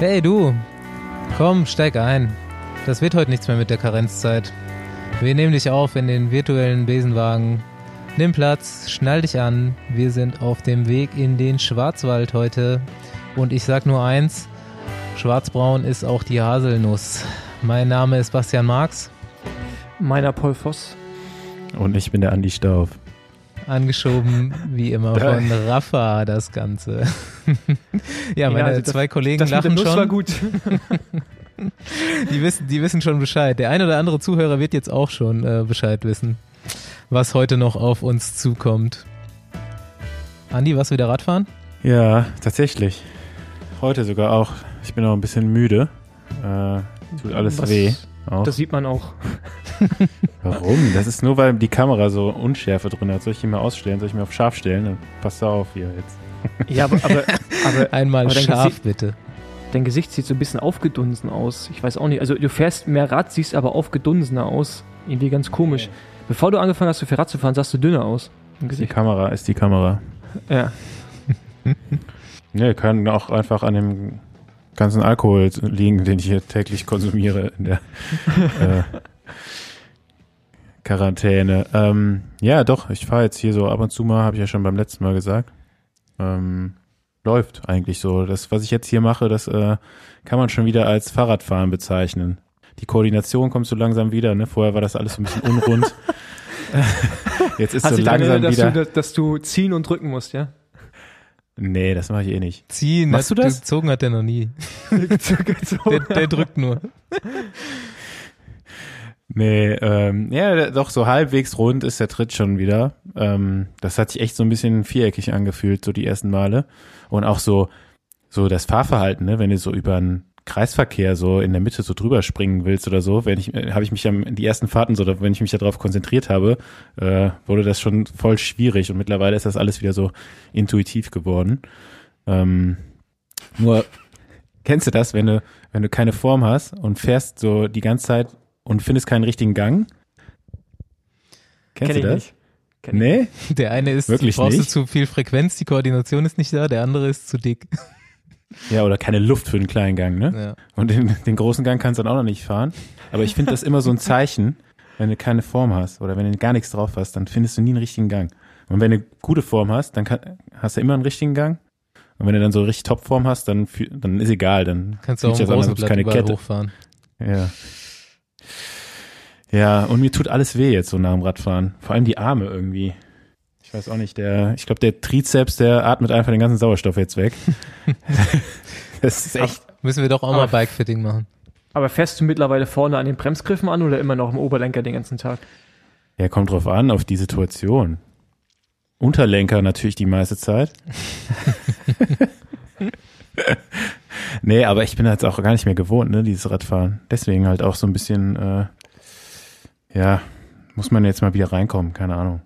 Hey du, komm, steig ein. Das wird heute nichts mehr mit der Karenzzeit. Wir nehmen dich auf in den virtuellen Besenwagen. Nimm Platz, schnall dich an. Wir sind auf dem Weg in den Schwarzwald heute. Und ich sag nur eins, schwarzbraun ist auch die Haselnuss. Mein Name ist Bastian Marx. Meiner Paul Voss. Und ich bin der Andi Stauf. Angeschoben, wie immer, von Rafa das Ganze. ja, meine also das, zwei Kollegen das lachen schon. war gut. Die wissen, die wissen schon Bescheid. Der ein oder andere Zuhörer wird jetzt auch schon äh, Bescheid wissen, was heute noch auf uns zukommt. Andi, was wieder Radfahren? Ja, tatsächlich. Heute sogar auch. Ich bin auch ein bisschen müde. Äh, tut alles Was- weh. Auch. Das sieht man auch. Warum? Das ist nur, weil die Kamera so Unschärfe drin hat. Soll ich die mal ausstellen? Soll ich mir auf scharf stellen? Dann passt da auf hier jetzt. Ja, aber, aber, aber Einmal Aber scharf, Gesicht- bitte. dein Gesicht sieht so ein bisschen aufgedunsen aus. Ich weiß auch nicht. Also du fährst mehr Rad, siehst aber aufgedunsener aus. Irgendwie ganz komisch. Bevor du angefangen hast, so viel Rad zu fahren, sahst du dünner aus. Die. Kamera ist die Kamera. Ja. Ne, kann auch einfach an dem ganzen Alkohol liegen, den ich hier täglich konsumiere in der äh, Quarantäne. Ähm, ja, doch, ich fahre jetzt hier so ab und zu mal, habe ich ja schon beim letzten Mal gesagt. Ähm, läuft eigentlich so. Das, was ich jetzt hier mache, das äh, kann man schon wieder als Fahrradfahren bezeichnen. Die Koordination kommt so langsam wieder. Ne? Vorher war das alles so ein bisschen unrund. jetzt ist Hast so langsam erinnert, dass wieder. du, dass du ziehen und drücken musst, ja? Nee, das mache ich eh nicht. Ziehen, Machst du das? Gezogen hat der noch nie. Der, der drückt nur. Nee, ähm, ja, doch so halbwegs rund ist der Tritt schon wieder. Ähm, das hat sich echt so ein bisschen viereckig angefühlt, so die ersten Male. Und auch so, so das Fahrverhalten, ne, wenn du so über einen Kreisverkehr so in der Mitte so drüber springen willst oder so, wenn ich, äh, habe ich mich am, die ersten Fahrten so, wenn ich mich darauf konzentriert habe, äh, wurde das schon voll schwierig und mittlerweile ist das alles wieder so intuitiv geworden. Ähm, nur, kennst du das, wenn du, wenn du keine Form hast und fährst so die ganze Zeit und findest keinen richtigen Gang? Kennst Kenn du das? nicht. Kenn Nee? Der eine ist, Wirklich brauchst nicht? du zu viel Frequenz, die Koordination ist nicht da, der andere ist zu dick. Ja, oder keine Luft für einen kleinen Gang, ne? Ja. Und den, den großen Gang kannst du dann auch noch nicht fahren. Aber ich finde das immer so ein Zeichen, wenn du keine Form hast oder wenn du gar nichts drauf hast, dann findest du nie einen richtigen Gang. Und wenn du gute Form hast, dann kann, hast du immer einen richtigen Gang. Und wenn du dann so richtig Topform hast, dann, dann ist egal, dann Kannst du auch das an, keine Kette. hochfahren. Ja. Ja, und mir tut alles weh jetzt so nach dem Radfahren. Vor allem die Arme irgendwie. Ich weiß auch nicht, der, ich glaube, der Trizeps, der atmet einfach den ganzen Sauerstoff jetzt weg. das ist echt. Müssen wir doch auch mal Bikefitting machen. Aber fährst du mittlerweile vorne an den Bremsgriffen an oder immer noch im Oberlenker den ganzen Tag? Ja, kommt drauf an, auf die Situation. Unterlenker natürlich die meiste Zeit. nee, aber ich bin halt auch gar nicht mehr gewohnt, ne, dieses Radfahren. Deswegen halt auch so ein bisschen, äh, ja, muss man jetzt mal wieder reinkommen, keine Ahnung.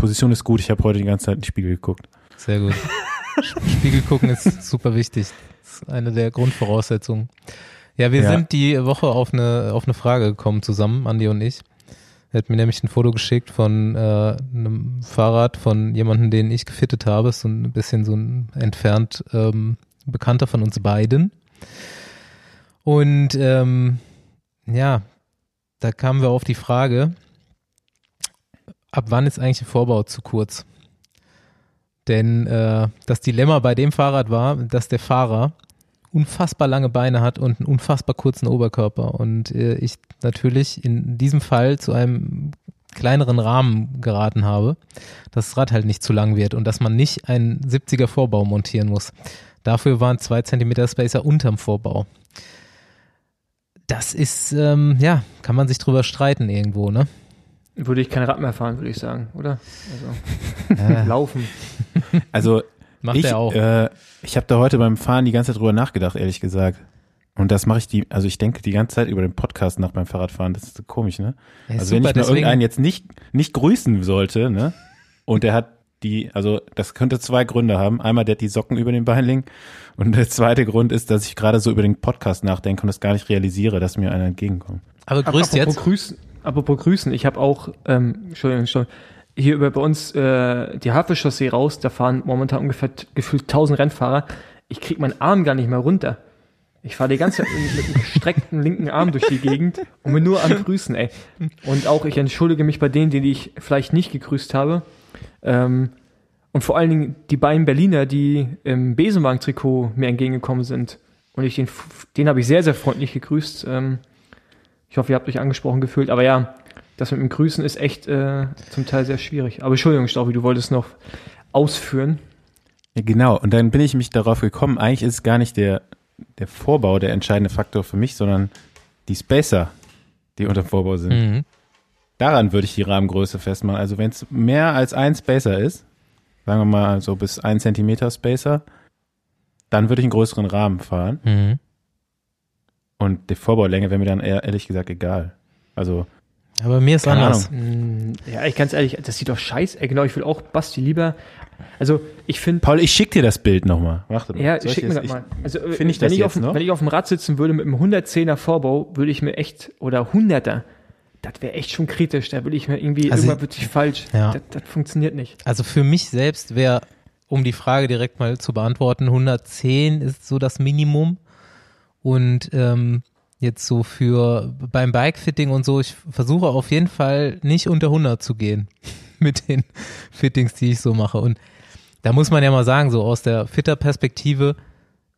Position ist gut, ich habe heute die ganze Zeit in den Spiegel geguckt. Sehr gut. Spiegel gucken ist super wichtig. Das ist eine der Grundvoraussetzungen. Ja, wir Ja. sind die Woche auf eine, auf eine Frage gekommen zusammen, Andi und ich. Er hat mir nämlich ein Foto geschickt von äh, einem Fahrrad von jemandem, den ich gefittet habe. Ist so ein bisschen so ein entfernt ähm, Bekannter von uns beiden. Und ähm, ja, da kamen wir auf die Frage, ab wann ist eigentlich ein Vorbau zu kurz? Denn äh, das Dilemma bei dem Fahrrad war, dass der Fahrer unfassbar lange Beine hat und einen unfassbar kurzen Oberkörper. Und äh, ich natürlich in diesem Fall zu einem kleineren Rahmen geraten habe, dass das Rad halt nicht zu lang wird und dass man nicht einen 70er Vorbau montieren muss. Dafür waren zwei Zentimeter Spacer unterm Vorbau. Das ist, ähm, ja, kann man sich drüber streiten irgendwo, ne? Würde ich kein Rad mehr fahren, würde ich sagen, oder? Also, Äh, laufen. Also macht ich, er auch. Äh, ich habe da heute beim Fahren die ganze Zeit drüber nachgedacht, ehrlich gesagt. Und das mache ich die, also ich denke die ganze Zeit über den Podcast nach beim Fahrradfahren. Das ist so komisch, ne? Ja, also wenn super, ich mal deswegen- irgendeinen jetzt nicht, nicht grüßen sollte, ne? Und der hat die, also das könnte zwei Gründe haben. Einmal, der hat die Socken über den Bein liegen. Und der zweite Grund ist, dass ich gerade so über den Podcast nachdenke und das gar nicht realisiere, dass mir einer entgegenkommt. Aber grüßt apropos jetzt. Grüßen, apropos Grüßen, ich habe auch, ähm, Entschuldigung, Entschuldigung, hier über bei uns äh, die Havelchaussee raus, da fahren momentan ungefähr gefühlt 1000 Rennfahrer. Ich krieg meinen Arm gar nicht mehr runter. Ich fahre die ganze Zeit mit einem gestreckten linken Arm durch die Gegend und bin nur am Grüßen, ey. Und auch ich entschuldige mich bei denen, die ich vielleicht nicht gegrüßt habe. Ähm, und vor allen Dingen die beiden Berliner, die im Besenwagen-Trikot mir entgegengekommen sind. Und ich den, den habe ich sehr, sehr freundlich gegrüßt. Ähm, ich hoffe, ihr habt euch angesprochen gefühlt. Aber ja, das mit dem Grüßen ist echt äh, zum Teil sehr schwierig. Aber Entschuldigung, Staufi, du wolltest noch ausführen. Ja, genau. Und dann bin ich mich darauf gekommen, eigentlich ist gar nicht der, der Vorbau der entscheidende Faktor für mich, sondern die Spacer, die unter Vorbau sind. Mhm. Daran würde ich die Rahmengröße festmachen. Also wenn es mehr als ein Spacer ist, sagen wir mal so bis ein Zentimeter Spacer, dann würde ich einen größeren Rahmen fahren. Mhm. Und die Vorbaulänge wäre mir dann eher, ehrlich gesagt egal. Also Aber mir ist Keine anders. Mm, Ja, ich ganz ehrlich, das sieht doch scheiße. Ey, genau, ich will auch Basti lieber. Also ich finde, Paul, ich schick dir das Bild nochmal. Warte mal. ja, ich schick mir das- mal. Also äh, finde ich wenn das ich auf, jetzt dem- noch? wenn ich auf dem Rad sitzen würde mit einem 110er Vorbau, würde ich mir echt oder 100er, das wäre echt schon kritisch. Da würde ich mir irgendwie Also- irgendwann wirklich falsch. Ja. Das, das funktioniert nicht. Also für mich selbst wäre, um die Frage direkt mal zu beantworten, 110 ist so das Minimum. Und ähm, jetzt so für beim Bikefitting und so, ich versuche auf jeden Fall nicht unter 100 zu gehen mit den Fittings, die ich so mache. Und da muss man ja mal sagen, so aus der Fitter-Perspektive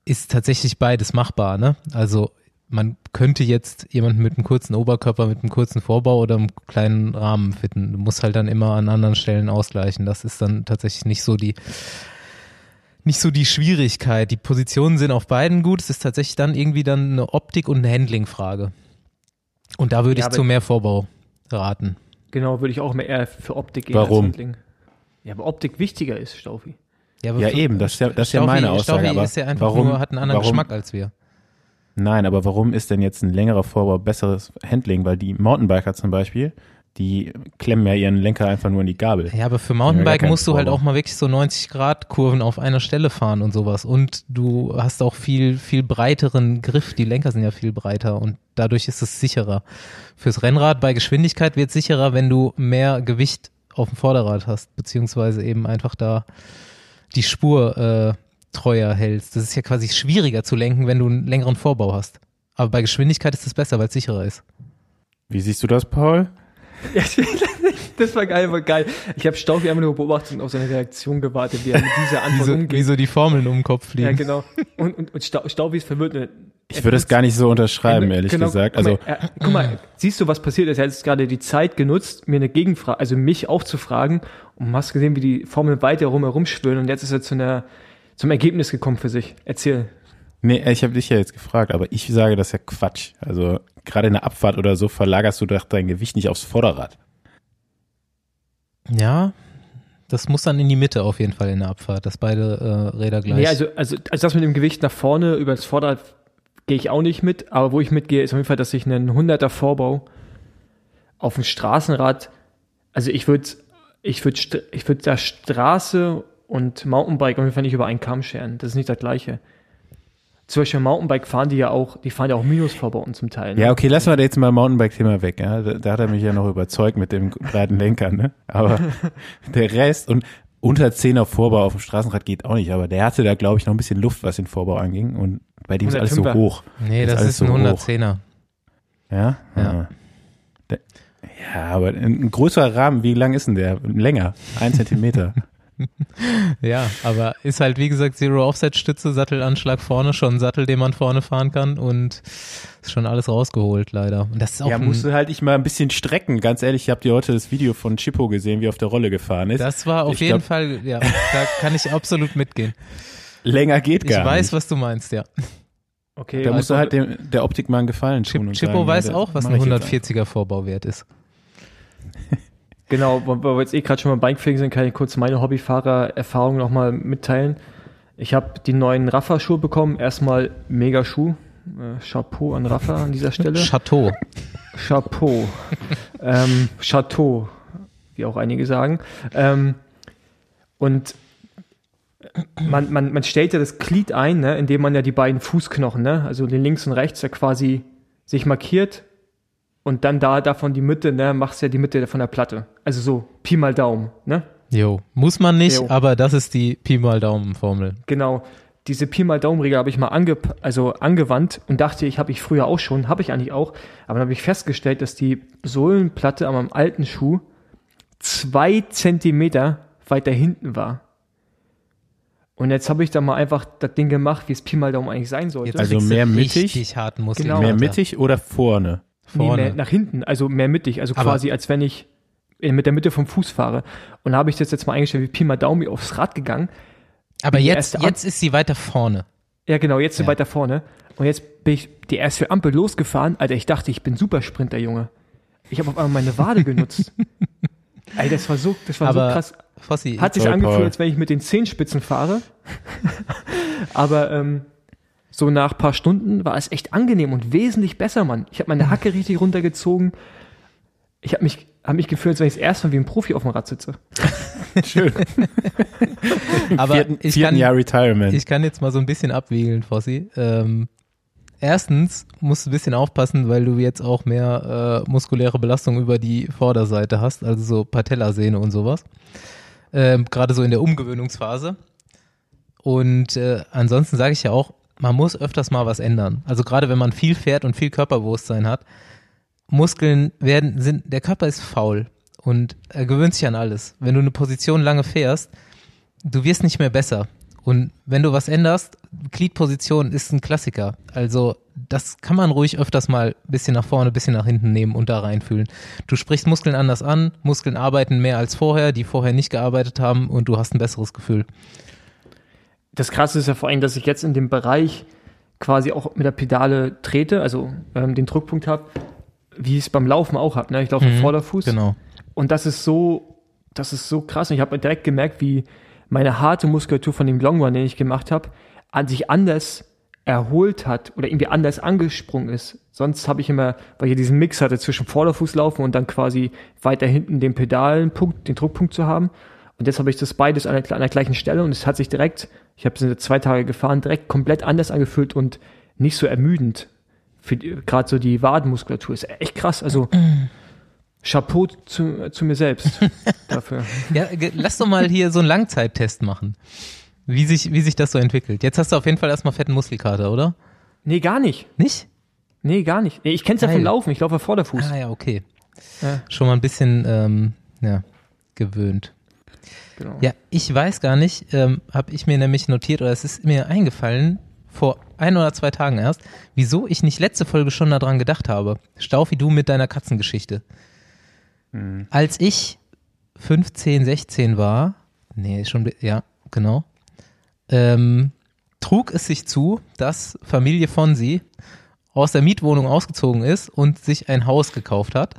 ist tatsächlich beides machbar. Ne? Also man könnte jetzt jemanden mit einem kurzen Oberkörper, mit einem kurzen Vorbau oder einem kleinen Rahmen fitten. Du musst halt dann immer an anderen Stellen ausgleichen. Das ist dann tatsächlich nicht so die nicht so die Schwierigkeit. Die Positionen sind auf beiden gut. Es ist tatsächlich dann irgendwie dann eine Optik- und eine Handling-Frage. Und da würde Ja, ich zu mehr Vorbau raten. Genau, würde ich auch mehr eher für Optik gehen. Warum? Als Handling. ja, aber Optik wichtiger ist, Staufi. Ja, für- eben, das ist ja- das ist ja Staufi- meine Aussage, Staufi aber ist ja einfach warum- nur, hat einen anderen warum- Geschmack als wir. Nein, aber warum ist denn jetzt ein längerer Vorbau besseres Handling? Weil die Mountainbiker zum Beispiel, die klemmen ja ihren Lenker einfach nur in die Gabel. Ja, aber für Ja, Mountainbike kein musst du halt auch mal wirklich so 90 Grad Kurven auf einer Stelle fahren und sowas. Und du hast auch viel, viel breiteren Griff. Die Lenker sind ja viel breiter und dadurch ist es sicherer. Fürs Rennrad bei Geschwindigkeit wird es sicherer, wenn du mehr Gewicht auf dem Vorderrad hast, beziehungsweise eben einfach da die Spur äh, treuer hältst. Das ist ja quasi schwieriger zu lenken, wenn du einen längeren Vorbau hast. Aber bei Geschwindigkeit ist es besser, weil es sicherer ist. Wie siehst du das, Paul? Ja, das war geil, war geil. Ich habe Staufi einfach nur beobachtet und auf seine Reaktion gewartet, wie er mit dieser Wie Antwort so, umgeht. wie so die Formeln um den Kopf fliegen. Ja, genau. Und, und, und Stau, Staufi ist verwirrt. ne? Ich würde es gar nicht so unterschreiben, Genau, ehrlich genau. gesagt. Guck Also mal, er, guck mal, siehst du, was passiert ist? Er hat jetzt gerade die Zeit genutzt, mir eine Gegenfrage, also mich aufzufragen und hast gesehen, wie die Formeln weiter rum herumschwören und jetzt ist er zu einer, zum Ergebnis gekommen für sich. Erzähl. Nee, ich habe dich ja jetzt gefragt, aber ich sage das ist ja Quatsch. Also gerade in der Abfahrt oder so verlagerst du doch dein Gewicht nicht aufs Vorderrad. Ja, das muss dann in die Mitte auf jeden Fall in der Abfahrt, dass beide äh, Räder gleich. Nee, also, also, also das mit dem Gewicht nach vorne über das Vorderrad gehe ich auch nicht mit, aber wo ich mitgehe, ist auf jeden Fall, dass ich einen 100er Vorbau auf dem Straßenrad, also ich würde ich würde ich würde da Straße und Mountainbike auf jeden Fall nicht über einen Kamm scheren. Das ist nicht das gleiche. Zum Beispiel Mountainbike fahren die ja auch, die fahren ja auch Minusvorbauten zum Teil. ne? Ja, okay, lassen wir da jetzt mal Mountainbike-Thema weg. Ja? Da, da hat er mich ja noch überzeugt mit dem breiten Lenker. Ne? Aber der Rest und unter 10er Vorbau auf dem Straßenrad geht auch nicht. Aber der hatte da, glaube ich, noch ein bisschen Luft, was den Vorbau anging. Und bei dem ist alles so 105er. hoch. nee, das alles ist ein so hoch. 110er. Ja? Ja. Ah. Der, ja, aber ein größerer Rahmen, wie lang ist denn der? Länger. Ein Zentimeter. Ja, aber ist halt wie gesagt Zero Offset Stütze, Sattelanschlag vorne, schon ein Sattel, den man vorne fahren kann und ist schon alles rausgeholt leider. Und das ist auch ja, musst du halt dich mal ein bisschen strecken. Ganz ehrlich, ich habe dir heute das Video von Chippo gesehen, wie er auf der Rolle gefahren ist. das war auf Ich jeden glaub- Fall, ja, da kann ich absolut mitgehen. Länger geht Ich gar weiß, nicht. was du meinst, ja. Okay, Da musst du also- halt dem, der Optik mal einen Gefallen tun. Chip, Chippo sagen, weiß auch, was ein ich jetzt 140er Vorbauwert ist. Genau, weil wir jetzt eh gerade schon mal Bikefitting sind, kann ich kurz meine Hobbyfahrer-Erfahrung nochmal mitteilen. Ich habe die neuen Rafa-Schuhe bekommen. Erstmal mega Schuh. Äh, Chapeau an Rafa an dieser Stelle. Chateau. Chapeau. ähm, Chateau, wie auch einige sagen. Ähm, und man, man, man stellt ja das Glied ein, ne, indem man ja die beiden Fußknochen, ne, also den links und rechts, ja quasi sich markiert und dann da davon die Mitte, ne, machst ja die Mitte von der Platte. Also so Pi mal Daumen, ne? Jo, muss man nicht, Jo. aber das ist die Pi mal Daumen Formel. Genau. diese Pi mal Daumenregel habe ich mal ange, also angewandt und dachte, ich habe ich früher auch schon, habe ich eigentlich auch, aber dann habe ich festgestellt, dass die Sohlenplatte an meinem alten Schuh zwei Zentimeter weiter hinten war. Und jetzt habe ich da mal einfach das Ding gemacht, wie es Pi mal Daumen eigentlich sein sollte. Jetzt Also mehr mittig? Richtig harten Muskel. Genau. Mehr mittig oder vorne? Nee, vorne. mehr nach hinten, also mehr mittig, also Aber- quasi als wenn ich äh, mit der Mitte vom Fuß fahre. Und da habe ich das jetzt mal eingestellt, wie Pi mal Daumen aufs Rad gegangen. Aber jetzt, jetzt ist sie weiter vorne. Ja, genau, jetzt Ja. weiter vorne. Und jetzt bin ich die erste Ampel losgefahren. Alter, ich dachte, ich bin Supersprinter, Junge. Ich habe auf einmal meine Wade genutzt. Ey, das war so, das war Aber so krass. Fossi, Hat sich angefühlt, als wenn ich mit den Zehenspitzen fahre. Aber ähm, so nach paar Stunden war es echt angenehm und wesentlich besser, Mann. Ich habe meine Hacke richtig runtergezogen. Ich habe mich, hab mich gefühlt, als wenn ich das erste Mal wie ein Profi auf dem Rad sitze. Schön. aber vierten, ich, vierten kann, Jahr Retirement. ich kann jetzt mal so ein bisschen abwiegeln, Fossi. Ähm, erstens musst du ein bisschen aufpassen, weil du jetzt auch mehr äh, muskuläre Belastung über die Vorderseite hast, also so Patellasehne und sowas. Ähm, Gerade so in der Umgewöhnungsphase. Und äh, ansonsten sage ich ja auch, man muss öfters mal was ändern. Also gerade wenn man viel fährt und viel Körperbewusstsein hat, Muskeln werden, sind, der Körper ist faul und er gewöhnt sich an alles. Wenn du eine Position lange fährst, du wirst nicht mehr besser. Und wenn du was änderst, Gliedposition ist ein Klassiker. Also das kann man ruhig öfters mal ein bisschen nach vorne, ein bisschen nach hinten nehmen und da reinfühlen. Du sprichst Muskeln anders an, Muskeln arbeiten mehr als vorher, die vorher nicht gearbeitet haben und du hast ein besseres Gefühl. Das Krasse ist ja vor allem, dass ich jetzt in dem Bereich quasi auch mit der Pedale trete, also ähm, den Druckpunkt habe, wie ich es beim Laufen auch habe. Ne? Ich laufe Mhm, Vorderfuß. Genau. Und das ist so, das ist so krass. Und ich habe direkt gemerkt, wie meine harte Muskulatur von dem Long Run, den ich gemacht habe, an sich anders erholt hat oder irgendwie anders angesprungen ist. Sonst habe ich immer, weil ich diesen Mix hatte zwischen Vorderfuß laufen und dann quasi weiter hinten den Pedalenpunkt, den Druckpunkt zu haben. Und jetzt habe ich das beides an der, an der gleichen Stelle und es hat sich direkt, ich habe es zwei Tage gefahren, direkt komplett anders angefühlt und nicht so ermüdend. Für gerade so die Wadenmuskulatur ist echt krass. Also Chapeau zu, zu mir selbst dafür. Ja, lass doch mal hier so einen Langzeittest machen. Wie sich, wie sich das so entwickelt. Jetzt hast du auf jeden Fall erstmal fetten Muskelkater, oder? Nee, gar nicht. Nicht? Nee, gar nicht. Ich kenn's ja vom Laufen. Ich laufe ja Vorderfuß. Ah ja, okay. Ja. Schon mal ein bisschen ähm, ja, gewöhnt. Genau. Ja, ich weiß gar nicht, ähm, habe ich mir nämlich notiert, oder es ist mir eingefallen, vor ein oder zwei Tagen erst, wieso ich nicht letzte Folge schon daran gedacht habe. Staufi, du mit deiner Katzengeschichte. Als ich 15, 16 war, nee, schon, ja, genau, ähm, trug es sich zu, dass Familie Fonsi aus der Mietwohnung ausgezogen ist und sich ein Haus gekauft hat.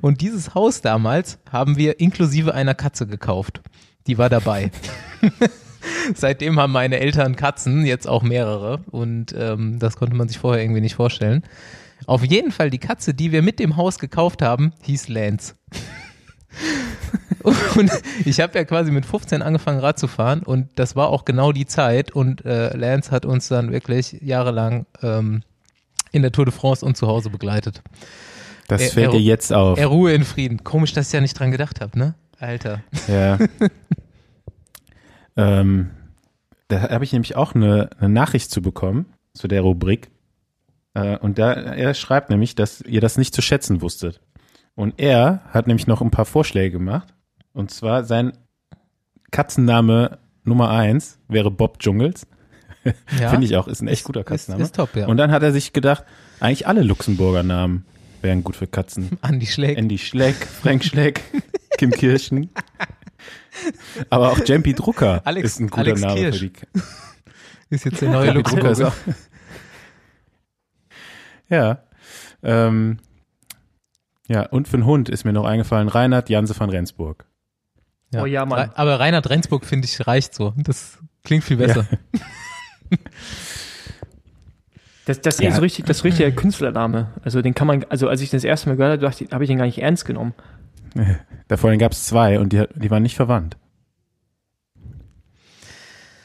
Und dieses Haus damals haben wir inklusive einer Katze gekauft. Die war dabei. Seitdem haben meine Eltern Katzen, jetzt auch mehrere. Und ähm, das konnte man sich vorher irgendwie nicht vorstellen. Auf jeden Fall die Katze, die wir mit dem Haus gekauft haben, hieß Lance. und ich habe ja quasi mit 15 angefangen Rad zu fahren und das war auch genau die Zeit und äh, Lance hat uns dann wirklich jahrelang ähm, in der Tour de France und zu Hause begleitet. Das Er- fällt er- dir jetzt auf. Er ruhe in Frieden. Komisch, dass ich ja nicht dran gedacht habe, ne? Alter. Ja. ähm, da habe ich nämlich auch eine, eine Nachricht zu bekommen, zu der Rubrik. Äh, und da, er schreibt nämlich, dass ihr das nicht zu schätzen wusstet. Und er hat nämlich noch ein paar Vorschläge gemacht. Und zwar sein Katzenname Nummer eins wäre Bob Jungels. Ja, Finde ich auch, ist ein echt Ist- guter ist, Katzenname. ist top, ja. Und dann hat er sich gedacht, eigentlich alle Luxemburger Namen wären gut für Katzen. Andi Schläg. Andy Schleck, Frank Schleck, Kim Kirchen. Aber auch Jampi Drucker Alex- ist ein guter Alex Name Kirsch. für die. Ist jetzt der neue Luxemburger. auch. Ja. Ähm, ja, und für einen Hund ist mir noch eingefallen, Reinhard Janse van Rensburg. Ja. Oh ja, Mann. Aber Reinhard Rendsburg, finde ich, reicht so. Das klingt viel besser. Das, das ist Ja. so richtig, das ist Künstlername. Also den kann man, also als ich das erste Mal gehört habe, habe ich den gar nicht ernst genommen. Davor gab es zwei und die, die waren nicht verwandt.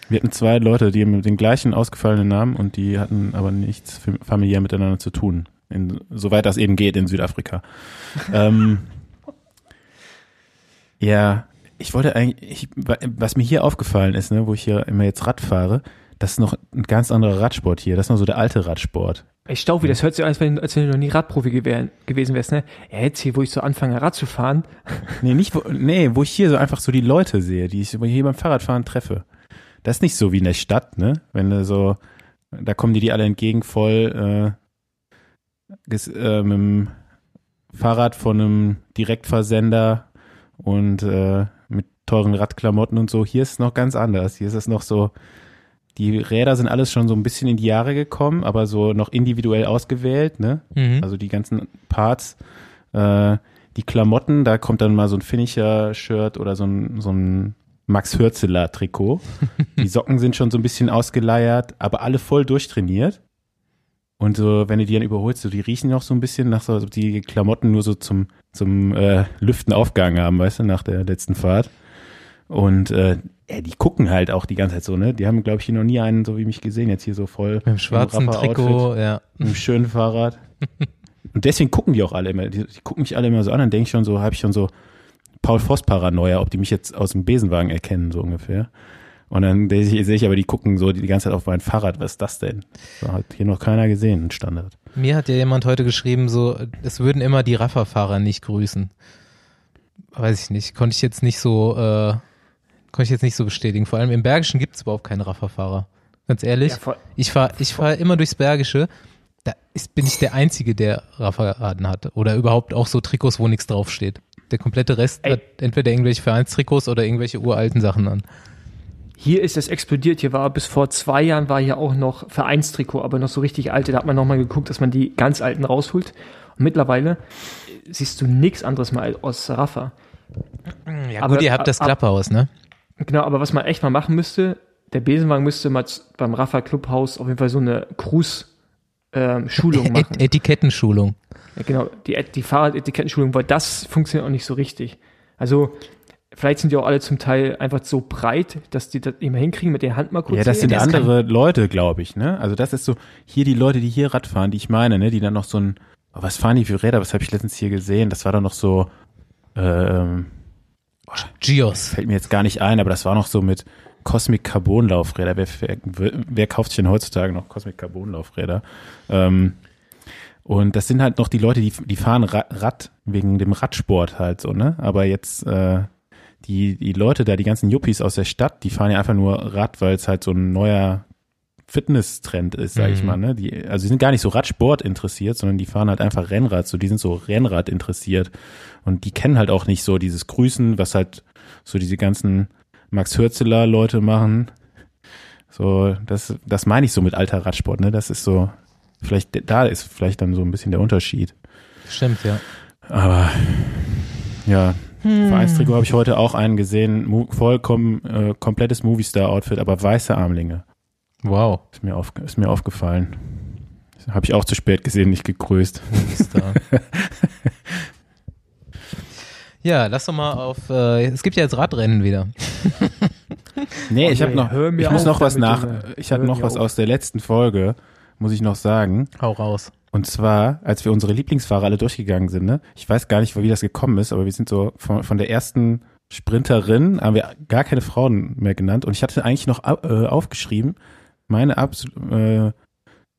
Wir hatten zwei Leute, die haben den gleichen ausgefallenen Namen und die hatten aber nichts fam- familiär miteinander zu tun. In, soweit das eben geht in Südafrika. ähm, ja, ich wollte eigentlich, ich, wa- was mir hier aufgefallen ist, ne, wo ich hier immer jetzt Rad fahre, das ist noch ein ganz anderer Radsport hier. Das ist noch so der alte Radsport. Ey, Staufi, das hört sich an, als wenn, als wenn du noch nie Radprofi gewesen, gewesen wärst, ne? Ja, jetzt hier, wo ich so anfange, Rad zu fahren. Nee, nicht, wo, nee, wo ich hier so einfach so die Leute sehe, die ich hier beim Fahrradfahren treffe. Das ist nicht so wie in der Stadt, ne? Wenn du so, da kommen dir die alle entgegen voll, äh, ges, äh, mit dem Fahrrad von einem Direktversender und äh, mit teuren Radklamotten und so. Hier ist es noch ganz anders. Hier ist es noch so, die Räder sind alles schon so ein bisschen in die Jahre gekommen, aber so noch individuell ausgewählt, ne? Mhm. Also die ganzen Parts, äh, die Klamotten, da kommt dann mal so ein Finisher-Shirt oder so ein, so ein Max Hürzeler-Trikot. die Socken sind schon so ein bisschen ausgeleiert, aber alle voll durchtrainiert. Und so, wenn du die dann überholst, so die riechen noch so ein bisschen nach so, als ob die Klamotten nur so zum, zum äh, Lüften aufgegangen haben, weißt du, nach der letzten Fahrt. Und äh, ja, die gucken halt auch die ganze Zeit so, ne? Die haben, glaube ich, hier noch nie einen so wie mich gesehen, jetzt hier so voll Mit dem schwarzen Trikot, ja. mit einem schönen Fahrrad. Und deswegen gucken die auch alle immer, die, die gucken mich alle immer so an, dann denke ich schon so, habe ich schon so Paul Voss Paranoia, ob die mich jetzt aus dem Besenwagen erkennen, so ungefähr. Und dann sehe ich, aber, die gucken so die, ganze Zeit auf mein Fahrrad, was ist das denn? So, hat hier noch keiner gesehen, ein Standard. Mir hat ja jemand heute geschrieben, so, es würden immer die Rafferfahrer nicht grüßen. Weiß ich nicht. Konnte ich jetzt nicht so, äh, konnte ich jetzt nicht so bestätigen. Vor allem im Bergischen gibt es überhaupt keine Rafferfahrer. Ganz ehrlich. Ja, voll. ich fahre ich fahr immer durchs Bergische. Da ist, bin ich der Einzige, der Rafferraden hat. Oder überhaupt auch so Trikots, wo nichts draufsteht. Der komplette Rest Ey. hat entweder irgendwelche Vereinstrikots oder irgendwelche uralten Sachen an. Hier ist es explodiert. Hier war bis vor zwei Jahren war hier auch noch Vereinstrikot, aber noch so richtig alte. Da hat man nochmal geguckt, dass man die ganz alten rausholt. Und mittlerweile siehst du nichts anderes mehr als Raffer. Ja Aber- gut, ihr habt das Klapphaus, ne? Genau, aber was man echt mal machen müsste, der Besenwagen müsste mal beim Raffer Clubhaus auf jeden Fall so eine Cruise-Schulung Et machen. Etikettenschulung. Ja, genau, die, Et- die Fahrradetikettenschulung, weil das funktioniert auch nicht so richtig. Also, vielleicht sind die auch alle zum Teil einfach so breit, dass die das immer hinkriegen mit der Hand mal kurz. Ja, das sehen. sind das andere Leute, glaube ich, ne? Also das ist so, hier die Leute, die hier Rad fahren, die ich meine, ne? Die dann noch so ein, oh, was fahren die für Räder? Was habe ich letztens hier gesehen? Das war dann noch so, ähm, Gios. fällt mir jetzt gar nicht ein, aber das war noch so mit Cosmic Carbon Laufräder. Wer, wer, wer kauft sich denn heutzutage noch Cosmic Carbon Laufräder? Ähm, und das sind halt noch die Leute, die, die fahren Ra- Rad wegen dem Radsport halt so, ne? Aber jetzt äh, die, die Leute da, die ganzen Yuppies aus der Stadt, die fahren ja einfach nur Rad, weil es halt so ein neuer Fitness-Trend ist, sag ich Mhm. mal. Ne? Die, also die sind gar nicht so Radsport interessiert, sondern die fahren halt einfach Rennrad. So, die sind so Rennrad interessiert. Und die kennen halt auch nicht so dieses Grüßen, was halt so diese ganzen Max Hürzeler Leute machen. So, das, das meine ich so mit alter Radsport, ne? Das ist so, vielleicht, da ist vielleicht dann so ein bisschen der Unterschied. Stimmt, ja. Aber ja, Vereinstrikot habe ich heute auch einen gesehen, Mo vollkommen äh, komplettes Movistar-Outfit, aber weiße Armlinge. Wow. Ist mir, auf, ist mir aufgefallen. Habe ich auch zu spät gesehen, nicht gegrüßt. Movistar. ja, lass doch mal auf. Äh, es gibt ja jetzt Radrennen wieder. Nee, ich Oh, habe noch, hör mir ich muss noch was nach, ich hatte Hör noch was auf. aus der letzten Folge, muss ich noch sagen. Hau raus. Und zwar, als wir unsere Lieblingsfahrer alle durchgegangen sind, ne? Ich weiß gar nicht, wie das gekommen ist, aber wir sind so von, von der ersten Sprinterin, haben wir gar keine Frauen mehr genannt. Und ich hatte eigentlich noch äh, aufgeschrieben, meine absolut, äh,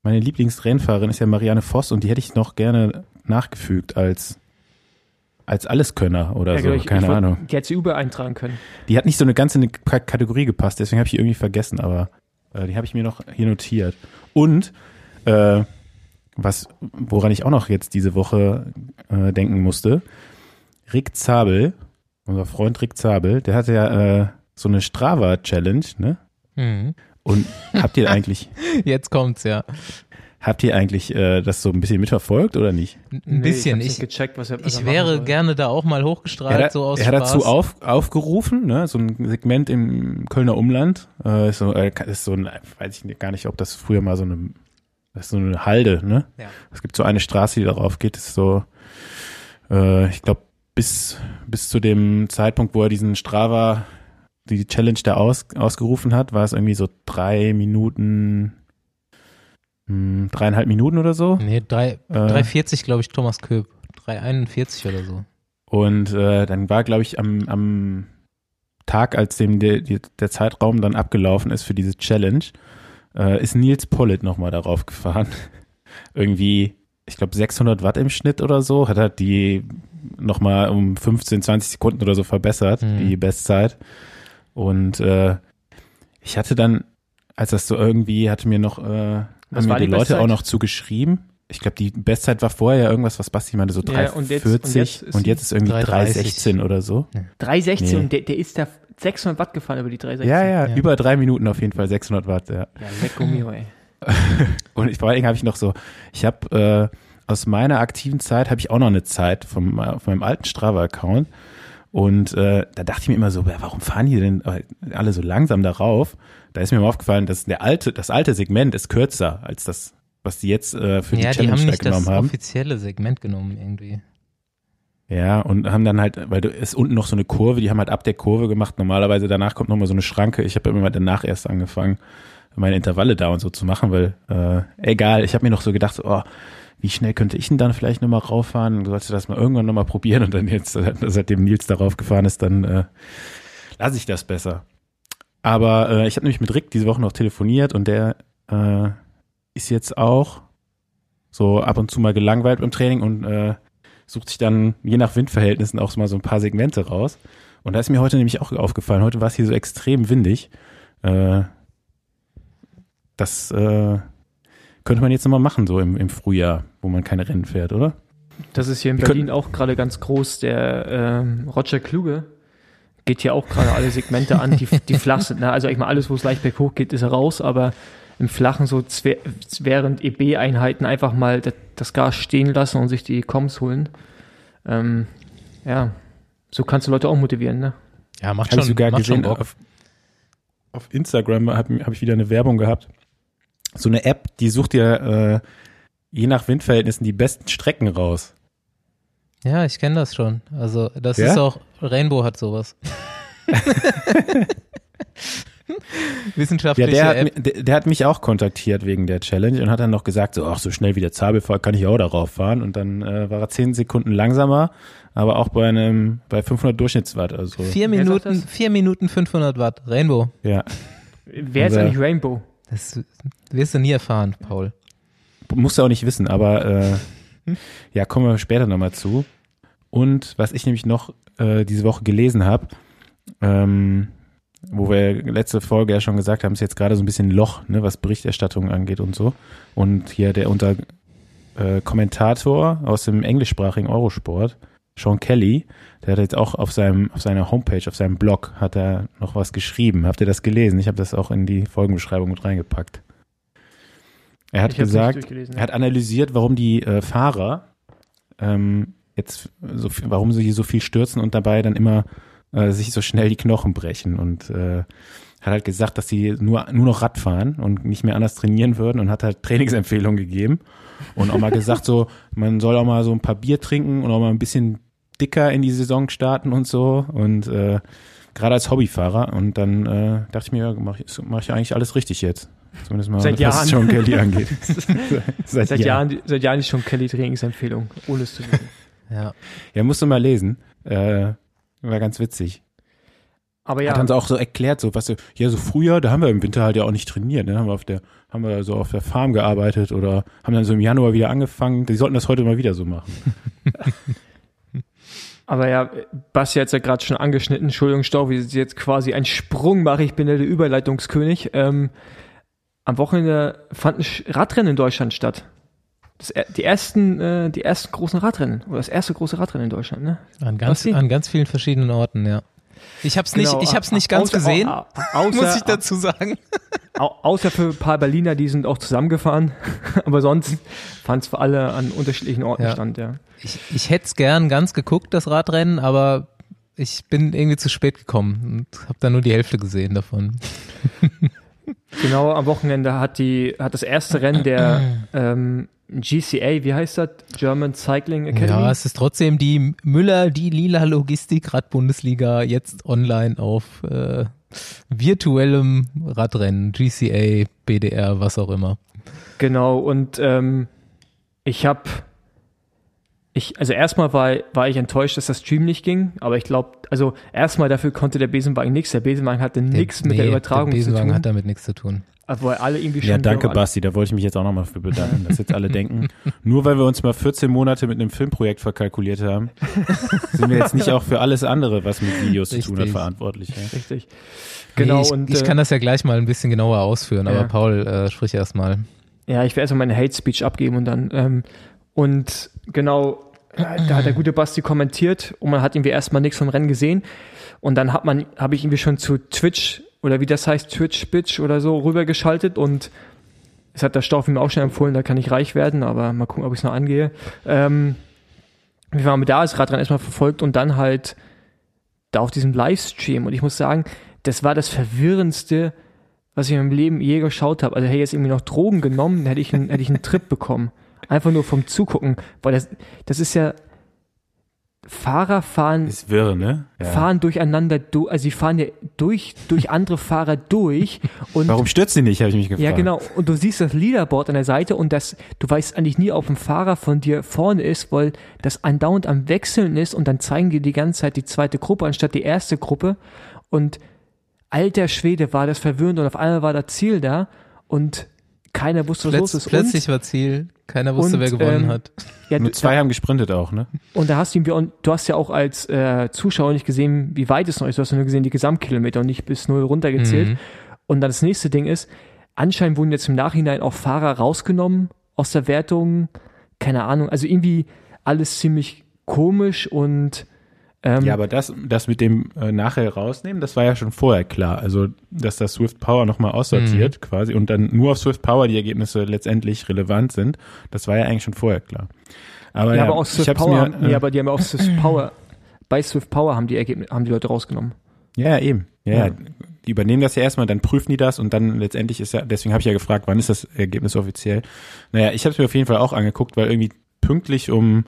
meine Lieblingsrennfahrerin ist ja Marianne Voss und die hätte ich noch gerne nachgefügt als als Alleskönner oder Ja, so, genau, ich- keine ich Ahnung. Die hätte sie überall eintragen können. Die hat nicht so eine ganze K- Kategorie gepasst, deswegen habe ich die irgendwie vergessen, aber äh, die habe ich mir noch hier notiert. Und äh, was, woran ich auch noch jetzt diese Woche äh, denken musste, Rick Zabel, unser Freund Rick Zabel, der hatte ja äh, so eine Strava-Challenge, ne? Mhm. Und habt ihr eigentlich, Jetzt kommt's, ja. Habt ihr eigentlich äh, das so ein bisschen mitverfolgt oder nicht? N- Nee, Ein bisschen. Ich, nicht gecheckt, was er, was ich er wäre soll. gerne da auch mal Er, hochgestrahlt, hat- so aus er hat Spaß. dazu auf, aufgerufen, ne, so ein Segment im Kölner Umland. Äh, ist so, äh, ist so ein, weiß ich gar nicht, ob das früher mal so eine, das ist so eine Halde, ne? Ja. Es gibt so eine Straße, die darauf geht, ist so, äh, ich glaube, bis, bis zu dem Zeitpunkt, wo er diesen Strava, die Challenge da aus, ausgerufen hat, war es irgendwie so drei Minuten, mh, dreieinhalb Minuten oder so. Nee, drei, Äh, 3,40 glaube ich Thomas Köp. 3,41 oder so. Und äh, dann war, glaube ich, am, am Tag, als dem der, der Zeitraum dann abgelaufen ist für diese Challenge, äh, ist Nils Pollitt nochmal darauf gefahren. Irgendwie, ich glaube 600 Watt im Schnitt oder so, hat er die nochmal um 15, 20 Sekunden oder so verbessert, Mhm. die Bestzeit. Und äh, ich hatte dann, als das so irgendwie, hatte mir noch, äh, Was mir war die, die Leute Bestzeit? auch noch zugeschrieben. Ich glaube, die Bestzeit war vorher irgendwas, was Basti meinte, so Ja, 3,40 und jetzt- und, und jetzt ist und sie jetzt ist irgendwie 3,30. 3,16 oder so. 360 Nee. und der, der ist da 600 Watt gefahren über die 360. Ja, ja, Ja. über drei Minuten auf jeden Fall 600 Watt, ja. Ja, lecko mio, ey. Und ich, vor allen Dingen habe ich noch so, ich habe äh, aus meiner aktiven Zeit habe ich auch noch eine Zeit vom, auf meinem alten Strava-Account. Und äh, da dachte ich mir immer so, ja, warum fahren die denn äh, alle so langsam darauf? Da ist mir mal aufgefallen, dass der alte, das alte Segment ist kürzer als das, was die jetzt äh, für ja, die die Challenge haben da nicht genommen das haben. offizielle Segment genommen irgendwie. Ja, und haben dann halt, weil du ist unten noch so eine Kurve, die haben halt ab der Kurve gemacht. Normalerweise danach kommt nochmal so eine Schranke. Ich habe immer mal danach erst angefangen, meine Intervalle da und so zu machen, weil äh, egal, ich habe mir noch so gedacht, oh, wie schnell könnte ich denn dann vielleicht nochmal rauffahren? Sollte das mal irgendwann nochmal probieren und dann jetzt, seitdem Nils darauf gefahren ist, dann äh, lasse ich das besser. Aber äh, ich habe nämlich mit Rick diese Woche noch telefoniert und der äh, ist jetzt auch so ab und zu mal gelangweilt beim Training und äh, sucht sich dann je nach Windverhältnissen auch mal so ein paar Segmente raus. Und da ist mir heute nämlich auch aufgefallen, heute war es hier so extrem windig. Äh, das äh, könnte man jetzt nochmal machen, so im, im Frühjahr, wo man keine Rennen fährt, oder? Das ist hier in Wir Berlin auch gerade ganz groß. Der ähm, Roger Kluge geht hier auch gerade alle Segmente an, die, die flach sind. Ne? Also ich meine, alles, wo es leicht berghoch geht, ist raus, aber im Flachen so während EB-Einheiten einfach mal das, Gas stehen lassen und sich die Coms holen. Ähm, ja, so kannst du Leute auch motivieren, ne? Ja, macht Habe schon, ich sogar macht gesehen, schon Bock. auf, auf Instagram habe hab ich wieder eine Werbung gehabt. So eine App, die sucht dir äh, je nach Windverhältnissen die besten Strecken raus. Ja, ich kenne das schon. Also das Ja? ist auch, Rainbow hat sowas. Ja, Wissenschaftliche der hat, App. der, der hat mich auch kontaktiert wegen der Challenge und hat dann noch gesagt, so, ach, so schnell wie der Zabel fährt, kann ich auch darauf fahren. Und dann äh, war er zehn Sekunden langsamer, aber auch bei einem, bei 500 Durchschnittswatt. Also, Vier Minuten, vier Minuten 500 Watt. Rainbow. ja. Wer ist eigentlich Rainbow? Das wirst du nie erfahren, Paul. Musst du auch nicht wissen, aber äh, ja, kommen wir später nochmal zu. Und was ich nämlich noch äh, diese Woche gelesen habe, ähm, wo wir letzte Folge ja schon gesagt haben, ist jetzt gerade so ein bisschen Loch, ne, was Berichterstattung angeht und so. Und hier der unter äh, Kommentator aus dem englischsprachigen Eurosport, Sean Kelly, der hat jetzt auch auf seinem auf seiner Homepage, auf seinem Blog hat er noch was geschrieben. Habt ihr das gelesen? Ich habe das auch in die Folgenbeschreibung mit reingepackt. Er hat Ich gesagt, er hat analysiert, warum die äh, Fahrer ähm, jetzt so viel, warum sie so viel stürzen und dabei dann immer äh, sich so schnell die Knochen brechen. Und äh, hat halt gesagt, dass sie nur nur noch Rad fahren und nicht mehr anders trainieren würden und hat halt Trainingsempfehlungen gegeben und auch mal gesagt so, man soll auch mal so ein paar Bier trinken und auch mal ein bisschen dicker in die Saison starten und so. Und äh, gerade als Hobbyfahrer. Und dann äh, dachte ich mir, ja, mache ich, mach ich eigentlich alles richtig jetzt. Zumindest mal, Seit was Jahren. John Kelly angeht. Seit, Seit Jahren, seit Jahren ist schon Kelly Trainingsempfehlung, ohne es zu wissen. Ja. Ja, musst du mal lesen. Äh, war ganz witzig. Aber Hat ja, dann so auch so erklärt, so was, so- ja, so früher, da haben wir im Winter halt ja auch nicht trainiert, ne? Haben wir auf der, haben wir so auf der Farm gearbeitet oder haben dann so im Januar wieder angefangen. Die sollten das heute mal wieder so machen. aber ja, Basti hat es ja gerade schon angeschnitten. Entschuldigung, Stau, wie sie jetzt quasi einen Sprung mache. Ich bin ja der Überleitungskönig. Ähm, am Wochenende fanden Sch- Radrennen in Deutschland statt. Das, die ersten, äh, die ersten großen Radrennen oder das erste große Radrennen in Deutschland, ne? An ganz, an ganz vielen verschiedenen Orten, ja. Ich hab's nicht, Genau, ich hab's nicht ganz außer- gesehen, au- au- muss außer- ich dazu sagen. Au außer für ein paar Berliner, die sind auch zusammengefahren. Aber sonst fand es für alle an unterschiedlichen Orten Ja. stand, ja. Ich, ich hätte es gern ganz geguckt, das Radrennen, aber ich bin irgendwie zu spät gekommen und habe da nur die Hälfte gesehen davon. Genau, am Wochenende hat die, hat das erste Rennen der ähm, GCA, wie heißt das? German Cycling Academy. Ja, es ist trotzdem die Müller, die Lila Logistik Rad-Bundesliga jetzt online auf äh, virtuellem Radrennen, GCA, BDR, was auch immer. Genau, und ähm, ich habe, ich, also erstmal war, war ich enttäuscht, dass das Stream nicht ging, aber ich glaube, also erstmal dafür konnte der Besenwagen nichts. Der Besenwagen hatte nichts mit der nee, Übertragung der zu Besenwagen tun. hat damit nichts zu tun. Also, weil alle irgendwie schon. Ja, danke, Basti. Da wollte ich mich jetzt auch nochmal für bedanken, dass jetzt alle denken, nur weil wir uns mal 14 Monate mit einem Filmprojekt verkalkuliert haben, sind wir jetzt nicht auch für alles andere, was mit Videos zu tun hat, Richtig. verantwortlich. Ja? Richtig. Genau, nee, ich, und. ich äh, kann das ja gleich mal ein bisschen genauer ausführen, aber Ja. Paul, äh, sprich erst mal. Ja, ich werde erstmal meine Hate Speech abgeben und dann. Ähm, und genau, da hat der gute Basti kommentiert und man hat irgendwie erstmal nichts vom Rennen gesehen. Und dann hat man, habe ich irgendwie schon zu Twitch oder wie das heißt, Twitch Bitch oder so rübergeschaltet und es hat der Staufi mir auch schon empfohlen, da kann ich reich werden, aber mal gucken, ob ich es noch angehe. Ähm, wir waren mit da, das Radrennen erstmal verfolgt und dann halt da auf diesem Livestream. Und ich muss sagen, das war das Verwirrendste, was ich in meinem Leben je geschaut habe. Also hätte ich jetzt irgendwie noch Drogen genommen, hätte ich einen, hätte ich einen Trip bekommen. Einfach nur vom Zugucken. Weil das, das ist ja, Fahrer fahren, Ist wirr, ne? Ja. fahren durcheinander, du, also sie fahren ja durch, durch andere Fahrer durch. Und Warum stürzt sie nicht, habe ich mich gefragt. ja, genau. Und du siehst das Leaderboard an der Seite und das, du weißt eigentlich nie, ob ein Fahrer von dir vorne ist, weil das andauernd am Wechseln ist und dann zeigen die die ganze Zeit die zweite Gruppe anstatt die erste Gruppe. Und alter Schwede war das verwirrend und auf einmal war das Ziel da und keiner wusste, was los Plötz, ist. plötzlich war Ziel, keiner wusste, und, wer gewonnen ähm, hat. ja, Nur zwei haben gesprintet auch, ne? und da hast du und du hast ja auch als äh, Zuschauer nicht gesehen, wie weit es noch ist. Du hast ja nur gesehen die Gesamtkilometer und nicht bis null runtergezählt. Mhm. Und dann das nächste Ding ist, anscheinend wurden jetzt im Nachhinein auch Fahrer rausgenommen aus der Wertung. Keine Ahnung. Also irgendwie alles ziemlich komisch und ähm, Ja, aber das, das mit dem äh, nachher rausnehmen, das war ja schon vorher klar. Also, dass das Swift Power nochmal aussortiert quasi und dann nur auf Swift Power die Ergebnisse letztendlich relevant sind, das war ja eigentlich schon vorher klar. Aber, ja, ja, aber aus ich Swift Power, mir, äh, aber die haben ja auf Swift Power, bei Swift Power haben die Ergebnisse, haben die Leute rausgenommen. Ja, ja, eben. Ja, Ja. ja. Die übernehmen das ja erstmal, dann prüfen die das und dann letztendlich ist ja, deswegen habe ich ja gefragt, wann ist das Ergebnis offiziell? Naja, ich habe es mir auf jeden Fall auch angeguckt, weil irgendwie pünktlich um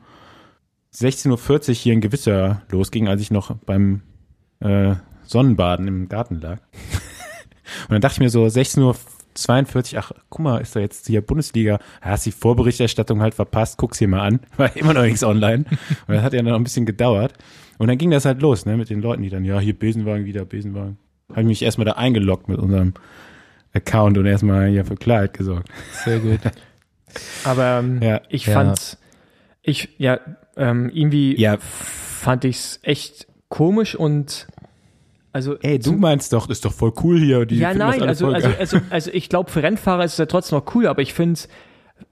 16.40 Uhr hier ein Gewitter losging, als ich noch beim äh, Sonnenbaden im Garten lag. und dann dachte ich mir so, 16.42 Uhr, ach, guck mal, ist da jetzt hier Bundesliga, ja, hast die Vorberichterstattung halt verpasst, guck's hier mal an, war immer noch nichts online. Und das hat ja noch ein bisschen gedauert. Und dann ging das halt los, ne, mit den Leuten, die dann, ja, hier Besenwagen, wieder Besenwagen. Habe ich mich erstmal da eingeloggt mit unserem Account und erstmal hier für Klarheit gesorgt. Sehr gut. Aber ähm, Ja. ich Ja. fand's, ich, ja, ähm, irgendwie Ja. fand ich's echt komisch und also Ey, du meinst doch, ist doch voll cool hier. Die ja, nein, also, also, also, also ich glaube, für Rennfahrer ist es ja trotzdem noch cool, aber ich finde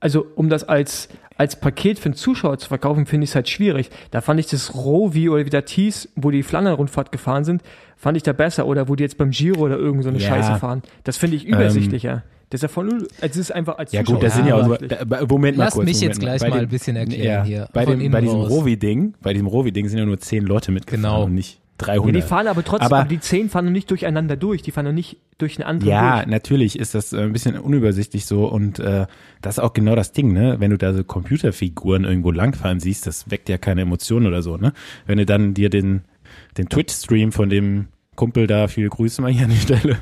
also um das als, als Paket für den Zuschauer zu verkaufen, finde ich es halt schwierig. Da fand ich das Rovi oder wie das hieß, wo die Flandern-Rundfahrt gefahren sind, fand ich da besser oder wo die jetzt beim Giro oder irgend so eine Ja. Scheiße fahren. Das finde ich übersichtlicher. Das ist ja voll, also es ist einfach als Ja Zuschauer gut, das sind ja auch nur, übersichtlich. da, Moment mal Lass kurz. mich Moment jetzt gleich Bei mal dem- ein bisschen erklären ja, hier. Bei, dem, bei diesem. Rovi-Ding, bei diesem Rovi-Ding sind ja nur zehn Leute mitgefahren Genau. und nicht Ja, 300. die fahren aber trotzdem, Aber- aber, die zehn fahren noch nicht durcheinander durch, die fahren noch nicht durch einen anderen Ja, durch. natürlich ist das äh, ein bisschen unübersichtlich so und äh, das ist auch genau das Ding, ne? Wenn du da so Computerfiguren irgendwo langfahren siehst, das weckt ja keine Emotionen oder so, ne? Wenn du dann dir den, den Twitch-Stream von dem Kumpel da, viele Grüße mal hier an die Stelle,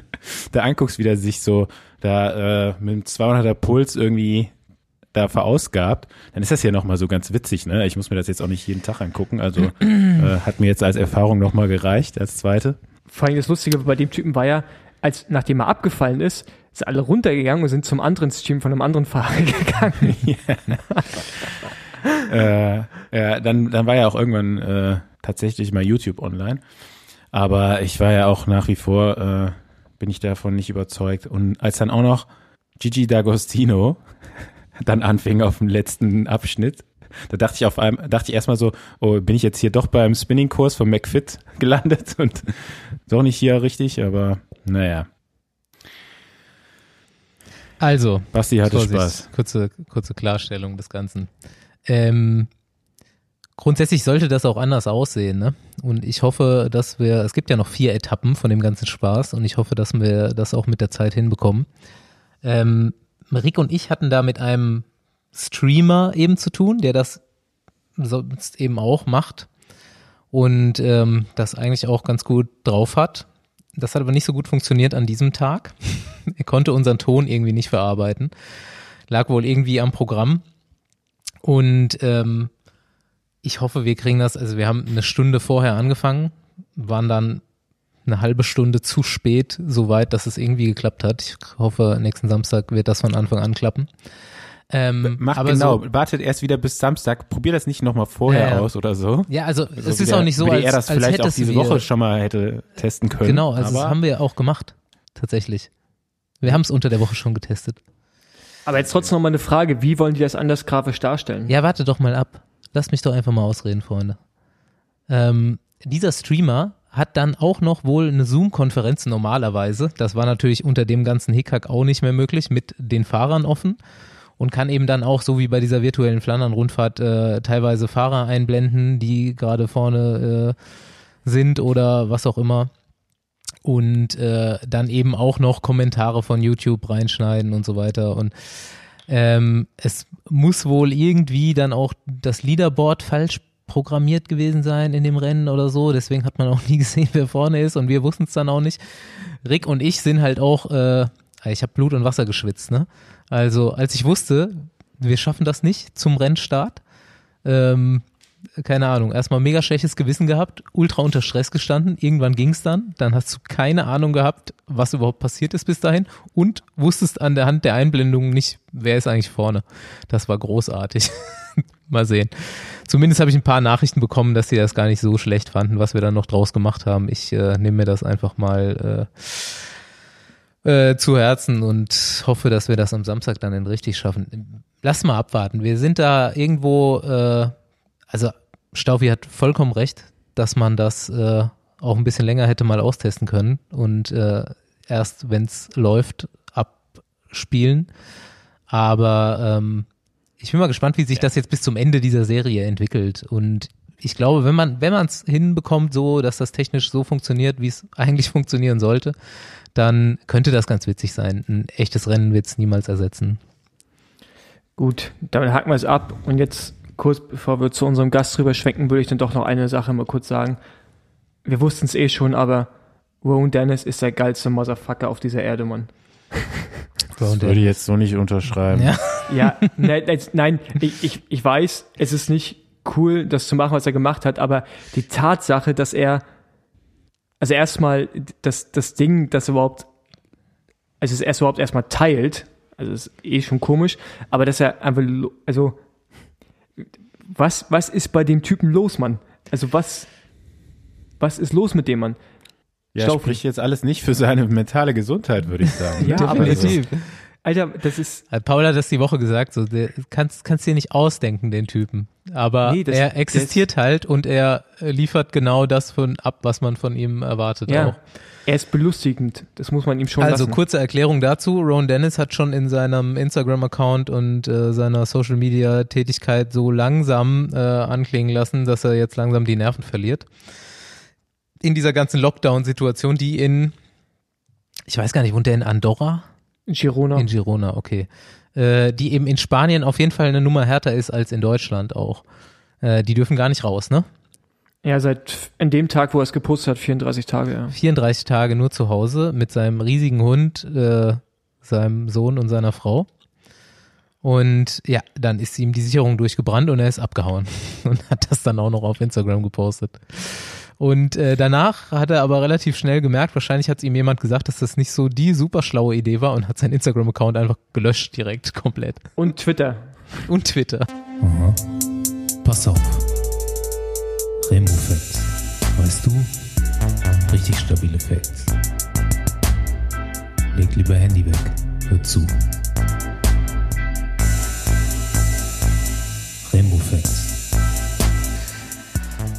da anguckst, wie der sich so da äh, mit einem 200er Puls irgendwie da verausgabt, dann ist das ja nochmal so ganz witzig, ne? Ich muss mir das jetzt auch nicht jeden Tag angucken, also äh, hat mir jetzt als Erfahrung nochmal gereicht, als zweite. Vor allem das Lustige bei dem Typen war ja, als nachdem er abgefallen ist, sind alle runtergegangen und sind zum anderen Stream von einem anderen Fahrer gegangen. äh, ja, dann, dann war ja auch irgendwann äh, tatsächlich mal YouTube online. Aber ich war ja auch nach wie vor, äh, bin ich davon nicht überzeugt. Und als dann auch noch Gigi D'Agostino dann anfing auf dem letzten Abschnitt, da dachte ich auf einmal, dachte ich erstmal so, oh, bin ich jetzt hier doch beim Spinning-Kurs von McFit gelandet und doch nicht hier richtig, aber naja, Also, Basti hatte Spaß. Kurze, kurze Klarstellung des Ganzen. Ähm, grundsätzlich sollte das auch anders aussehen, ne? Und ich hoffe, dass wir, es gibt ja noch vier Etappen von dem ganzen Spaß und ich hoffe, dass wir das auch mit der Zeit hinbekommen. Ähm, Rick und ich hatten da mit einem Streamer eben zu tun, der das sonst eben auch macht und ähm, das eigentlich auch ganz gut drauf hat. Das hat aber nicht so gut funktioniert an diesem Tag. er konnte unseren Ton irgendwie nicht verarbeiten. Lag wohl irgendwie am Programm. Und ähm, ich hoffe, wir kriegen das, also wir haben eine Stunde vorher angefangen, waren dann eine halbe Stunde zu spät so weit, dass es irgendwie geklappt hat. Ich hoffe, nächsten Samstag wird das von Anfang an klappen. Ähm, Macht aber genau, So, wartet erst wieder bis Samstag, probier das nicht nochmal vorher ja. aus oder so. ja, also So es ist der- auch nicht so, als, er das als vielleicht auch diese wir, Woche schon mal hätte testen können. Genau, also das haben wir ja auch gemacht, tatsächlich. Wir haben es unter der Woche schon getestet. Aber jetzt trotzdem noch mal eine Frage, wie wollen die das anders grafisch darstellen? Ja, warte doch mal ab. Lass mich doch einfach mal ausreden, Freunde. Ähm, dieser Streamer hat dann auch noch wohl eine Zoom-Konferenz normalerweise. Das war natürlich unter dem ganzen Hickhack auch nicht mehr möglich, mit den Fahrern offen. Und kann eben dann auch, so wie bei dieser virtuellen Flandern-Rundfahrt, äh, teilweise Fahrer einblenden, die gerade vorne äh, sind oder was auch immer. Und äh, dann eben auch noch Kommentare von YouTube reinschneiden und so weiter. Und ähm, es muss wohl irgendwie dann auch das Leaderboard falsch programmiert gewesen sein in dem Rennen oder so. Deswegen hat man auch nie gesehen, wer vorne ist und wir wussten es dann auch nicht. Rick und ich sind halt auch, äh, ich habe Blut und Wasser geschwitzt, ne? Also als ich wusste, wir schaffen das nicht zum Rennstart, ähm, keine Ahnung, erstmal mega schlechtes Gewissen gehabt, ultra unter Stress gestanden, irgendwann ging's dann, dann hast du keine Ahnung gehabt, was überhaupt passiert ist bis dahin und wusstest an der Hand der Einblendung nicht, wer ist eigentlich vorne. Das war großartig. Mal sehen. Zumindest habe ich ein paar Nachrichten bekommen, dass sie das gar nicht so schlecht fanden, was wir dann noch draus gemacht haben. Ich äh, nehme mir das einfach mal äh, äh, zu Herzen und hoffe, dass wir das am Samstag dann richtig schaffen. Lass mal abwarten. Wir sind da irgendwo, äh, also Staufi hat vollkommen recht, dass man das äh, auch ein bisschen länger hätte mal austesten können und äh, erst, wenn es läuft, abspielen. Aber ähm, ich bin mal gespannt, wie sich das jetzt bis zum Ende dieser Serie entwickelt. Und ich glaube, wenn man wenn man es hinbekommt, so dass das technisch so funktioniert, wie es eigentlich funktionieren sollte, dann könnte das ganz witzig sein. Ein echtes Rennen wird es niemals ersetzen. Gut, damit haken wir es ab. Und jetzt, kurz bevor wir zu unserem Gast rüber schwenken, würde ich dann doch noch eine Sache mal kurz sagen. Wir wussten es eh schon, aber Rowan Dennis ist der geilste Motherfucker auf dieser Erde, Mann. das würde ich jetzt so nicht unterschreiben. Ja. Ja, nein, nein ich, ich, ich weiß, es ist nicht cool, das zu machen, was er gemacht hat, aber die Tatsache, dass er, also erstmal das, das Ding, das überhaupt, also es erst überhaupt erstmal teilt, also ist eh schon komisch, aber dass er einfach, also, was, was ist bei dem Typen los, Mann? Also was, was ist los mit dem Mann? Ja, Staufi. spricht jetzt alles nicht für seine mentale Gesundheit, würde ich sagen. Ja, aber Also, Alter, das ist, Paul hat das die Woche gesagt, so, der, kannst, kannst dir nicht ausdenken, den Typen. Aber Nee, das- er existiert halt und er liefert genau das von ab, was man von ihm erwartet ja, auch. er ist belustigend, das muss man ihm schon Also lassen. kurze Erklärung dazu. Ron Dennis hat schon in seinem Instagram-Account und äh, seiner Social-Media-Tätigkeit so langsam äh, anklingen lassen, dass er jetzt langsam die Nerven verliert. In dieser ganzen Lockdown-Situation, die in, ich weiß gar nicht, wohnt der in Andorra? Girona. In Girona, okay. Äh, die eben in Spanien auf jeden Fall eine Nummer härter ist als in Deutschland auch. Äh, die dürfen gar nicht raus, ne? Ja, seit an dem Tag, wo er es gepostet hat, 34 Tage, ja. 34 Tage nur zu Hause mit seinem riesigen Hund, äh, seinem Sohn und seiner Frau. Und ja, dann ist ihm die Sicherung durchgebrannt und er ist abgehauen und hat das dann auch noch auf Instagram gepostet. Und äh, danach hat er aber relativ schnell gemerkt, wahrscheinlich hat es ihm jemand gesagt, dass das nicht so die super schlaue Idee war und hat seinen Instagram-Account einfach gelöscht direkt komplett. Und Twitter. Und Twitter. Aha. Pass auf. Rainbow Facts. Weißt du? Richtig stabile Facts. Leg lieber Handy weg. Hör zu. Rainbow Facts.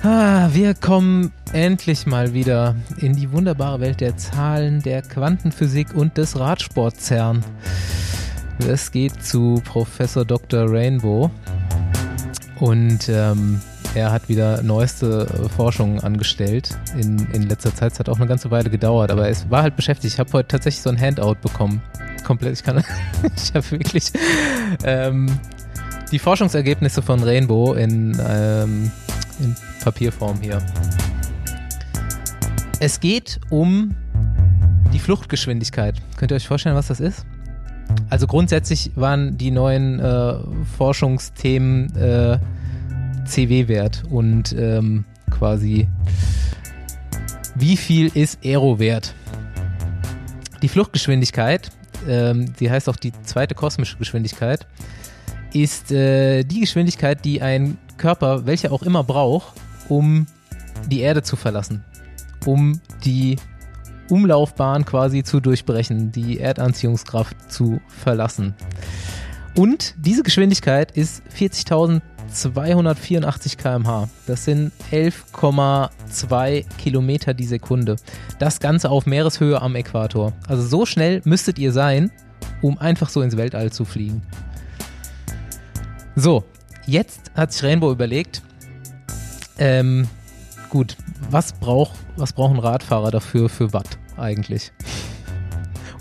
Ah, wir kommen endlich mal wieder in die wunderbare Welt der Zahlen, der Quantenphysik und des Radsportzern. Es geht zu Professor Dr. Rainbow und ähm, er hat wieder neueste äh, Forschungen angestellt in, in letzter Zeit. Es hat auch eine ganze Weile gedauert, aber es war halt beschäftigt. Ich habe heute tatsächlich so ein Handout bekommen. Komplett, ich kann, ich habe wirklich ähm, die Forschungsergebnisse von Rainbow in, ähm, in Papierform hier. Es geht um die Fluchtgeschwindigkeit. Könnt ihr euch vorstellen, was das ist? Also grundsätzlich waren die neuen äh, Forschungsthemen äh, CW-Wert und ähm, quasi Wie viel ist Aero wert? Die Fluchtgeschwindigkeit, ähm, die heißt auch die zweite kosmische Geschwindigkeit, ist äh, die Geschwindigkeit, die ein Körper, welcher auch immer braucht, um die Erde zu verlassen, um die Umlaufbahn quasi zu durchbrechen, die Erdanziehungskraft zu verlassen. Und diese Geschwindigkeit ist 40.284 km/h. Das sind 11,2 Kilometer die Sekunde. Das Ganze auf Meereshöhe am Äquator. Also so schnell müsstet ihr sein, um einfach so ins Weltall zu fliegen. So, jetzt hat sich Rainbow überlegt, ähm, gut, was, braucht, was brauchen Radfahrer dafür für Watt eigentlich?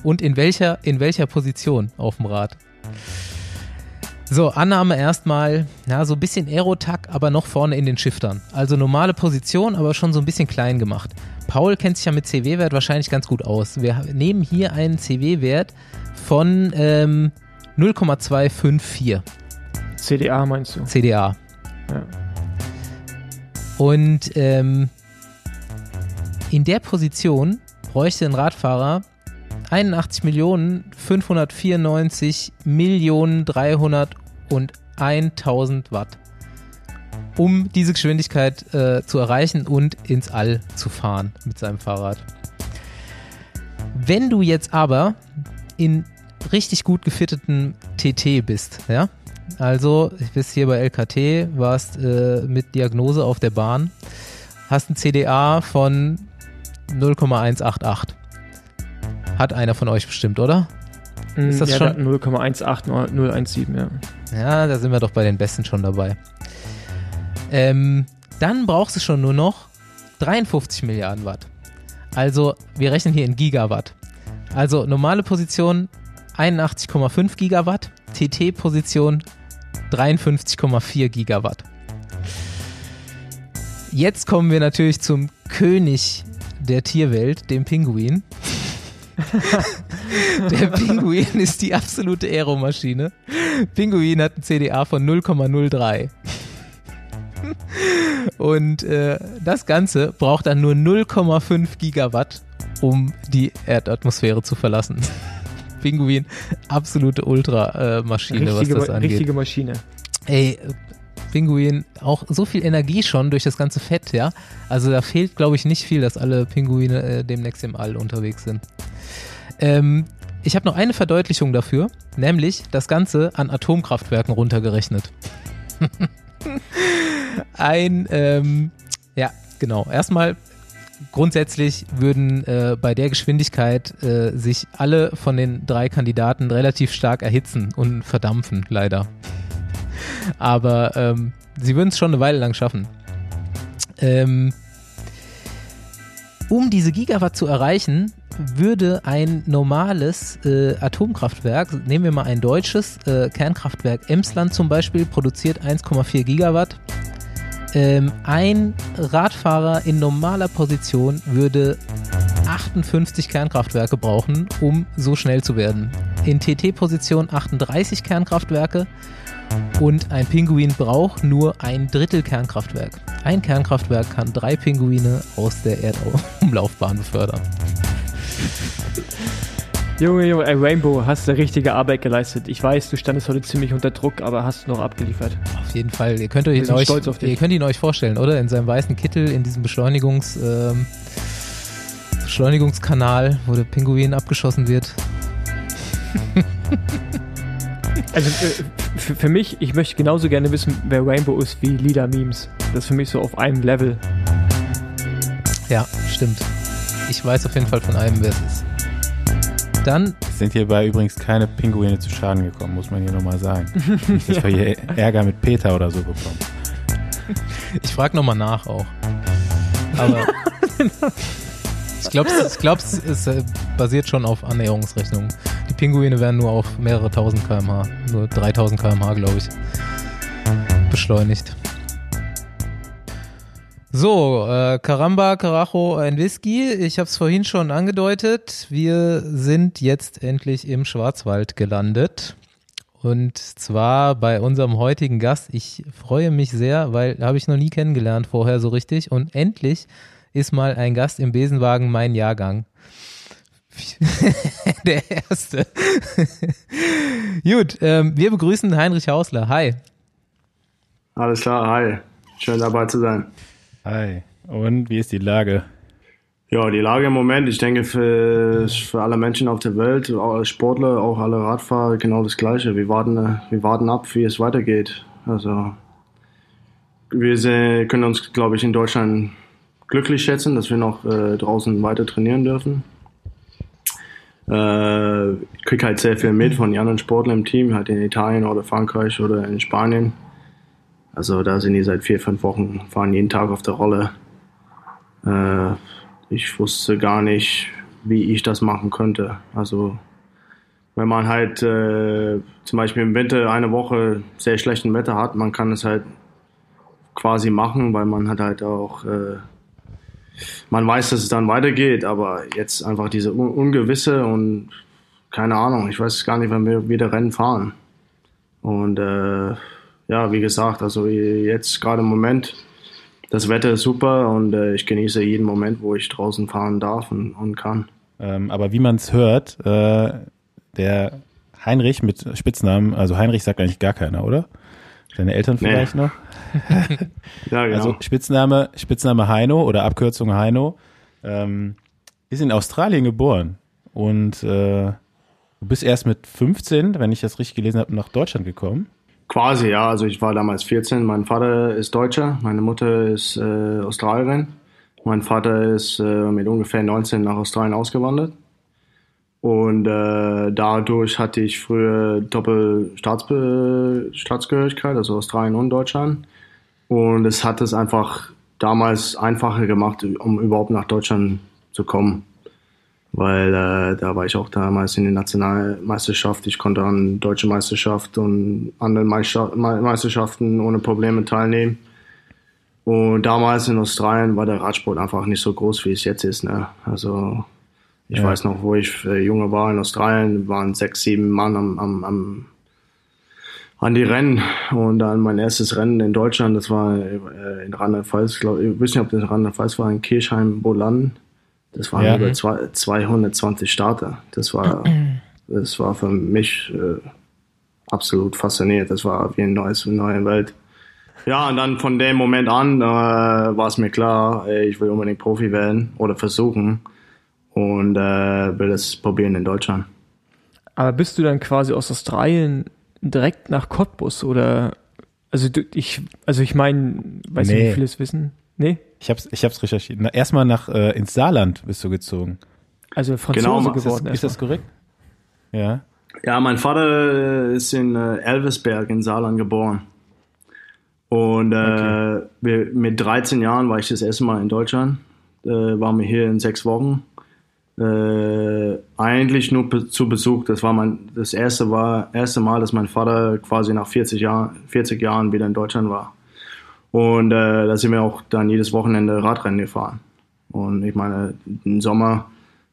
Und in welcher, in welcher Position auf dem Rad? So, Annahme erstmal, ja, so ein bisschen Aerotack, aber noch vorne in den Shiftern. Also normale Position, aber schon so ein bisschen klein gemacht. Paul kennt sich ja mit CW-Wert wahrscheinlich ganz gut aus. Wir nehmen hier einen CW-Wert von ähm, 0,254 CDA meinst du? CDA. Ja. Und ähm, in der Position bräuchte ein Radfahrer 81 Millionen 594 Millionen 301.000 Watt, um diese Geschwindigkeit äh, zu erreichen und ins All zu fahren mit seinem Fahrrad. Wenn du jetzt aber in richtig gut gefitteten TT bist, ja, also bist hier bei LKT, warst äh, mit Diagnose auf der Bahn, hast ein CDA von 0,188. Hat einer von euch bestimmt, oder? Ist das ja, schon- der hat 0,18017, ja. Ja, da sind wir doch bei den Besten schon dabei. Ähm, dann brauchst du schon nur noch 53 Milliarden Watt. Also, wir rechnen hier in Gigawatt. Also, normale Position 81,5 Gigawatt, TT-Position 53,4 Gigawatt. Jetzt kommen wir natürlich zum König der Tierwelt, dem Pinguin. der Pinguin ist die absolute Aeromaschine. Pinguin hat ein CDA von 0,03. Und äh, das Ganze braucht dann nur 0,5 Gigawatt, um die Erdatmosphäre zu verlassen. Pinguin, absolute Ultramaschine, was das angeht. richtige Maschine. Ey, Pinguin, auch so viel Energie schon durch das ganze Fett, ja. Also da fehlt, glaube ich, nicht viel, dass alle Pinguine äh, demnächst im All unterwegs sind. Ähm, ich habe noch eine Verdeutlichung dafür, nämlich das Ganze an Atomkraftwerken runtergerechnet. Ein, ähm, ja, genau. Erstmal grundsätzlich würden äh, bei der Geschwindigkeit äh, sich alle von den drei Kandidaten relativ stark erhitzen und verdampfen, leider. Aber ähm, sie würden es schon eine Weile lang schaffen. Ähm, um diese Gigawatt zu erreichen, würde ein normales äh, Atomkraftwerk, nehmen wir mal ein deutsches äh, Kernkraftwerk Emsland zum Beispiel, produziert 1,4 Gigawatt. Ähm, ein Radfahrer in normaler Position würde 58 Kernkraftwerke brauchen, um so schnell zu werden. In TT-Position 38 Kernkraftwerke und ein Pinguin braucht nur ein Drittel Kernkraftwerk. Ein Kernkraftwerk kann drei Pinguine aus der Erdumlaufbahn befördern. Junge, Junge, ey, Rainbow, hast du richtige Arbeit geleistet. Ich weiß, du standest heute ziemlich unter Druck, aber hast noch abgeliefert. Auf jeden Fall. Ihr könnt, euch euch, stolz auf dich. ihr könnt ihn euch vorstellen, oder? In seinem weißen Kittel, in diesem Beschleunigungs, ähm, Beschleunigungskanal, wo der Pinguin abgeschossen wird. Also äh, für, für mich, ich möchte genauso gerne wissen, wer Rainbow ist wie Leader Memes. Das ist für mich so auf einem Level. Ja, stimmt. Ich weiß auf jeden Fall von einem, wer es ist. Dann, Es sind hierbei übrigens keine Pinguine zu Schaden gekommen, muss man hier nochmal sagen. Nicht, dass wir hier Ärger mit Peter oder so bekommen. ich frage nochmal nach auch. Aber ich glaube, ich glaub, es äh, basiert schon auf Annäherungsrechnungen. Die Pinguine werden nur auf mehrere tausend kmh, nur 3000 kmh, glaube ich, beschleunigt. So, äh, Caramba, Carajo, ein Whisky. Ich habe es vorhin schon angedeutet. Wir sind jetzt endlich im Schwarzwald gelandet. Und zwar bei unserem heutigen Gast. Ich freue mich sehr, weil habe ich noch nie kennengelernt vorher so richtig. Und endlich ist mal ein Gast im Besenwagen mein Jahrgang. Der erste. Gut, ähm, wir begrüßen Heinrich Hausler. Hi. Alles klar, hi. Schön dabei zu sein. Hi. Und wie ist die Lage? Ja, die Lage im Moment, ich denke für, für alle Menschen auf der Welt, Sportler, auch alle Radfahrer, genau das Gleiche. Wir warten, wir warten ab, wie es weitergeht. Also wir sehen, können uns, glaube ich, in Deutschland glücklich schätzen, dass wir noch äh, draußen weiter trainieren dürfen. Äh, ich kriege halt sehr viel mit von den anderen Sportlern im Team, halt in Italien oder Frankreich oder in Spanien. Also da sind die seit vier, fünf Wochen, fahren jeden Tag auf der Rolle. Äh, ich wusste gar nicht, wie ich das machen könnte. Also wenn man halt äh, zum Beispiel im Winter eine Woche sehr schlechten Wetter hat, man kann es halt quasi machen, weil man hat halt auch, äh, man weiß, dass es dann weitergeht, aber jetzt einfach diese Un Ungewisse und keine Ahnung, ich weiß gar nicht, wann wir wieder Rennen fahren. Und äh, ja, wie gesagt, also jetzt gerade im Moment, das Wetter ist super und äh, ich genieße jeden Moment, wo ich draußen fahren darf und, und kann. Ähm, aber wie man es hört, äh, der Heinrich mit Spitznamen, also Heinrich sagt eigentlich gar keiner, oder? Deine Eltern vielleicht nee. noch? ja, genau. Also Spitzname, Spitzname Heino oder Abkürzung Heino, ähm, ist in Australien geboren und äh, du bist erst mit 15, wenn ich das richtig gelesen habe, nach Deutschland gekommen. Quasi, ja. Also ich war damals 14. Mein Vater ist Deutscher, meine Mutter ist äh, Australierin. Mein Vater ist äh, mit ungefähr 19 nach Australien ausgewandert. Und äh, dadurch hatte ich früher Doppelstaatsgehörigkeit, also Australien und Deutschland. Und es hat es einfach damals einfacher gemacht, um überhaupt nach Deutschland zu kommen. Weil äh, da war ich auch damals in der Nationalmeisterschaft. Ich konnte an deutsche Meisterschaft und anderen Meisterschaften ohne Probleme teilnehmen. Und damals in Australien war der Radsport einfach nicht so groß, wie es jetzt ist. Ne? Also ich ja. weiß noch, wo ich äh, junge war in Australien, waren sechs, sieben Mann am, am, am an die Rennen und dann mein erstes Rennen in Deutschland, das war äh, in Rheinland-Pfalz, ich, ich weiß nicht, ob das Rheinland-Pfalz war, in Kirchheim-Bolan. Das waren ja. über zwei, 220 Starter. Das war, das war für mich äh, absolut faszinierend. Das war wie ein neues, eine neue Welt. Ja, und dann von dem Moment an äh, war es mir klar, ich will unbedingt Profi werden oder versuchen und äh, will das probieren in Deutschland. Aber bist du dann quasi aus Australien direkt nach Cottbus oder also du, ich also ich meine, weiß nee. nicht, wie viele es wissen? Nee? Ich hab's ich hab's recherchiert. Na, erstmal nach äh, ins Saarland bist du gezogen. Also Franzose genau, geworden. Ist das, ist das korrekt? Ja. Ja, mein Vater ist in äh, Elvesberg in Saarland geboren. Und äh, okay. wir, mit 13 Jahren war ich das erste Mal in Deutschland. Äh, waren wir hier in sechs Wochen äh, eigentlich nur zu Besuch. Das war mein, das erste war, erste Mal, dass mein Vater quasi nach 40 Jahren, 40 Jahren wieder in Deutschland war. Und äh, da sind wir auch dann jedes Wochenende Radrennen gefahren. Und ich meine, im Sommer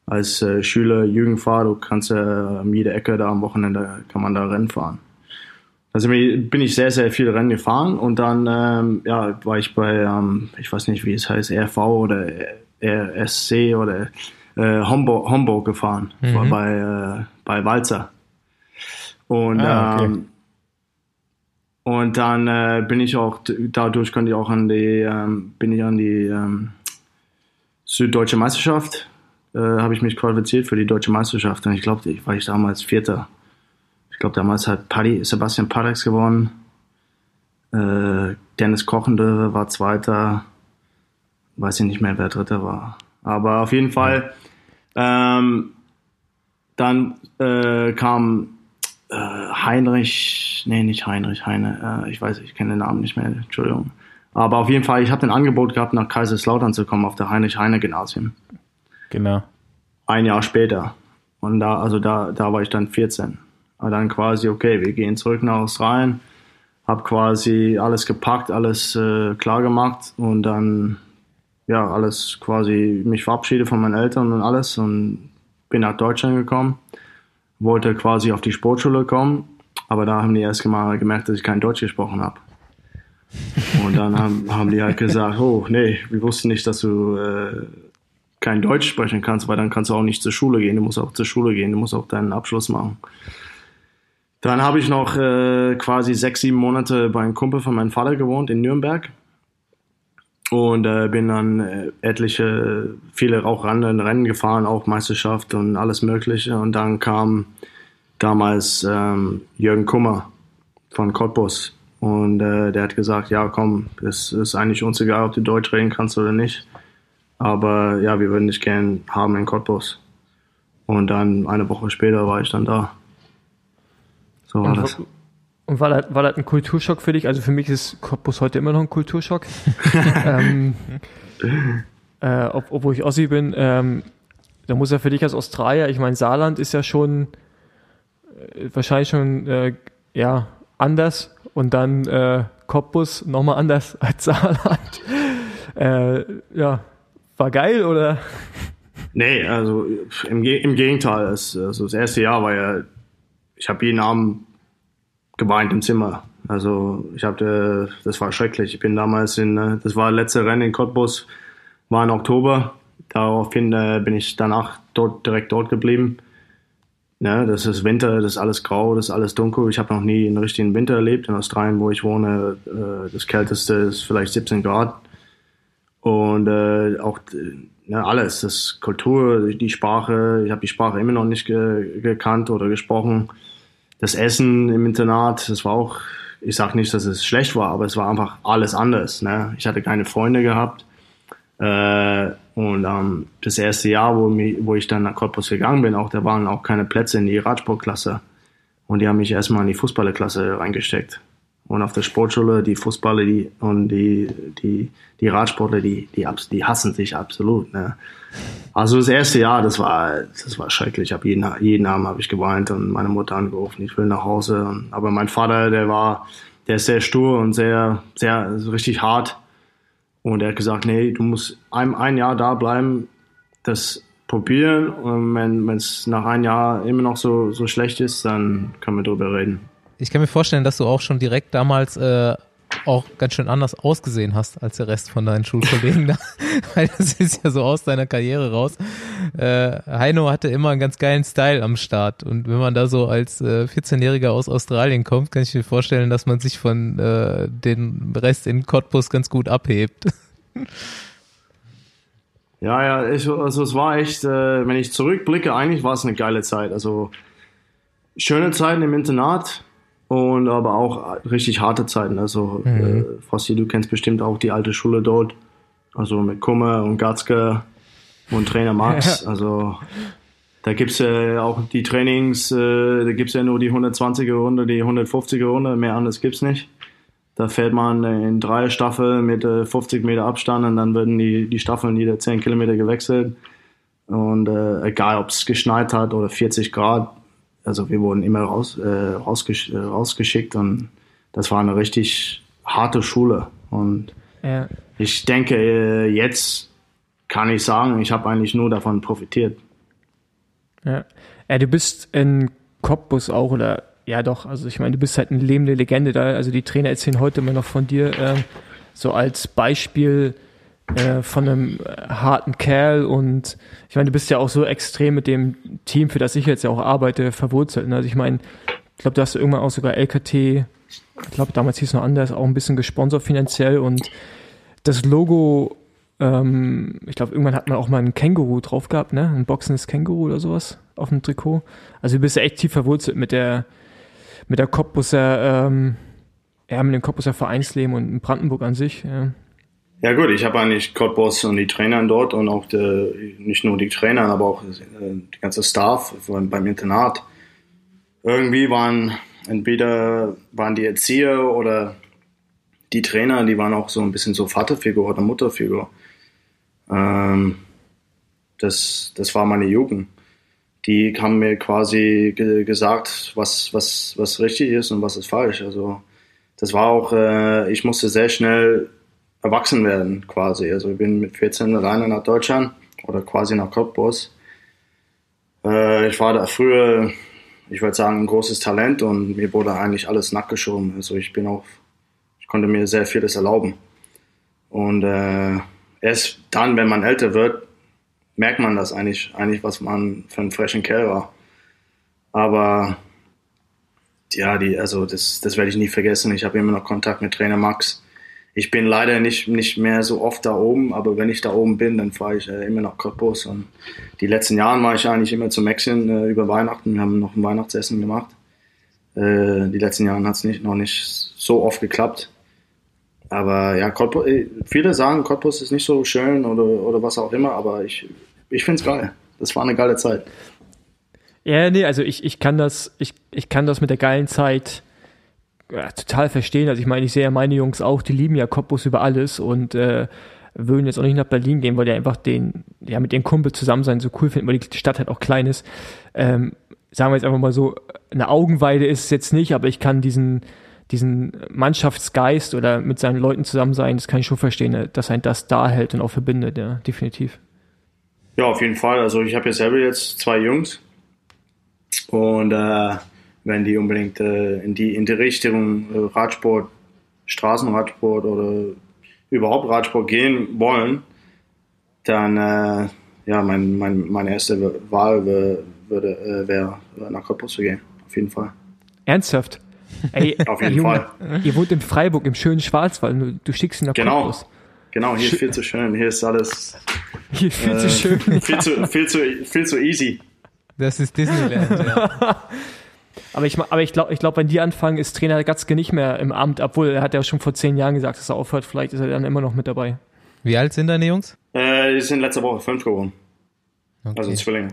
als äh, Schüler, Jugendfahrer, du kannst äh, um jede Ecke da am Wochenende kann man da Rennen fahren. Also bin ich sehr, sehr viel Rennen gefahren und dann ähm, ja, war ich bei, ähm, ich weiß nicht, wie es heißt, RV oder RSC oder äh, Homburg, Homburg gefahren, mhm. bei, äh, bei Walzer. Und, ah, okay. ähm, und dann äh, bin ich auch, dadurch konnte ich auch an die, ähm, bin ich an die ähm, Süddeutsche Meisterschaft, äh, habe ich mich qualifiziert für die Deutsche Meisterschaft. Und ich glaube, ich war ich damals Vierter. Ich glaube, damals hat Paddy, Sebastian Padex gewonnen. Äh, Dennis Kochende war Zweiter. Weiß ich nicht mehr, wer Dritter war. Aber auf jeden Fall ähm, dann äh, kam äh, Heinrich, nee, nicht Heinrich, Heine, äh, ich weiß, ich kenne den Namen nicht mehr, Entschuldigung. Aber auf jeden Fall, ich habe ein Angebot gehabt, nach Kaiserslautern zu kommen, auf der Heinrich-Heine-Gymnasium. Genau. Ein Jahr später. Und da, also da, da war ich dann 14. Und dann quasi, okay, wir gehen zurück nach Australien. Hab quasi alles gepackt, alles äh, klar gemacht und dann ja, alles quasi mich verabschiede von meinen Eltern und alles und bin nach Deutschland gekommen. Wollte quasi auf die Sportschule kommen, aber da haben die erst mal gemerkt, dass ich kein Deutsch gesprochen habe. Und dann haben, haben die halt gesagt, oh nee, wir wussten nicht, dass du äh, kein Deutsch sprechen kannst, weil dann kannst du auch nicht zur Schule gehen. Du musst auch zur Schule gehen, du musst auch deinen Abschluss machen. Dann habe ich noch äh, quasi sechs, sieben Monate bei einem Kumpel von meinem Vater gewohnt in Nürnberg und äh, bin dann äh, etliche, viele auch Rennen gefahren, auch Meisterschaft und alles Mögliche. Und dann kam damals ähm, Jürgen Kummer von Cottbus und äh, der hat gesagt, ja komm, es ist eigentlich uns egal, ob du Deutsch reden kannst oder nicht. Aber ja, wir würden dich gern haben in Cottbus. Und dann eine Woche später war ich dann da. So war Und, das. Und war, das, war das ein Kulturschock für dich? Also für mich ist Cottbus heute immer noch ein Kulturschock. ähm, äh, ob, obwohl ich Ossi bin, ähm, da muss ja für dich als Australier, ich meine, Saarland ist ja schon äh, wahrscheinlich schon äh, ja, anders und dann äh, Cottbus nochmal anders als Saarland. äh, ja, war geil oder? Nee, also im, im Gegenteil. Es, also das erste Jahr war ja, ich habe jeden Abend geweint im Zimmer. Also ich habe, das war schrecklich. Ich bin damals in, äh, das war letzte Rennen in Cottbus, war im Oktober. Daraufhin äh, bin ich danach dort direkt dort geblieben. Ja, das ist Winter, das ist alles grau, das ist alles dunkel. Ich habe noch nie einen richtigen Winter erlebt. In Australien, wo ich wohne, äh, das kälteste ist vielleicht 17 Grad. Und äh, auch äh, ne, alles, das Kultur, die Sprache, ich habe die Sprache immer noch nicht ge gekannt oder gesprochen. Das Essen im Internat, das war auch, ich sage nicht, dass es schlecht war, aber es war einfach alles anders. Ne? Ich hatte keine Freunde gehabt. Äh, und ähm, das erste Jahr, wo, mi- wo ich dann nach Cottbus gegangen bin, auch da waren auch keine Plätze in die Radsportklasse. Und die haben mich erstmal in die Fußballerklasse reingesteckt. Und auf der Sportschule, die Fußballer die, und die, die, die Radsportler, die, die, die hassen sich absolut. Ne? Also das erste Jahr, das war, das war schrecklich. Ich habe jeden, jeden Abend habe ich geweint und meine Mutter angerufen, ich will nach Hause. Aber mein Vater, der war, der ist sehr stur und sehr, sehr also richtig hart. Und er hat gesagt, nee, du musst ein, ein Jahr da bleiben, das probieren. Und wenn es nach einem Jahr immer noch so, so schlecht ist, dann können wir drüber reden. Ich kann mir vorstellen, dass du auch schon direkt damals äh, auch ganz schön anders ausgesehen hast als der Rest von deinen Schulkollegen da. Weil das ist ja so aus deiner Karriere raus. Äh, Heino hatte immer einen ganz geilen Style am Start. Und wenn man da so als äh, 14-Jähriger aus Australien kommt, kann ich mir vorstellen, dass man sich von äh, dem Rest in Cottbus ganz gut abhebt. Ja, ja, ich, also es war echt, äh, wenn ich zurückblicke, eigentlich war es eine geile Zeit. Also schöne Zeiten im Internat und aber auch richtig harte Zeiten. Also äh, Frosty, du kennst bestimmt auch die alte Schule dort. Also mit Kummer und Gatzke und Trainer Max. Also da gibt's ja auch die Trainings, äh, da gibt's ja nur die 120er Runde, die 150er Runde, mehr anderes gibt's nicht. Da fährt man in drei Staffeln mit äh, 50 Meter Abstand und dann werden die, die Staffeln jede 10 Kilometer gewechselt. Und äh, egal, ob es geschneit hat oder 40 Grad, also wir wurden immer raus, äh, rausgesch äh, rausgeschickt und das war eine richtig harte Schule. Und Ja. ich denke, äh, jetzt kann ich sagen, ich habe eigentlich nur davon profitiert. Ja. ja, du bist in Cottbus auch, oder ja doch, also ich meine, du bist halt eine lebende Legende da. Also die Trainer erzählen heute immer noch von dir, ähm, so als Beispiel äh, von einem äh, harten Kerl und ich meine, du bist ja auch so extrem mit dem Team, für das ich jetzt ja auch arbeite, verwurzelt. Ne? Also ich meine, ich glaube, du hast irgendwann auch sogar LKT, ich glaube damals hieß es noch anders, auch ein bisschen gesponsert finanziell und das Logo, ähm, ich glaube, irgendwann hat man auch mal ein Känguru drauf gehabt, ne? Ein boxendes Känguru oder sowas auf dem Trikot. Also du bist ja echt tief verwurzelt mit der, mit der Cottbuser, ähm, ja, mit dem Cottbuser Vereinsleben und in Brandenburg an sich. Ja. Ja gut, ich habe eigentlich Cottbus und die Trainer dort und auch die, nicht nur die Trainer, aber auch äh, die ganze Staff beim Internat. Irgendwie waren entweder waren die Erzieher oder die Trainer, die waren auch so ein bisschen so Vaterfigur oder Mutterfigur. Ähm, das, das war meine Jugend. Die haben mir quasi ge gesagt, was, was, was richtig ist und was ist falsch. Also das war auch, äh, ich musste sehr schnell erwachsen werden quasi. Also ich bin mit 14 alleine nach Deutschland oder quasi nach Cottbus. Äh, ich war da früher, ich würde sagen, ein großes Talent und mir wurde eigentlich alles nachgeschoben. Also ich bin auch, ich konnte mir sehr vieles erlauben. Und äh, erst dann, wenn man älter wird, merkt man das eigentlich, eigentlich, was man für einen frischen Kerl war. Aber ja, die, also das, das werde ich nie vergessen. Ich habe immer noch Kontakt mit Trainer Max. Ich bin leider nicht, nicht mehr so oft da oben, aber wenn ich da oben bin, dann fahre ich äh, immer nach Cottbus. Und die letzten Jahre war ich eigentlich immer zu Mexien äh, über Weihnachten. Wir haben noch ein Weihnachtsessen gemacht. Äh, die letzten Jahre hat es nicht, noch nicht so oft geklappt. Aber ja, Cottbus, äh, viele sagen, Cottbus ist nicht so schön oder, oder was auch immer, aber ich, ich finde es geil. Das war eine geile Zeit. Ja, nee, also ich, ich kann das, ich, ich kann das mit der geilen Zeit ja, total verstehen. Also ich meine, ich sehe ja meine Jungs auch, die lieben ja Cottbus über alles und äh, würden jetzt auch nicht nach Berlin gehen, weil die einfach den, ja, mit ihren Kumpel zusammen sein so cool finden, weil die Stadt halt auch klein ist. Ähm, sagen wir jetzt einfach mal so, eine Augenweide ist es jetzt nicht, aber ich kann diesen, diesen Mannschaftsgeist oder mit seinen Leuten zusammen sein, das kann ich schon verstehen, dass ein das da hält und auch verbindet, ja, definitiv. Ja, auf jeden Fall. Also ich habe ja selber jetzt zwei Jungs und äh, wenn die unbedingt äh, in die in die Richtung äh, Radsport, Straßenradsport oder überhaupt Radsport gehen wollen, dann äh, ja, mein, mein, meine erste Wahl würde äh, wäre nach Cottbus zu gehen, auf jeden Fall. Ernsthaft? Ey, Auf jeden Junge, Fall. Ihr wohnt in Freiburg, im schönen Schwarzwald. Du, du schickst ihn nach Genau. Cottbus. Genau, hier ist viel zu schön, hier ist alles Hier ist viel zu äh, schön. viel zu viel zu viel zu easy. Das ist Disneyland, ja. Aber ich, aber ich glaube, ich glaub, wenn die anfangen, ist Trainer Gatzke nicht mehr im Amt, obwohl er hat ja schon vor zehn Jahren gesagt, dass er aufhört. Vielleicht ist er dann immer noch mit dabei. Wie alt sind deine Jungs? Äh, die sind letzte Woche fünf geworden, Okay. also Zwillinge.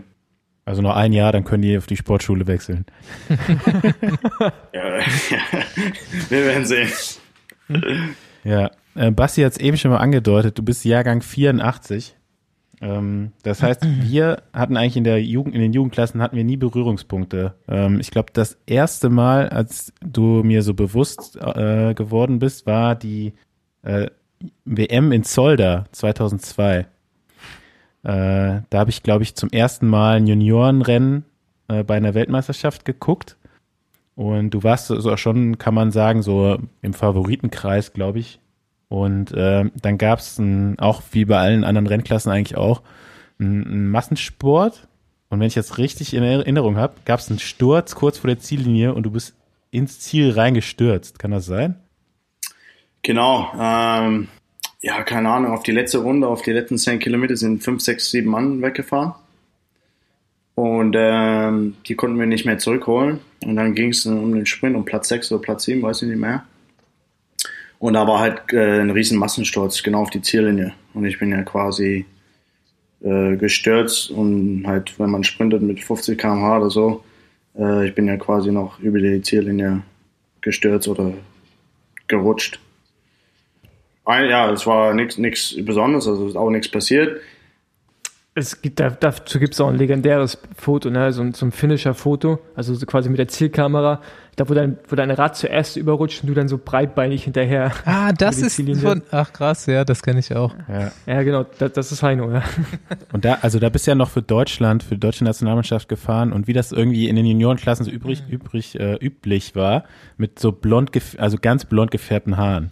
Also noch ein Jahr, dann können die auf die Sportschule wechseln. Ja, wir werden sehen. Ja, äh, Basti hat es eben schon mal angedeutet, du bist Jahrgang 84. Ähm, das heißt, wir hatten eigentlich in der Jugend, in den Jugendklassen hatten wir nie Berührungspunkte. Ähm, ich glaube, das erste Mal, als du mir so bewusst äh, geworden bist, war die äh, WM in Zolder 2002. Äh, da habe ich, glaube ich, zum ersten Mal ein Juniorenrennen äh, bei einer Weltmeisterschaft geguckt. Und du warst so so schon, kann man sagen, so im Favoritenkreis, glaube ich. Und ähm, dann gab es auch wie bei allen anderen Rennklassen eigentlich auch einen, Massensport. Und wenn ich das richtig in Erinnerung habe, gab es einen Sturz kurz vor der Ziellinie und du bist ins Ziel reingestürzt. Kann das sein? Genau. Ähm, ja, keine Ahnung, auf die letzte Runde, auf die letzten 10 Kilometer sind 5, 6, 7 Mann weggefahren. Und ähm, die konnten wir nicht mehr zurückholen. Und dann ging es um den Sprint, um Platz 6 oder Platz 7, weiß ich nicht mehr. Und da war halt äh, ein riesen Massensturz, genau auf die Ziellinie. Und ich bin ja quasi äh, gestürzt und halt, wenn man sprintet mit 50 km/h oder so, äh, ich bin ja quasi noch über die Ziellinie gestürzt oder gerutscht. Ein- Ja, es war nichts Besonderes, also ist auch nichts passiert. Es gibt, da, dazu gibt es auch ein legendäres Foto, ne? so, ein- so ein Finisher-Foto, also so quasi mit der Zielkamera, da wo dein, wo dein Rad zuerst überrutscht und du dann so breitbeinig hinterher. Ah, das ist von, ach krass, ja, das kenne ich auch. Ja. Ja, genau, das, das ist Heino, ja. Und da, also da bist du ja noch für Deutschland, für die deutsche Nationalmannschaft gefahren und wie das irgendwie in den Juniorenklassen so übrig, übrig, äh, üblich war, mit so blond, also ganz blond gefärbten Haaren.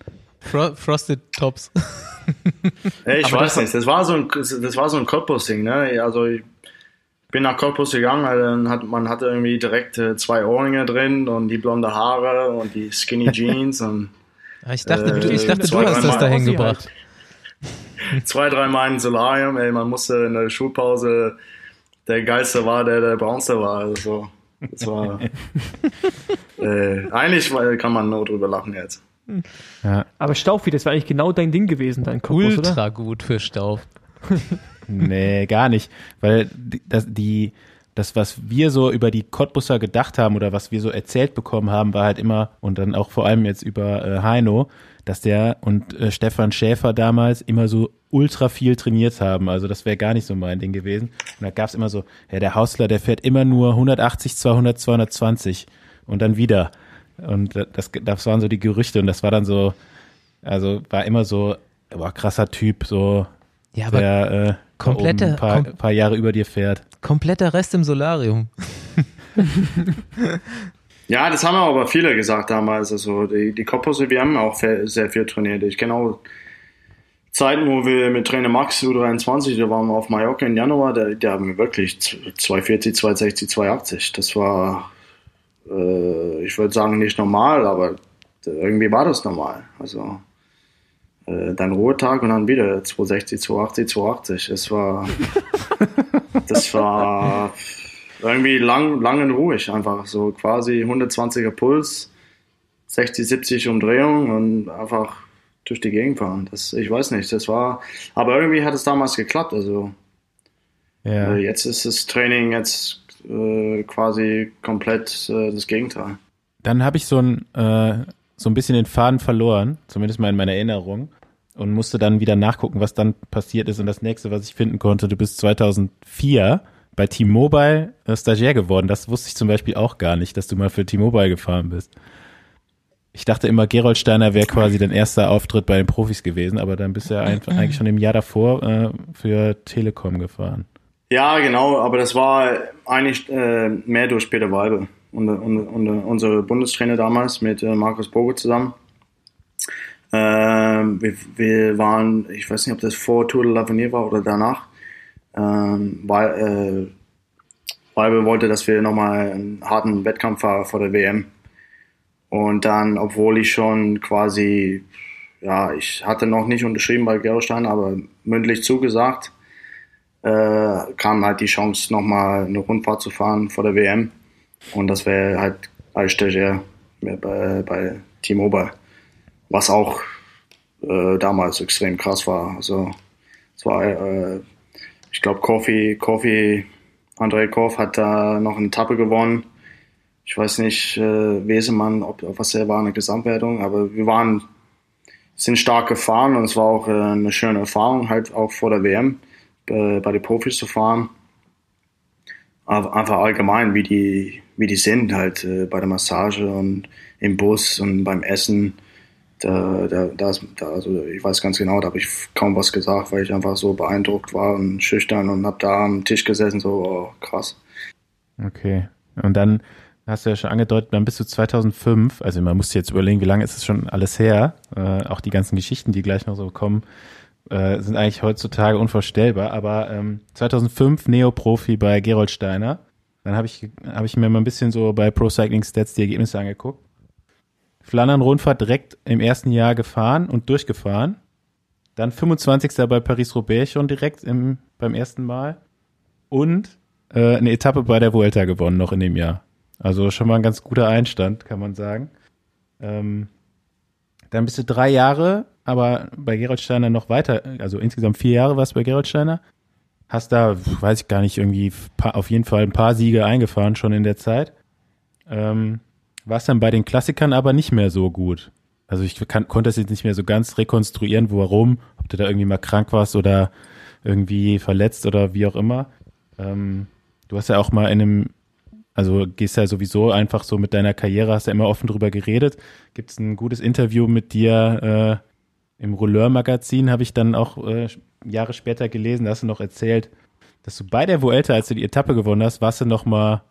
Fro Frosted Tops. Hey, ich Aber weiß das- nicht, das war so ein, das war so ein Cottbus-Ding, ne? Also ich bin nach Cottbus gegangen, also dann hat, man hatte irgendwie direkt äh, zwei Ohrringe drin und die blonde Haare und die skinny Jeans und Ah, Ich dachte, Äh, du, ich dachte, zwei, du hast das dahin Ossi gebracht. zwei, drei Mal in Solarium, ey, man musste in der Schulpause, der Geilste war, der der Braunste war, also das war, äh, eigentlich kann man nur drüber lachen jetzt. Ja. Aber Staufi, das war eigentlich genau dein Ding gewesen, dein oder? Ultra gut für Staub. Nee, gar nicht. Weil die- das, die, das, was wir so über die Cottbusser gedacht haben oder was wir so erzählt bekommen haben, war halt immer, und dann auch vor allem jetzt über äh, Heino, dass der und äh, Stefan Schäfer damals immer so ultra viel trainiert haben. Also das wäre gar nicht so mein Ding gewesen. Und da gab's immer so, ja, der Hausler, der fährt immer nur 180, 200, 220 und dann wieder. Und das, das waren so die Gerüchte und das war dann so, also war immer so, boah, krasser Typ, so Ja, aber der äh, komplette- ein paar, kom- paar Jahre über dir fährt. kompletter Rest im Solarium. Ja, das haben aber viele gesagt damals. Also die, die Kopfhose, wir haben auch sehr viel trainiert. Ich kenne auch Zeiten, wo wir mit Trainer Max U23, da waren wir auf Mallorca im Januar, da, da haben wir wirklich 240, 260, 280. Das war, äh, ich würde sagen, nicht normal, aber irgendwie war das normal. Also äh, dann Ruhetag und dann wieder 260, 280, 280. Es war, das war irgendwie lang, lang und ruhig einfach. So quasi 120er Puls, 60, 70 Umdrehungen und einfach durch die Gegend fahren. Das, ich weiß nicht, das war, aber irgendwie hat es damals geklappt. Also Ja. äh, jetzt ist das Training jetzt äh, quasi komplett äh, das Gegenteil. Dann habe ich so ein, äh, so ein bisschen den Faden verloren, zumindest mal in meiner Erinnerung, und musste dann wieder nachgucken, was dann passiert ist. Und das nächste, was ich finden konnte, du bist 2004 bei T-Mobile äh, Stagiaire geworden. Das wusste ich zum Beispiel auch gar nicht, dass du mal für T-Mobile gefahren bist. Ich dachte immer, Gerold Steiner wäre quasi dein erster Auftritt bei den Profis gewesen, aber dann bist du ja einfach, eigentlich schon im Jahr davor äh, für Telekom gefahren. Ja, genau, aber das war eigentlich äh, mehr durch Peter Weibe, unser, unser, unser, unser Bundestrainer damals mit äh, Markus Boge zusammen. Ähm, wir, wir waren, ich weiß nicht, ob das vor Tour de l'Avenir war oder danach, ähm, weil äh, Weibe wollte, dass wir nochmal einen harten Wettkampf fahren vor der WM. Und dann, obwohl ich schon quasi, ja, ich hatte noch nicht unterschrieben bei Gerolstein, aber mündlich zugesagt, äh, kam halt die Chance, nochmal eine Rundfahrt zu fahren vor der WM. Und das wäre halt als Stagiaire bei, bei T-Mobile. Was auch äh, damals extrem krass war. Also es war, äh, ich glaube, Kofi, Kofi, André Koff hat da noch eine Etappe gewonnen. Ich weiß nicht, äh, Wesemann, ob, ob was er war, eine Gesamtwertung, aber wir waren, sind stark gefahren und es war auch äh, eine schöne Erfahrung, halt auch vor der WM äh, bei den Profis zu fahren. Aber einfach allgemein, wie die, wie die sind, halt äh, bei der Massage und im Bus und beim Essen. Da, da, da, da, also ich weiß ganz genau, da habe ich kaum was gesagt, weil ich einfach so beeindruckt war und schüchtern und habe da am Tisch gesessen, so oh, krass. Okay. Und dann hast du ja schon angedeutet, dann bist du 2005, also man muss jetzt überlegen, wie lange ist es schon alles her, äh, auch die ganzen Geschichten, die gleich noch so kommen, äh, sind eigentlich heutzutage unvorstellbar, aber ähm, 2005 Neoprofi bei Gerold Steiner, dann habe ich, hab ich mir mal ein bisschen so bei Pro Cycling Stats die Ergebnisse angeguckt. Flandern-Rundfahrt direkt im ersten Jahr gefahren und durchgefahren. Dann 25. bei Paris-Roubaix schon direkt im, beim ersten Mal. Und äh, eine Etappe bei der Vuelta gewonnen noch in dem Jahr. Also schon mal ein ganz guter Einstand, kann man sagen. Ähm, dann bist du drei Jahre, aber bei Gerald Steiner noch weiter, also insgesamt vier Jahre warst du bei Gerald Steiner. Hast da, weiß ich gar nicht, irgendwie auf jeden Fall ein paar Siege eingefahren schon in der Zeit. Ähm, warst dann bei den Klassikern aber nicht mehr so gut. Also ich kann, konnte das jetzt nicht mehr so ganz rekonstruieren, warum, ob du da irgendwie mal krank warst oder irgendwie verletzt oder wie auch immer. Ähm, du hast ja auch mal in einem, also gehst ja sowieso einfach so mit deiner Karriere, hast ja immer offen drüber geredet. Gibt es ein gutes Interview mit dir äh, im Rouleur-Magazin, habe ich dann auch äh, Jahre später gelesen, da hast du noch erzählt, dass du bei der Vuelta, als du die Etappe gewonnen hast, warst du noch mal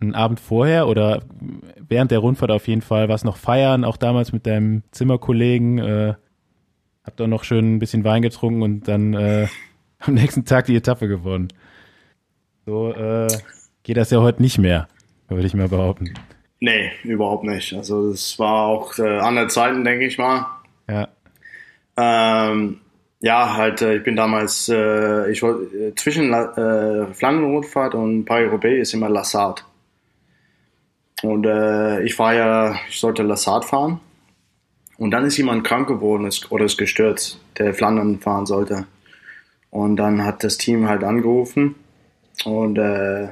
einen Abend vorher oder während der Rundfahrt auf jeden Fall, warst noch feiern, auch damals mit deinem Zimmerkollegen, äh, habt auch noch schön ein bisschen Wein getrunken und dann äh, am nächsten Tag die Etappe gewonnen. So äh, geht das ja heute nicht mehr, würde ich mal behaupten. Nee, überhaupt nicht. Also es war auch äh, andere Zeiten, denke ich mal. Ja. Ähm, ja, halt, äh, ich bin damals, äh, ich wollte, äh, zwischen äh, Flandern-Rundfahrt und Paris-Roubaix ist immer Lassard. Und äh, ich war ja, ich sollte Lassard fahren. Und dann ist jemand krank geworden ist, oder ist gestürzt, der Flandern fahren sollte. Und dann hat das Team halt angerufen und äh,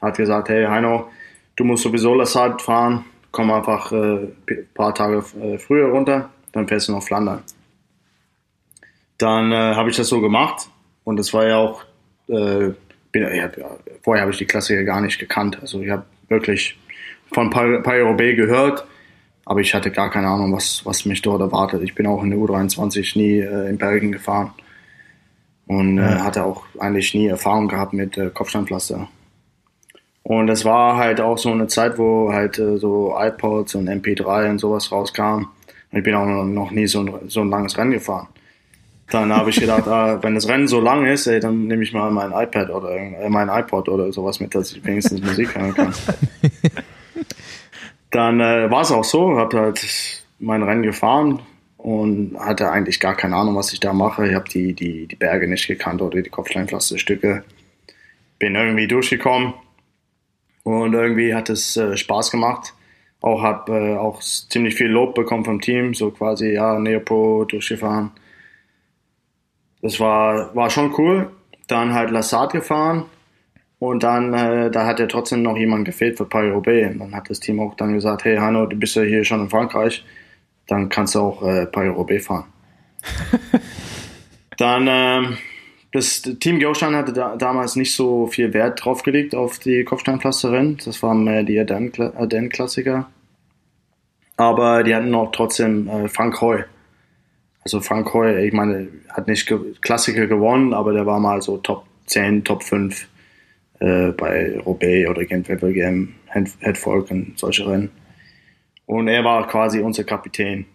hat gesagt, hey Heino, du musst sowieso Lassard fahren, komm einfach äh, ein paar Tage äh, früher runter, dann fährst du nach Flandern. Dann äh, habe ich das so gemacht und das war ja auch, äh, bin, ja, vorher habe ich die Klassiker gar nicht gekannt. Also ich habe wirklich von Paris-Roubaix gehört, aber ich hatte gar keine Ahnung, was, was mich dort erwartet. Ich bin auch in der U23 nie äh, in Belgien gefahren und äh, hatte auch eigentlich nie Erfahrung gehabt mit äh, Kopfsteinpflaster. Und es war halt auch so eine Zeit, wo halt äh, so iPods und MP3 und sowas rauskamen. Und ich bin auch noch nie so ein, so ein langes Rennen gefahren. Dann habe ich gedacht, ah, wenn das Rennen so lang ist, ey, dann nehme ich mal mein iPad oder äh, mein iPod oder sowas mit, dass ich wenigstens Musik hören kann. dann äh, war es auch so, habe halt mein Rennen gefahren und hatte eigentlich gar keine Ahnung, was ich da mache. Ich habe die, die, die Berge nicht gekannt oder die Kopfsteinpflasterstücke. Bin irgendwie durchgekommen und irgendwie hat es äh, Spaß gemacht. Auch habe äh, auch ziemlich viel Lob bekommen vom Team, so quasi ja Neopro durchgefahren. Das war war schon cool. Dann halt Lassat gefahren und dann äh, da hat ja trotzdem noch jemand gefehlt für Paris-Roubaix. Und dann hat das Team auch dann gesagt, hey Hanno, du bist ja hier schon in Frankreich dann kannst du auch äh, Paris-Roubaix fahren. dann, ähm, das Team Geostein hatte da, damals nicht so viel Wert drauf gelegt auf die Kopfsteinpflasterin. Das waren mehr die Ardennen-Klassiker. Aber die hatten auch trotzdem äh, Frank Hoy. Also Frank Hoy, ich meine, hat nicht Klassiker gewonnen, aber der war mal so Top 10, Top 5 äh, bei Roubaix oder Gent-Wevelgem, Headfolk und solche Rennen. Und er war quasi unser Kapitän.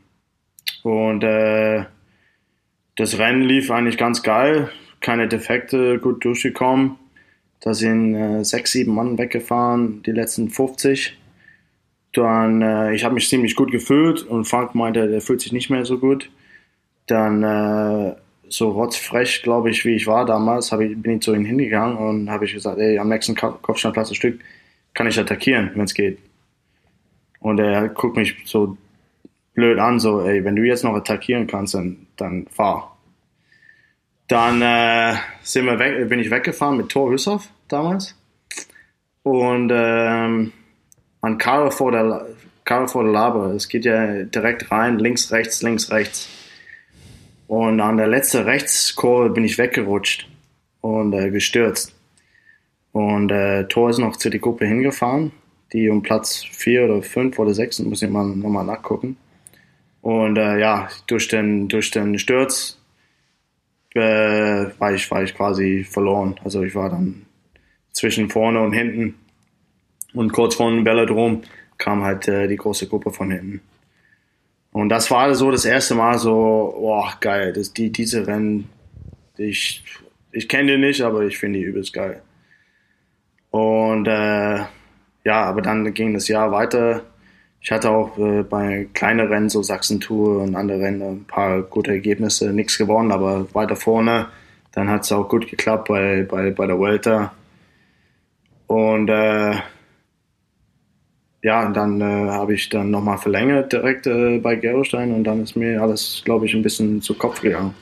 Und äh, das Rennen lief eigentlich ganz geil, keine Defekte, gut durchgekommen. Da sind äh, sechs, sieben Mann weggefahren, die letzten 50. Dann, äh, ich habe mich ziemlich gut gefühlt und Frank meinte, der fühlt sich nicht mehr so gut. Dann äh, so rotzfrech, glaube ich, wie ich war damals, ich, bin ich zu ihm hingegangen und habe ich gesagt, ey, am nächsten Kopfsteinplatz Stück kann ich attackieren, wenn es geht. Und er guckt mich so blöd an, so, ey, wenn du jetzt noch attackieren kannst, dann, dann fahr. Dann äh, sind wir weg, bin ich weggefahren mit Thor Hüssoff damals. Und ähm, an Karl vor der Karl vor der Laber. Es geht ja direkt rein, links, rechts, links, rechts. Und an der letzten Rechtskurve bin ich weggerutscht und äh, gestürzt. Und äh, Thor ist noch zu der Gruppe hingefahren die um Platz 4 oder 5 oder 6, muss ich mal nochmal nachgucken. Und äh, ja, durch den, durch den Sturz äh, war, ich, war ich quasi verloren. Also ich war dann zwischen vorne und hinten. Und kurz vor dem Velodrom kam halt äh, die große Gruppe von hinten. Und das war so das erste Mal so, boah, geil, das, die, diese Rennen, ich, ich kenne die nicht, aber ich finde die übelst geil. Und äh, ja, aber dann ging das Jahr weiter. Ich hatte auch äh, bei kleinen Rennen, so Sachsen-Tour und andere Rennen, ein paar gute Ergebnisse, nichts gewonnen, aber weiter vorne. Dann hat es auch gut geklappt bei, bei, bei der Welter. Und äh, ja, dann äh, habe ich dann nochmal verlängert direkt äh, bei Gerolstein und dann ist mir alles, glaube ich, ein bisschen zu Kopf gegangen.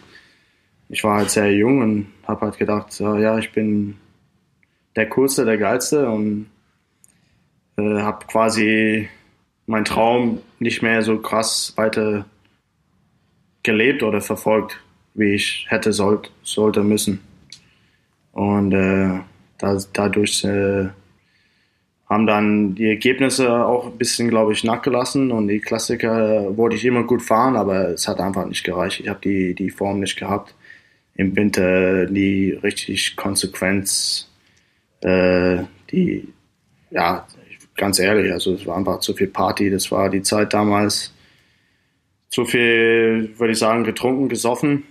Ich war halt sehr jung und habe halt gedacht, ja, ich bin der Coolste, der Geilste und äh, habe quasi meinen Traum nicht mehr so krass weiter gelebt oder verfolgt, wie ich hätte sollt, sollte müssen. Und äh, da, dadurch äh, haben dann die Ergebnisse auch ein bisschen, glaube ich, nachgelassen und die Klassiker wollte ich immer gut fahren, aber es hat einfach nicht gereicht. Ich habe die, die Form nicht gehabt. Im Winter nie richtig Konsequenz, äh, die, ja, ganz ehrlich, also es war einfach zu viel Party, das war die Zeit damals. Zu viel, würde ich sagen, getrunken, gesoffen.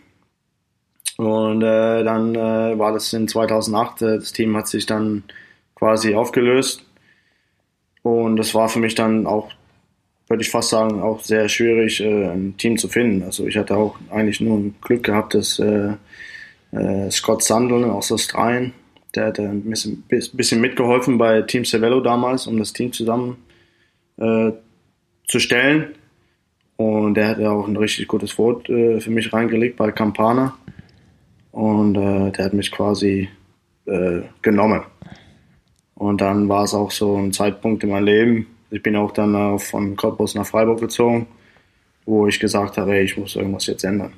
Und äh, dann äh, war das in 2008, äh, das Team hat sich dann quasi aufgelöst. Und das war für mich dann auch, würde ich fast sagen, auch sehr schwierig, äh, ein Team zu finden. Also ich hatte auch eigentlich nur Glück gehabt, dass äh, äh, Scott Sandel aus Australien der hat ein bisschen, bisschen mitgeholfen bei Team Cervelo damals, um das Team zusammen zu stellen. Und der hat ja auch ein richtig gutes Wort äh, für mich reingelegt bei Campana. Und äh, der hat mich quasi äh, genommen. Und dann war es auch so ein Zeitpunkt in meinem Leben. Ich bin auch dann äh, von Cottbus nach Freiburg gezogen, wo ich gesagt habe, ey, ich muss irgendwas jetzt ändern.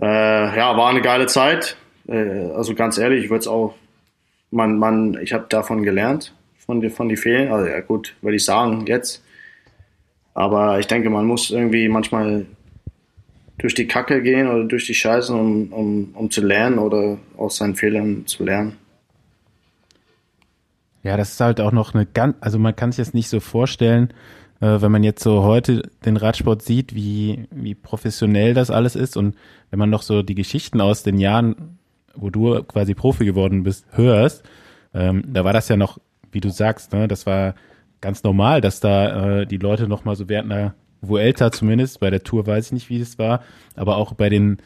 Äh, ja, war eine geile Zeit. Äh, also ganz ehrlich, ich würde es auch, man, man, ich habe davon gelernt, von, von die Fehlen. Also ja gut, würde ich sagen, jetzt. Aber ich denke, man muss irgendwie manchmal durch die Kacke gehen oder durch die Scheiße, um, um, um zu lernen oder aus seinen Fehlern zu lernen. Ja, das ist halt auch noch eine ganz, also man kann sich das nicht so vorstellen, äh, wenn man jetzt so heute den Radsport sieht, wie, wie professionell das alles ist. Und wenn man noch so die Geschichten aus den Jahren, wo du quasi Profi geworden bist, hörst, ähm, da war das ja noch, wie du sagst, ne, das war ganz normal, dass da äh, die Leute noch mal so während einer Vuelta zumindest, bei der Tour weiß ich nicht, wie es war, aber auch bei den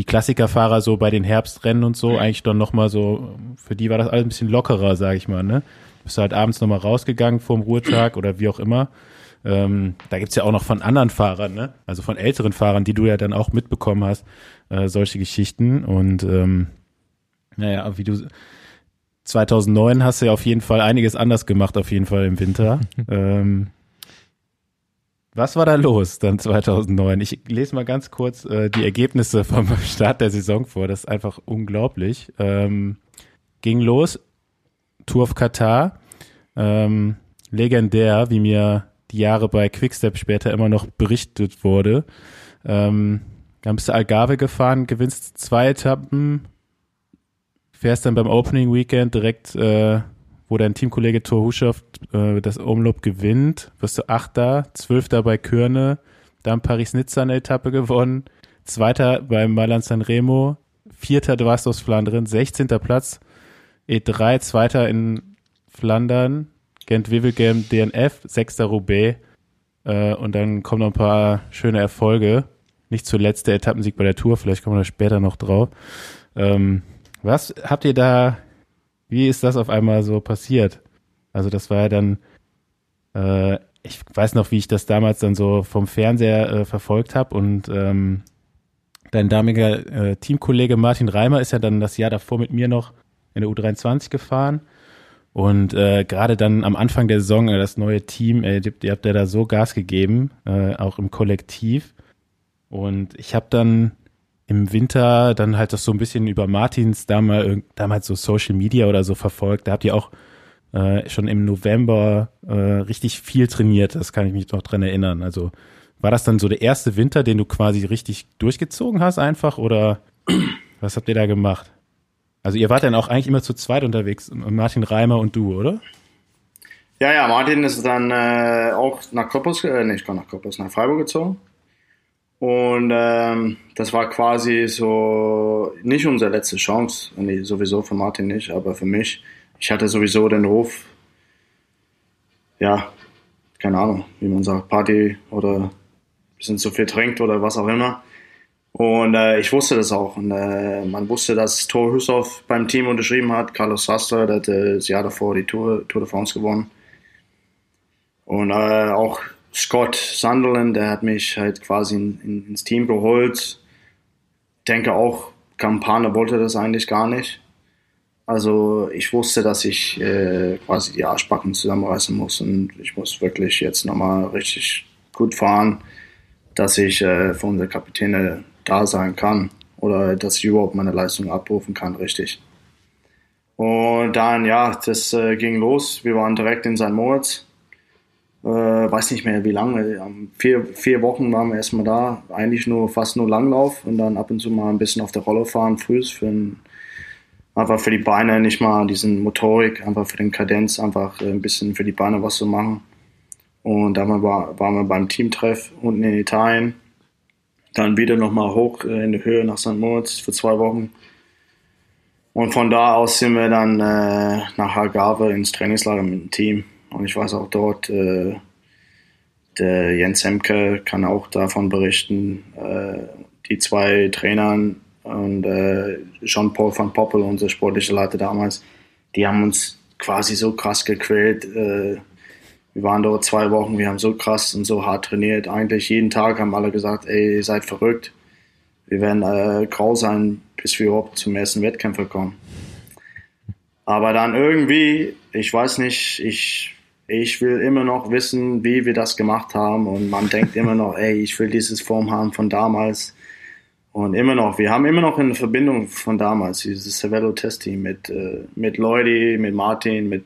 die Klassikerfahrer so bei den Herbstrennen und so eigentlich dann noch mal so, für die war das alles ein bisschen lockerer, sag ich mal, ne? Bist du halt abends noch mal rausgegangen vorm Ruhetag oder wie auch immer. Ähm, da gibt's ja auch noch von anderen Fahrern, ne? Also von älteren Fahrern, die du ja dann auch mitbekommen hast, äh, solche Geschichten. Und ähm, naja, wie du 2009 hast du ja auf jeden Fall einiges anders gemacht, auf jeden Fall im Winter. ähm, was war da los dann 2009? Ich lese mal ganz kurz äh, die Ergebnisse vom Start der Saison vor. Das ist einfach unglaublich. Ähm, ging los, Tour of Katar. Ähm, legendär, wie mir die Jahre bei Quickstep später immer noch berichtet wurde. Ähm, dann bist du Algarve gefahren, gewinnst zwei Etappen, fährst dann beim Opening Weekend direkt, äh, wo dein Teamkollege Thor Huschow äh, das Umlob gewinnt, wirst du Achter, Zwölfter bei Körne, dann Paris-Nizza eine Etappe gewonnen, Zweiter beim Mailand San Remo, Vierter du warst aus Flandern, 16. Platz, E3, Zweiter in Flandern, Gent-Wevelgem DNF, Sechster Roubaix äh, und dann kommen noch ein paar schöne Erfolge. Nicht zuletzt der Etappensieg bei der Tour, vielleicht kommen wir da später noch drauf. Ähm, was habt ihr da, wie ist das auf einmal so passiert? Also das war ja dann, äh, ich weiß noch, wie ich das damals dann so vom Fernseher äh, verfolgt habe und ähm, dein damaliger äh, Teamkollege Martin Reimer ist ja dann das Jahr davor mit mir noch in der U23 gefahren und äh, gerade dann am Anfang der Saison, äh, das neue Team, äh, ihr habt ja da so Gas gegeben, äh, auch im Kollektiv. Und ich habe dann im Winter dann halt das so ein bisschen über Martins damals, damals so Social Media oder so verfolgt. Da habt ihr auch äh, schon im November äh, richtig viel trainiert. Das kann ich mich noch dran erinnern. Also war das dann so der erste Winter, den du quasi richtig durchgezogen hast einfach oder was habt ihr da gemacht? Also ihr wart dann auch eigentlich immer zu zweit unterwegs, Martin Reimer und du, oder? Ja, ja, Martin ist dann äh, auch nach Koppels, äh, nicht nach Koppels, nach Freiburg gezogen. Und ähm, das war quasi so nicht unsere letzte Chance, nee, sowieso für Martin nicht, aber für mich. Ich hatte sowieso den Ruf, ja, keine Ahnung, wie man sagt, Party oder ein bisschen zu viel trinkt oder was auch immer. Und äh, ich wusste das auch. Und äh, man wusste, dass Thor Hushoff beim Team unterschrieben hat. Carlos Sastre, der hatte das Jahr davor die Tour, Tour de France gewonnen. Und äh, auch Scott Sunderland, der hat mich halt quasi in, in, ins Team geholt. Denke auch, Campana wollte das eigentlich gar nicht. Also ich wusste, dass ich äh, quasi die Arschbacken zusammenreißen muss und ich muss wirklich jetzt nochmal richtig gut fahren, dass ich äh, für unsere Kapitäne da sein kann oder dass ich überhaupt meine Leistung abrufen kann, richtig. Und dann, ja, das äh, ging los. Wir waren direkt in St. Moritz. Äh, weiß nicht mehr wie lange. Vier, vier Wochen waren wir erstmal da. Eigentlich nur fast nur Langlauf und dann ab und zu mal ein bisschen auf der Rolle fahren, früh für ein, einfach für die Beine, nicht mal diesen Motorik, einfach für den Kadenz, einfach äh, ein bisschen für die Beine was zu machen. Und dann war, waren wir beim Teamtreff unten in Italien dann wieder nochmal hoch äh, in die Höhe nach St. Moritz für zwei Wochen. Und von da aus sind wir dann äh, nach Algarve ins Trainingslager mit dem Team. Und ich weiß auch dort, äh, der Jens Hemke kann auch davon berichten. Äh, die zwei Trainern und äh, Jean-Paul van Poppel, unser sportlicher Leiter damals, die haben uns quasi so krass gequält. Äh, wir waren dort zwei Wochen, wir haben so krass und so hart trainiert. Eigentlich jeden Tag haben alle gesagt, ey, ihr seid verrückt. Wir werden äh, grau sein, bis wir überhaupt zum ersten Wettkämpfer kommen. Aber dann irgendwie, ich weiß nicht, ich, ich will immer noch wissen, wie wir das gemacht haben. Und man denkt immer noch, ey, ich will dieses Form haben von damals. Und immer noch, wir haben immer noch eine Verbindung von damals, dieses Cervelo Test Team mit, äh, mit Leute, mit Martin, mit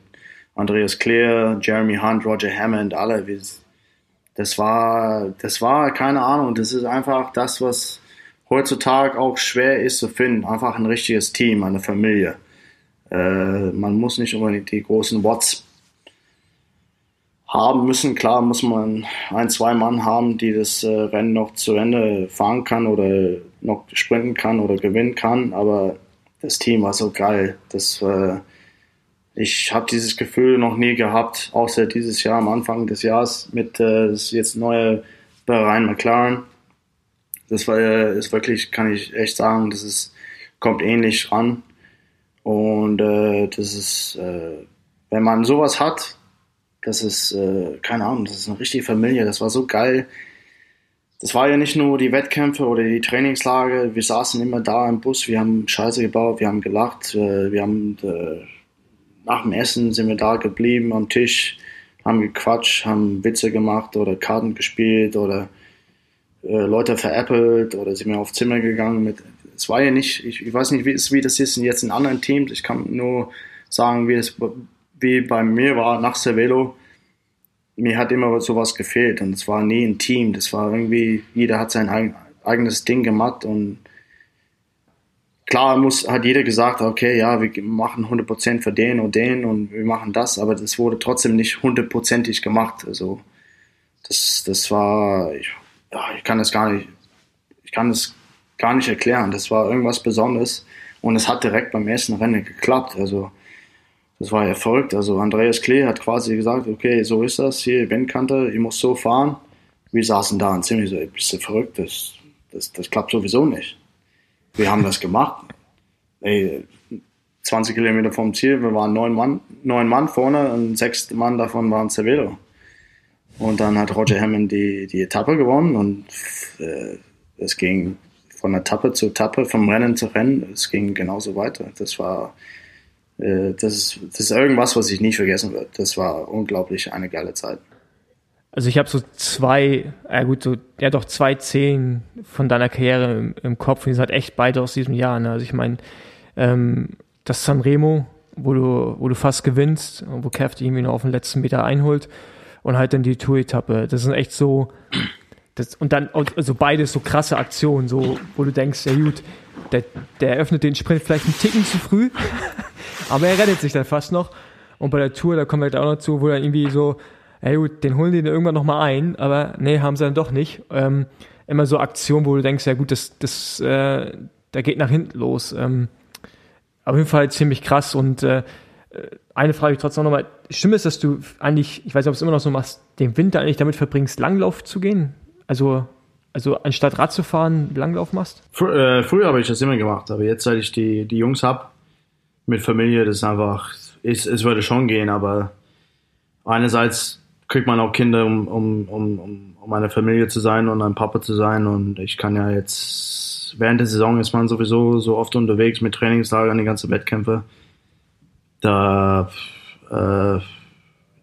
Andreas Clear, Jeremy Hunt, Roger Hammond, alle. Das war, das war keine Ahnung. Das ist einfach das, was heutzutage auch schwer ist zu finden. Einfach ein richtiges Team, eine Familie. Äh, man muss nicht unbedingt die großen Watts haben müssen. Klar muss man ein, zwei Mann haben, die das äh, Rennen noch zu Ende fahren kann oder noch sprinten kann oder gewinnen kann. Aber das Team war so geil. Das, äh, ich habe dieses Gefühl noch nie gehabt, außer dieses Jahr am Anfang des Jahres mit äh, das jetzt neue Bahrain McLaren. Das war ist wirklich, kann ich echt sagen, das ist kommt ähnlich ran. Und äh, das ist, äh, wenn man sowas hat, das ist, äh, keine Ahnung, das ist eine richtige Familie. Das war so geil. Das war ja nicht nur die Wettkämpfe oder die Trainingslage. Wir saßen immer da im Bus, wir haben Scheiße gebaut, wir haben gelacht, äh, wir haben äh, nach dem Essen sind wir da geblieben am Tisch, haben gequatscht, haben Witze gemacht oder Karten gespielt oder äh, Leute veräppelt oder sind wir auf Zimmer gegangen mit. Es war ja nicht, ich, ich weiß nicht, wie, wie das ist jetzt in anderen Teams. Ich kann nur sagen, wie es wie bei mir war nach Cervelo, mir hat immer sowas gefehlt und es war nie ein Team. Das war irgendwie, jeder hat sein eigenes Ding gemacht und klar muss, hat jeder gesagt, okay, ja, wir machen 100% für den und den und wir machen das, aber das wurde trotzdem nicht hundertprozentig gemacht. Also das, das war, ich, ich kann das gar nicht, ich kann das gar nicht erklären. Das war irgendwas Besonderes und es hat direkt beim ersten Rennen geklappt. Also das war Erfolg. Also Andreas Klee hat quasi gesagt, okay, so ist das hier, Wendkante, ich muss so fahren. Wir saßen da und ziemlich so, bist du verrückt, das, das, das klappt sowieso nicht. Wir haben das gemacht. Ey, 20 Kilometer vom Ziel, wir waren neun Mann, neun Mann vorne und sechs Mann davon waren Cervelo. Und dann hat Roger Hammond die, die Etappe gewonnen und äh, es ging von Etappe zu Etappe, vom Rennen zu Rennen, es ging genauso weiter. Das war äh, das ist, das ist irgendwas, was ich nie vergessen wird. Das war unglaublich eine geile Zeit. Also ich habe so zwei, ja gut, so, ja doch zwei Szenen von deiner Karriere im, im Kopf und die sind halt echt beide aus diesem Jahr. Ne? Also ich meine, ähm, das Sanremo, wo du, wo du fast gewinnst, wo Kev irgendwie nur auf den letzten Meter einholt und halt dann die Tour-Etappe. Das sind echt so, das, und dann, also beides so krasse Aktionen, so, wo du denkst, ja gut, der, der eröffnet den Sprint vielleicht einen Ticken zu früh, aber er rettet sich dann fast noch. Und bei der Tour, da kommen wir halt auch noch zu, wo dann irgendwie so, ey gut, den holen die dann irgendwann nochmal ein, aber nee, haben sie dann doch nicht. Ähm, immer so Aktionen, wo du denkst, ja gut, das, das, äh, da geht nach hinten los. Ähm, auf jeden Fall ziemlich krass und äh, eine Frage ich trotzdem nochmal. Stimmt es, dass du eigentlich, ich weiß nicht, ob du es immer noch so machst, den Winter eigentlich damit verbringst, Langlauf zu gehen? Also also anstatt Rad zu fahren, Langlauf machst? Fr äh, früher habe ich das immer gemacht, aber jetzt, seit ich die, die Jungs habe, mit Familie, das ist einfach, es, es würde schon gehen, aber einerseits kriegt man auch Kinder, um, um, um, um eine Familie zu sein und ein Papa zu sein und ich kann ja jetzt, während der Saison ist man sowieso so oft unterwegs mit Trainingslagern, die ganzen Wettkämpfe. Da, äh,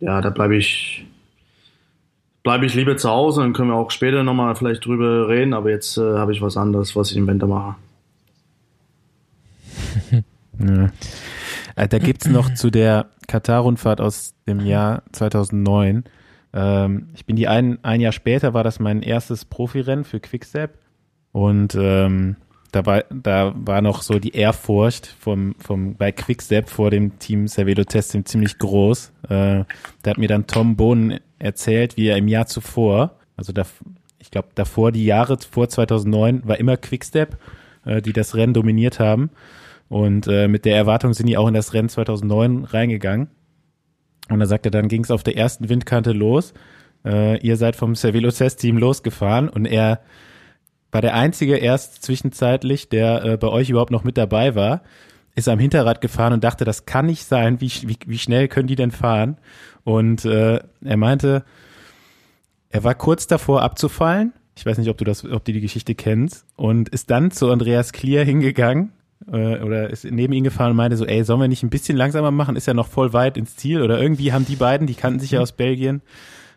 ja, da bleibe ich bleibe ich lieber zu Hause, dann können wir auch später nochmal vielleicht drüber reden, aber jetzt äh, habe ich was anderes, was ich im Winter mache. Ja. Äh, da gibt's noch zu der Katar-Rundfahrt aus dem Jahr 2009. Ähm, ich bin die ein, ein Jahr später, war das mein erstes Profirennen für Quickstep und ähm, da war, da war noch so die Ehrfurcht vom, vom, bei Quickstep vor dem Team Cervelo Testing ziemlich groß. Äh, da hat mir dann Tom Bohnen erzählt, wie er im Jahr zuvor, also da, ich glaube davor, die Jahre vor 2009, war immer Quickstep, äh, die das Rennen dominiert haben. Und äh, mit der Erwartung sind die auch in das Rennen 2009 reingegangen. Und da sagt er, dann ging es auf der ersten Windkante los. Äh, ihr seid vom Cervelo Test Team losgefahren und er war der einzige erst zwischenzeitlich, der äh, bei euch überhaupt noch mit dabei war, ist am Hinterrad gefahren und dachte, das kann nicht sein, wie, wie, wie schnell können die denn fahren? Und äh, er meinte, er war kurz davor abzufallen. Ich weiß nicht, ob du das, ob du die Geschichte kennst. Und ist dann zu Andreas Klier hingegangen äh, oder ist neben ihn gefahren und meinte so, ey, sollen wir nicht ein bisschen langsamer machen? Ist ja noch voll weit ins Ziel. Oder irgendwie haben die beiden, die kannten sich ja aus Belgien,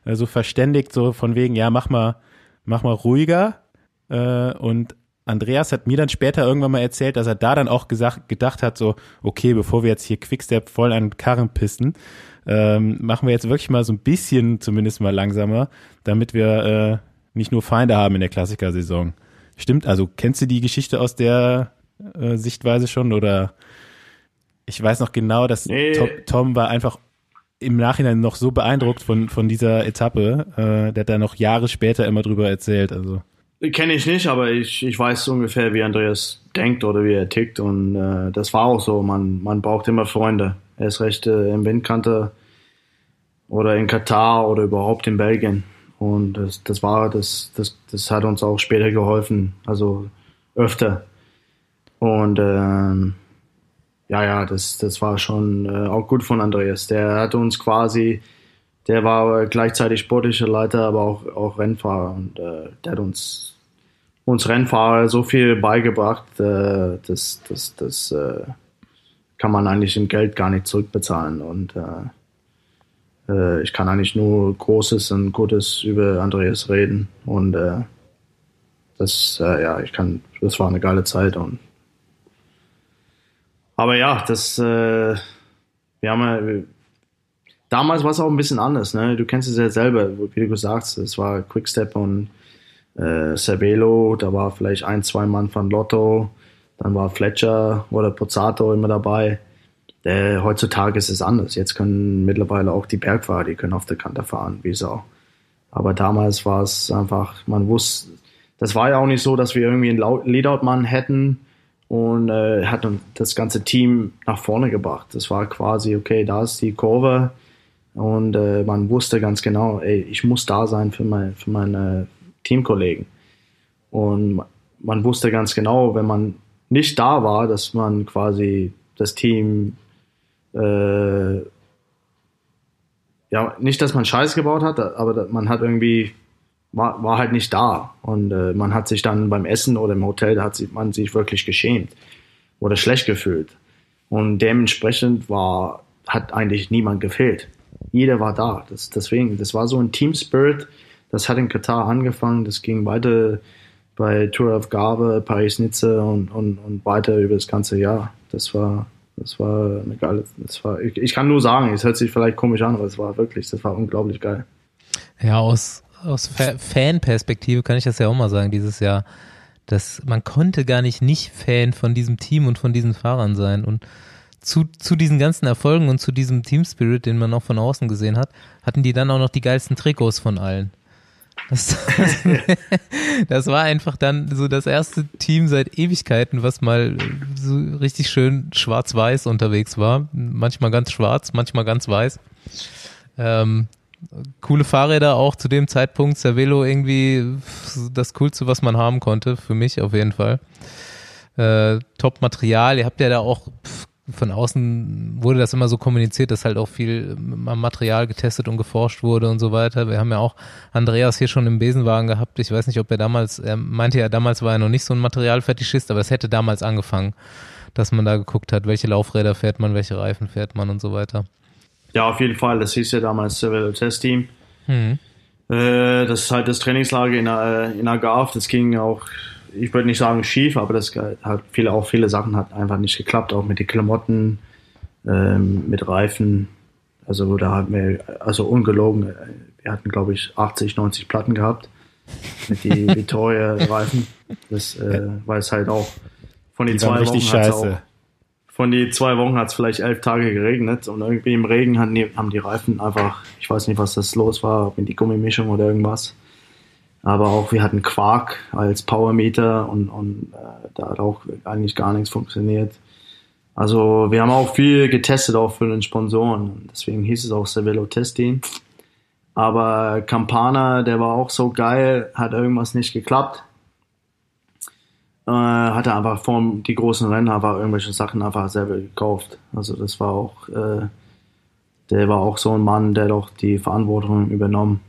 äh, so verständigt, so von wegen, ja, mach mal, mach mal ruhiger. Äh, und Andreas hat mir dann später irgendwann mal erzählt, dass er da dann auch gesagt, gedacht hat, so, okay, bevor wir jetzt hier Quickstep voll an Karren pissen, ähm, machen wir jetzt wirklich mal so ein bisschen zumindest mal langsamer, damit wir äh, nicht nur Feinde haben in der Klassikersaison. Stimmt, also kennst du die Geschichte aus der äh, Sichtweise schon oder ich weiß noch genau, dass Nee. Tom, Tom war einfach im Nachhinein noch so beeindruckt von, von dieser Etappe. Äh, der hat da noch Jahre später immer drüber erzählt. Also Kenne ich nicht, aber ich, ich weiß ungefähr, wie Andreas denkt oder wie er tickt. Und äh, das war auch so. Man, man braucht immer Freunde. Erst recht äh, im Windkante oder in Katar oder überhaupt in Belgien. Und das, das war, das, das, das hat uns auch später geholfen. Also öfter. Und ähm, ja, ja, das, das war schon äh, auch gut von Andreas. Der hat uns quasi, der war gleichzeitig sportlicher Leiter, aber auch, auch Rennfahrer. Und äh, der hat uns, uns Rennfahrer so viel beigebracht, äh, das, das, das äh, kann man eigentlich im Geld gar nicht zurückbezahlen. Und äh, äh, ich kann eigentlich nur Großes und Gutes über Andreas reden. Und äh, das, äh, ja, ich kann, das war eine geile Zeit und aber ja, das, äh, wir haben ja, damals war es auch ein bisschen anders, ne? Du kennst es ja selber, wie du sagst, es war Quickstep und äh, Cervelo, da war vielleicht ein, zwei Mann von Lotto, dann war Fletcher oder Pozzato immer dabei. Äh, heutzutage ist es anders. Jetzt können mittlerweile auch die Bergfahrer, die können auf der Kante fahren, wie Sau. Aber damals war es einfach, man wusste, das war ja auch nicht so, dass wir irgendwie einen Leadout-Mann hätten und äh, hat das ganze Team nach vorne gebracht. Das war quasi, okay, da ist die Kurve und äh, man wusste ganz genau, ey, ich muss da sein für, mein, für meine Teamkollegen. Und man wusste ganz genau, wenn man nicht da war, dass man quasi das Team äh, ja, nicht, dass man Scheiß gebaut hat, aber man hat irgendwie, war, war halt nicht da. Und äh, man hat sich dann beim Essen oder im Hotel, da hat man sich wirklich geschämt oder schlecht gefühlt. Und dementsprechend war, hat eigentlich niemand gefehlt. Jeder war da. Das, deswegen, das war so ein Team Spirit. Das hat in Katar angefangen, das ging weiter bei Tour of Gabe, Paris-Nizza und, und, und weiter über das ganze Jahr. Das war, das war eine geile, das war, ich, ich kann nur sagen, es hört sich vielleicht komisch an, aber es war wirklich, das war unglaublich geil. Ja, aus, aus Fa Fanperspektive kann ich das ja auch mal sagen dieses Jahr, dass man konnte gar nicht nicht Fan von diesem Team und von diesen Fahrern sein und zu, zu diesen ganzen Erfolgen und zu diesem Team Spirit, den man auch von außen gesehen hat, hatten die dann auch noch die geilsten Trikots von allen. Das, das war einfach dann so das erste Team seit Ewigkeiten, was mal so richtig schön schwarz-weiß unterwegs war. Manchmal ganz schwarz, manchmal ganz weiß. Ähm, coole Fahrräder auch zu dem Zeitpunkt. Cervelo irgendwie das coolste, was man haben konnte, für mich auf jeden Fall. Äh, Top Material. Ihr habt ja da auch pff, von außen wurde das immer so kommuniziert, dass halt auch viel am Material getestet und geforscht wurde und so weiter. Wir haben ja auch Andreas hier schon im Besenwagen gehabt. Ich weiß nicht, ob er damals, er meinte ja, damals war er noch nicht so ein Materialfetischist, aber es hätte damals angefangen, dass man da geguckt hat, welche Laufräder fährt man, welche Reifen fährt man und so weiter. Ja, auf jeden Fall. Das hieß ja damals Civil Test Team. Hm. Äh, das ist halt das Trainingslager in, äh, in Algarve. Das ging auch, ich würde nicht sagen schief, aber das hat viele, auch viele Sachen hat einfach nicht geklappt, auch mit den Klamotten, ähm, mit Reifen. Also da hatten wir, also ungelogen, äh, wir hatten glaube ich 80, 90 Platten gehabt mit die Vittoria-Reifen. Das, äh, weil es halt auch von den Die zwei richtig Wochen hat's scheiße. Von die zwei Wochen hat es vielleicht elf Tage geregnet und irgendwie im Regen haben die, haben die Reifen einfach, ich weiß nicht, was das los war, ob in die Gummimischung oder irgendwas. Aber auch wir hatten Quark als Powermeter und, und äh, da hat auch eigentlich gar nichts funktioniert. Also wir haben auch viel getestet, auch für den Sponsoren. Deswegen hieß es auch Cervelo Testing. Aber Campana, der war auch so geil, hat irgendwas nicht geklappt äh, hat er einfach vor die großen Rennen einfach irgendwelche Sachen einfach selber gekauft. Also das war auch, äh, der war auch so ein Mann, der doch die Verantwortung übernommen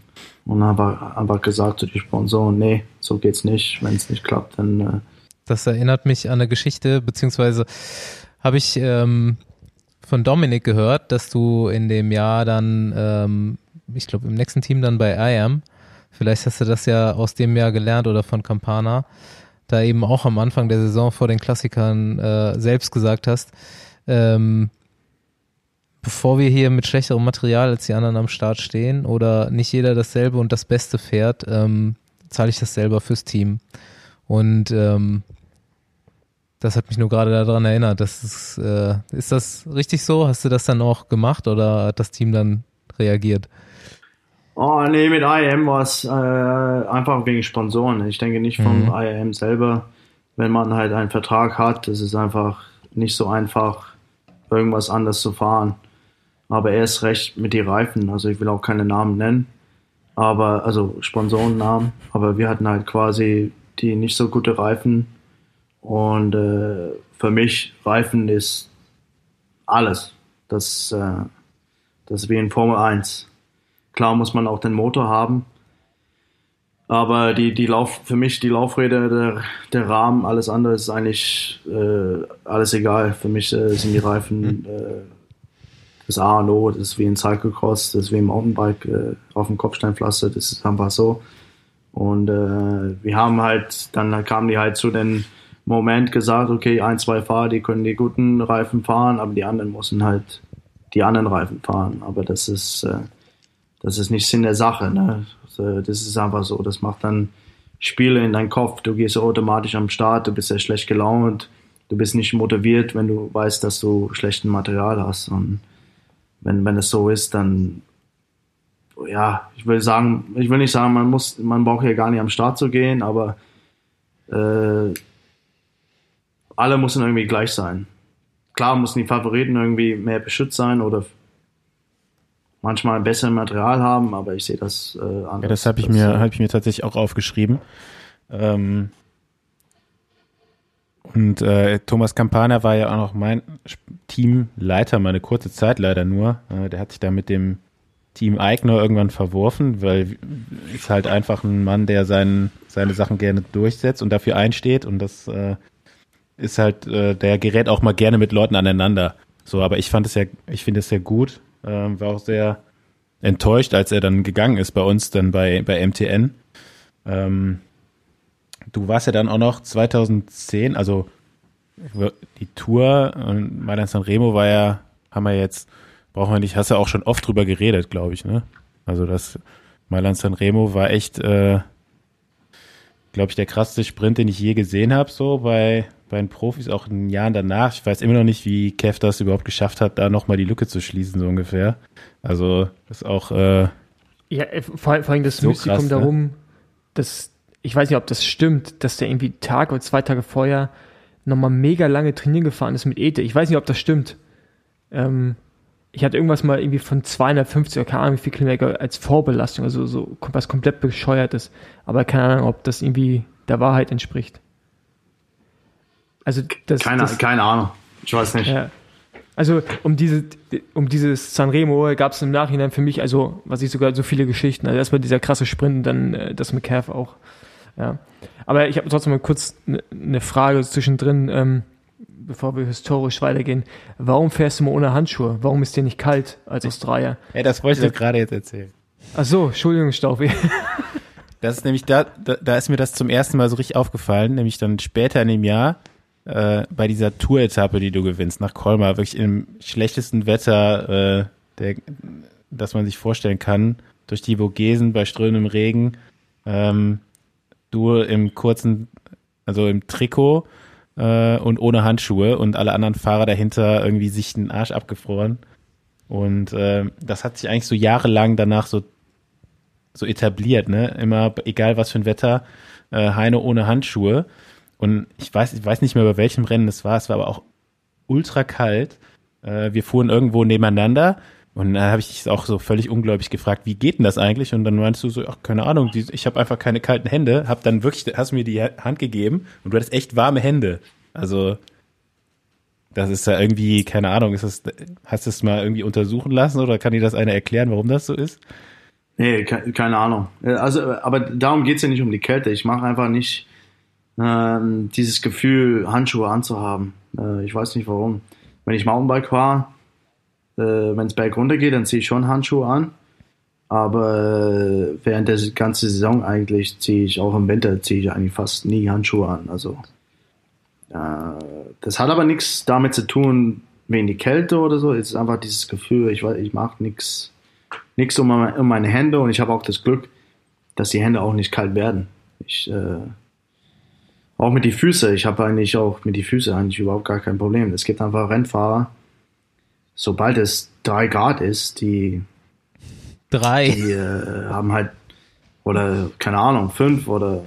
und einfach, einfach gesagt zu den Sponsoren, nee, so geht's nicht. Wenn es nicht klappt, dann äh, Das erinnert mich an eine Geschichte, beziehungsweise habe ich ähm, von Dominik gehört, dass du in dem Jahr dann, ähm, ich glaube im nächsten Team dann bei IAM, vielleicht hast du das ja aus dem Jahr gelernt oder von Campana, da eben auch am Anfang der Saison vor den Klassikern äh, selbst gesagt hast, ähm, bevor wir hier mit schlechterem Material als die anderen am Start stehen oder nicht jeder dasselbe und das Beste fährt, ähm, zahle ich das selber fürs Team. Und ähm, das hat mich nur gerade daran erinnert. Das ist, äh, ist das richtig so? Hast du das dann auch gemacht oder hat das Team dann reagiert? Oh, nee, mit IAM war es äh, einfach wegen Sponsoren. Ich denke nicht vom Mhm. IAM selber. Wenn man halt einen Vertrag hat, ist es einfach nicht so einfach, irgendwas anderes zu fahren. Aber erst recht mit den Reifen. Also ich will auch keine Namen nennen. Aber, also Sponsorennamen. Aber wir hatten halt quasi die nicht so gute Reifen. Und äh, für mich, Reifen ist alles. Das, äh, das ist wie in Formel 1. Klar muss man auch den Motor haben. Aber die, die Lauf, für mich die Laufräder, der, der Rahmen, alles andere ist eigentlich äh, alles egal. Für mich äh, sind die Reifen äh, das A und O, das ist wie ein Cyclocross, das ist wie im Mountainbike äh, auf dem Kopfsteinpflaster, das ist einfach so. Und äh, wir haben halt, dann kamen die halt zu dem Moment gesagt, okay, ein, zwei Fahrer, die können die guten Reifen fahren, aber die anderen müssen halt die anderen Reifen fahren. Aber das ist, äh, das ist nicht Sinn der Sache. Ne? Das ist einfach so. Das macht dann Spiele in deinen Kopf. Du gehst automatisch am Start, du bist ja schlecht gelaunt, du bist nicht motiviert, wenn du weißt, dass du schlechten Material hast. Und wenn, wenn es so ist, dann ja, ich will sagen, ich will nicht sagen, man muss, man braucht ja gar nicht am Start zu gehen, aber äh, alle müssen irgendwie gleich sein. Klar müssen die Favoriten irgendwie mehr beschützt sein oder manchmal ein besseres Material haben, aber ich sehe das äh, anders. Ja, das habe ich Das, mir, äh, habe ich mir tatsächlich auch aufgeschrieben. Ähm, und äh, Thomas Campana war ja auch noch mein Teamleiter, mal eine kurze Zeit leider nur. Äh, der hat sich da mit dem Team Eigner irgendwann verworfen, weil ist halt einfach ein Mann, der seinen, seine Sachen gerne durchsetzt und dafür einsteht und das äh, ist halt, äh, der gerät auch mal gerne mit Leuten aneinander. So, aber ich fand es ja, ich finde es sehr gut, ähm, war auch sehr enttäuscht, als er dann gegangen ist bei uns, dann bei, bei MTN. Ähm, du warst ja dann auch noch 2010, also die Tour und Mailand Sanremo war ja, haben wir jetzt, brauchen wir nicht, hast du auch schon oft drüber geredet, glaube ich, ne? Also das Mailand Sanremo war echt, äh, glaube ich, der krasseste Sprint, den ich je gesehen habe, so bei, bei den Profis, auch in den Jahren danach. Ich weiß immer noch nicht, wie Kev das überhaupt geschafft hat, da nochmal die Lücke zu schließen, so ungefähr. Also, das ist auch, äh, Ja, äh, vor, vor allem das So Mystikum krass, ne? darum, dass, ich weiß nicht, ob das stimmt, dass der irgendwie Tag oder zwei Tage vorher nochmal mega lange trainieren gefahren ist mit Ete. Ich weiß nicht, ob das stimmt. Ähm, ich hatte irgendwas mal irgendwie von 250 oder keine Ahnung, wie viel Kilometer als Vorbelastung, also so was komplett bescheuert ist. Aber keine Ahnung, ob das irgendwie der Wahrheit entspricht. Also das, keine, das, keine Ahnung. Ich weiß nicht. ja. Also um diese, um dieses Sanremo gab es im Nachhinein für mich, also was ich sogar so viele Geschichten. Also erstmal dieser krasse Sprint und dann äh, das mit Cav auch. Ja. Aber ich habe trotzdem mal kurz eine ne Frage zwischendrin, ähm, bevor wir historisch weitergehen. Warum fährst du mal ohne Handschuhe? Warum ist dir nicht kalt als Australier? ja, das wollte ich doch gerade jetzt erzählen. Ach so, Entschuldigung, Staufi. Das ist nämlich da, da, da ist mir das zum ersten Mal so richtig aufgefallen, nämlich dann später in dem Jahr äh, bei dieser Tour-Etappe, die du gewinnst, nach Colmar, wirklich im schlechtesten Wetter, äh, der, das man sich vorstellen kann, durch die Vogesen bei strömendem Regen, ähm, du im kurzen, also im Trikot äh, und ohne Handschuhe und alle anderen Fahrer dahinter irgendwie sich den Arsch abgefroren. Und äh, das hat sich eigentlich so jahrelang danach so so etabliert, ne? Immer, egal was für ein Wetter, äh, Heine ohne Handschuhe. Und ich weiß, ich weiß nicht mehr, bei welchem Rennen es war. Es war aber auch ultra kalt. Äh, wir fuhren irgendwo nebeneinander. Und dann habe ich dich auch so völlig ungläubig gefragt, wie geht denn das eigentlich? Und dann meinst du so, ach, keine Ahnung, ich habe einfach keine kalten Hände. Hab dann wirklich, hast mir die Hand gegeben und du hattest echt warme Hände. Also das ist ja irgendwie, keine Ahnung, ist das, hast du es mal irgendwie untersuchen lassen oder kann dir das einer erklären, warum das so ist? Nee, ke keine Ahnung. Äh, Also, aber darum geht's ja nicht um die Kälte. Ich mache einfach nicht ähm, dieses Gefühl, Handschuhe anzuhaben. Äh, ich weiß nicht warum. Wenn ich Mountainbike fahre, äh, wenn es bergunter geht, dann ziehe ich schon Handschuhe an. Aber äh, während der ganzen Saison eigentlich ziehe ich auch im Winter ziehe ich eigentlich fast nie Handschuhe an. Also äh, das hat aber nichts damit zu tun wegen die Kälte oder so. Es ist einfach dieses Gefühl, ich ich mache nichts nichts um, um meine Hände und ich habe auch das Glück, dass die Hände auch nicht kalt werden. Ich, äh, auch mit die Füße. Ich habe eigentlich auch mit die Füße eigentlich überhaupt gar kein Problem. Es gibt einfach Rennfahrer, sobald es drei Grad ist, die, Drei. die äh, haben halt, oder keine Ahnung, fünf oder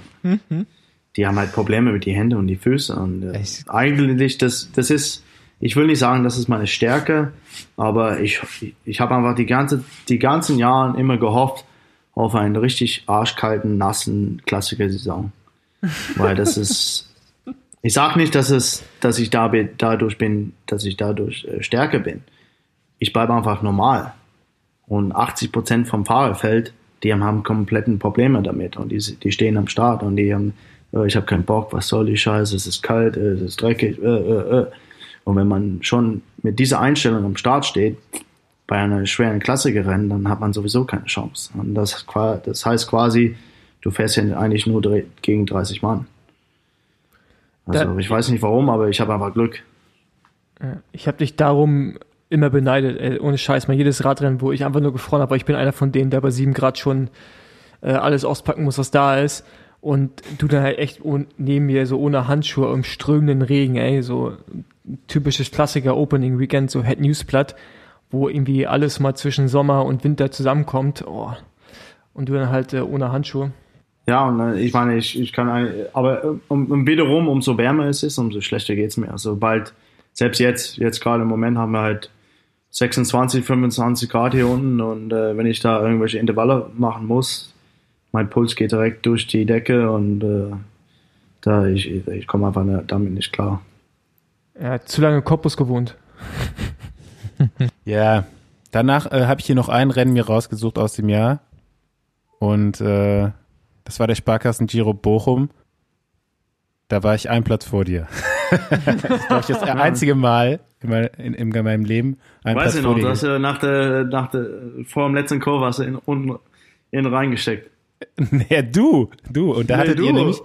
die haben halt Probleme mit die Hände und die Füße. Und äh, eigentlich, das, das ist, ich will nicht sagen, das ist meine Stärke, aber ich, ich habe einfach die, ganze, die ganzen Jahre immer gehofft auf einen richtig arschkalten, nassen Klassiker-Saison. Weil das ist, ich sage nicht, dass, es, dass ich da bin, dadurch bin, dass ich dadurch äh, stärker bin. Ich bleibe einfach normal. Und 80 Prozent vom Fahrerfeld, die haben, haben kompletten Probleme damit. Und die, die stehen am Start und die haben, äh, ich habe keinen Bock, was soll die Scheiße, es ist kalt, äh, es ist dreckig. Äh, äh, äh. Und wenn man schon mit dieser Einstellung am Start steht, bei einer schweren Klassikerrennen, dann hat man sowieso keine Chance. Und das, das heißt quasi, du fährst ja eigentlich nur gegen 30 Mann. Also ich weiß nicht warum, aber ich habe einfach Glück. Ich habe dich darum immer beneidet, ey, ohne Scheiß, mal jedes Radrennen, wo ich einfach nur gefroren habe, weil ich bin einer von denen, der bei sieben Grad schon äh, alles auspacken muss, was da ist. Und du dann halt echt neben mir so ohne Handschuhe im strömenden Regen, ey, so typisches Klassiker Opening Weekend, so Head Newsblatt, wo irgendwie alles mal zwischen Sommer und Winter zusammenkommt. Oh. Und du dann halt äh, ohne Handschuhe. Ja, und äh, ich meine, ich, ich kann, aber äh, um, um wiederum, umso wärmer es ist, umso schlechter geht's mir. Also bald, selbst jetzt, jetzt gerade im Moment haben wir halt 26, 25 Grad hier unten und äh, wenn ich da irgendwelche Intervalle machen muss, mein Puls geht direkt durch die Decke und äh, da ich, ich komme einfach ne- damit nicht klar. Er hat zu lange im Korpus gewohnt. Ja, danach äh, habe ich hier noch ein Rennen mir rausgesucht aus dem Jahr. Und äh, das war der Sparkassen Giro Bochum. Da war ich einen Platz vor dir. das glaube ich, das einzige Mal in, mein, in, in meinem Leben einen Weiß Platz ich vor noch, dir. du hast ja nach der, nach der, vor dem letzten Kurve hast du in, unten in reingesteckt. Ja, du, du. Und da Nee, hattet du. ihr nämlich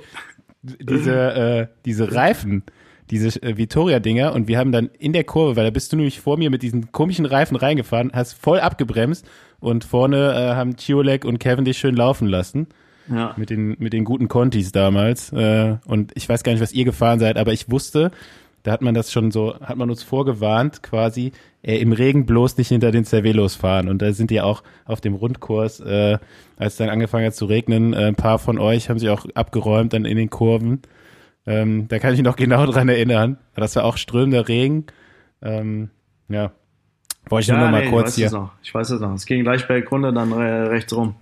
diese, äh, diese Reifen, diese äh, Vittoria-Dinger und wir haben dann in der Kurve, weil da bist du nämlich vor mir mit diesen komischen Reifen reingefahren, hast voll abgebremst und vorne äh, haben Chiolek und Kevin dich schön laufen lassen Ja. mit den, mit den guten Contis damals. Äh, und ich weiß gar nicht, was ihr gefahren seid, aber ich wusste, da hat man das schon so, hat man uns vorgewarnt, quasi, äh, im Regen bloß nicht hinter den Cervelos fahren. Und da sind die auch auf dem Rundkurs, äh, als es dann angefangen hat zu regnen, äh, ein paar von euch haben sich auch abgeräumt dann in den Kurven. Ähm, da kann ich mich noch genau dran erinnern. Das war auch strömender Regen. Ähm, ja. Wollte ich nur noch mal nee, ich kurz weiß hier. es noch. Ich weiß es noch. Es ging gleich bergunter, dann re rechts rum.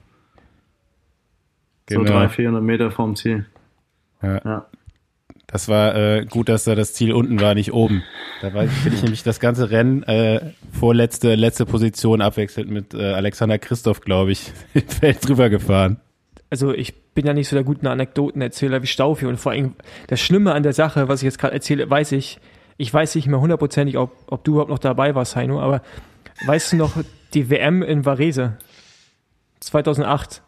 Genau. So 300, 400 Meter vom Ziel. Ja. Ja. Das war äh, gut, dass da das Ziel unten war, nicht oben. Da war, bin ich nämlich das ganze Rennen äh, vorletzte, letzte Position abwechselnd mit äh, Alexander Christoph, glaube ich, im Feld drüber gefahren. also ich bin ja nicht so der gute Anekdotenerzähler wie Staufi und vor allem das Schlimme an der Sache, was ich jetzt gerade erzähle, weiß ich, ich weiß nicht mehr hundertprozentig, ob, ob du überhaupt noch dabei warst, Heino, aber weißt du noch die WM in Varese 2008,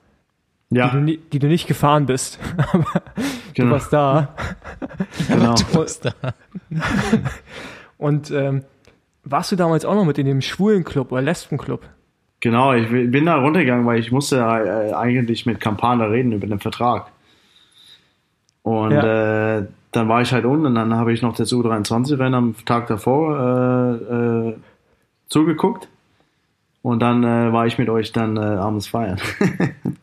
die, du, Ja, die du nicht gefahren bist, aber du genau. warst da genau. und ähm, warst du damals auch noch mit in dem schwulen Club oder Lesbenclub? Genau, ich bin da runtergegangen, weil ich musste äh, eigentlich mit Campana reden über den Vertrag. Und äh, dann war ich halt unten und dann habe ich noch das U23-Rennen am Tag davor äh, äh, zugeguckt. Und dann äh, war ich mit euch dann äh, abends feiern.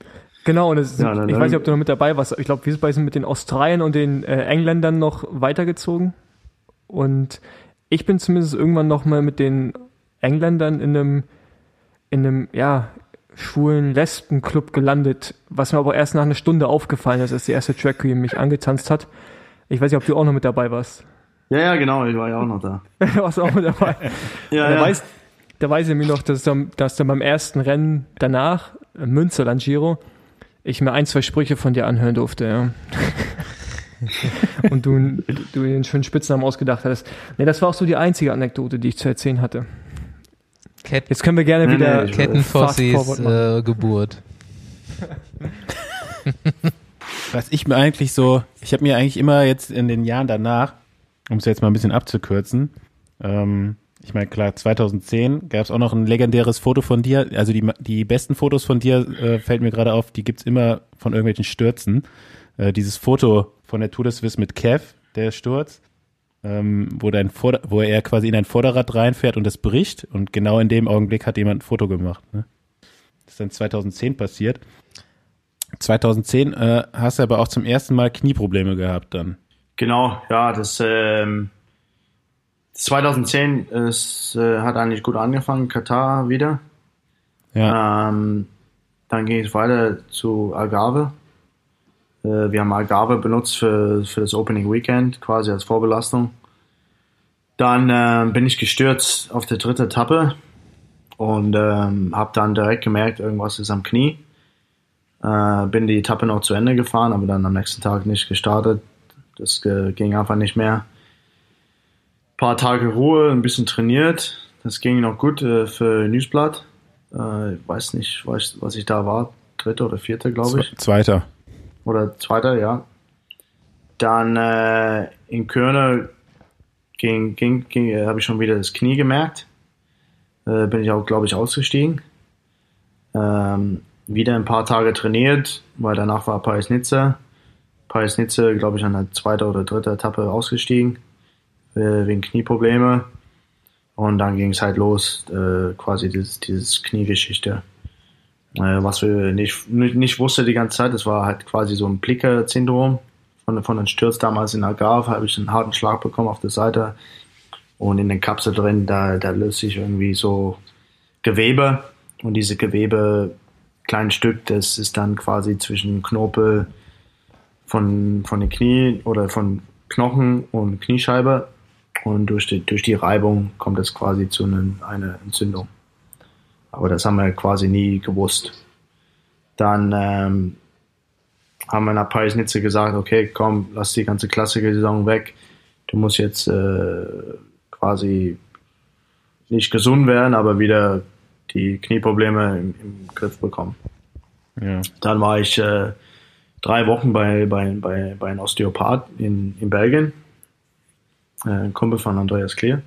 Genau, und es, Ja, dann- ich weiß nicht, ob du noch mit dabei warst. Ich glaube, wir sind mit den Australiern und den äh, Engländern noch weitergezogen. Und ich bin zumindest irgendwann noch mal mit den Engländern in einem, in einem, ja, schwulen Lesbenclub gelandet, was mir aber erst nach einer Stunde aufgefallen ist, als die erste Track Queen mich angetanzt hat. Ich weiß nicht, ob du auch noch mit dabei warst. ja, ja, genau, ich war ja auch noch da. Du warst auch mit dabei. Ja, da, ja. weiß, da weiß ich mir noch, dass dann, dass dann beim ersten Rennen danach, Münsterland Giro, ich mir ein, zwei Sprüche von dir anhören durfte, ja. Und du, du den schönen Spitznamen ausgedacht hattest. Nee, das war auch so die einzige Anekdote, die ich zu erzählen hatte. Ket Jetzt können wir gerne Nee, wieder nee, Kettenfossis fast forward machen. äh, Geburt. Was ich mir eigentlich so, ich habe mir eigentlich immer jetzt in den Jahren danach, um es jetzt mal ein bisschen abzukürzen, ähm, ich meine, klar, 2010 gab es auch noch ein legendäres Foto von dir. Also die, die besten Fotos von dir, äh, fällt mir gerade auf, die gibt's immer von irgendwelchen Stürzen. äh, dieses Foto von der Tour de Suisse mit Kev, der Sturz, ähm, wo, dein Vorder wo er quasi in ein Vorderrad reinfährt und das bricht und genau in dem Augenblick hat jemand ein Foto gemacht. Ne? Das ist dann 2010 passiert. 2010 äh, hast du aber auch zum ersten Mal Knieprobleme gehabt dann. Genau, ja, das ähm, 2010 ist, äh, hat eigentlich gut angefangen, Katar wieder. Ja. Ähm, dann ging es weiter zu Algarve. Äh, wir haben Algarve benutzt für, für das Opening Weekend, quasi als Vorbelastung. Dann äh, bin ich gestürzt auf der dritten Etappe und ähm, habe dann direkt gemerkt, irgendwas ist am Knie. Äh, bin die Etappe noch zu Ende gefahren, aber dann am nächsten Tag nicht gestartet. Das äh, ging einfach nicht mehr. Paar Tage Ruhe, ein bisschen trainiert. Das ging noch gut äh, für Newsblatt. Äh, ich weiß nicht, was, was ich da war. Dritter oder vierter, glaube ich. Zweiter. Oder zweiter, ja. Dann äh, in Körne ging, ging, ging, äh, habe ich schon wieder das Knie gemerkt. Äh, bin ich auch, glaube ich, ausgestiegen. Ähm, wieder ein paar Tage trainiert, weil danach war Paris-Nizza. Paris-Nizza, glaube ich, an der zweiten oder dritten Etappe ausgestiegen, äh, wegen Knieprobleme. Und dann ging es halt los, äh, quasi dieses, dieses Kniegeschichte. Äh, was wir nicht, nicht, nicht wusste die ganze Zeit, das war halt quasi so ein Blicker-Syndrom. Von, von einem Sturz damals in Algarve habe ich einen harten Schlag bekommen auf der Seite. Und in den Kapsel drin, da, da löst sich irgendwie so Gewebe. Und diese Gewebe, kleinen Stück, das ist dann quasi zwischen Knorpel von, von den Knie oder von Knochen und Kniescheibe. Und durch die, durch die Reibung kommt es quasi zu einer, einer Entzündung. Aber das haben wir quasi nie gewusst. Dann ähm, haben wir nach Paris-Nizza gesagt, okay, komm, lass die ganze Klassiker-Saison weg. Du musst jetzt äh, quasi nicht gesund werden, aber wieder die Knieprobleme im, im Griff bekommen. Ja. Dann war ich äh, drei Wochen bei, bei, bei, bei einem Osteopath in, in Belgien. Äh, ein Kumpel von Andreas Kleer.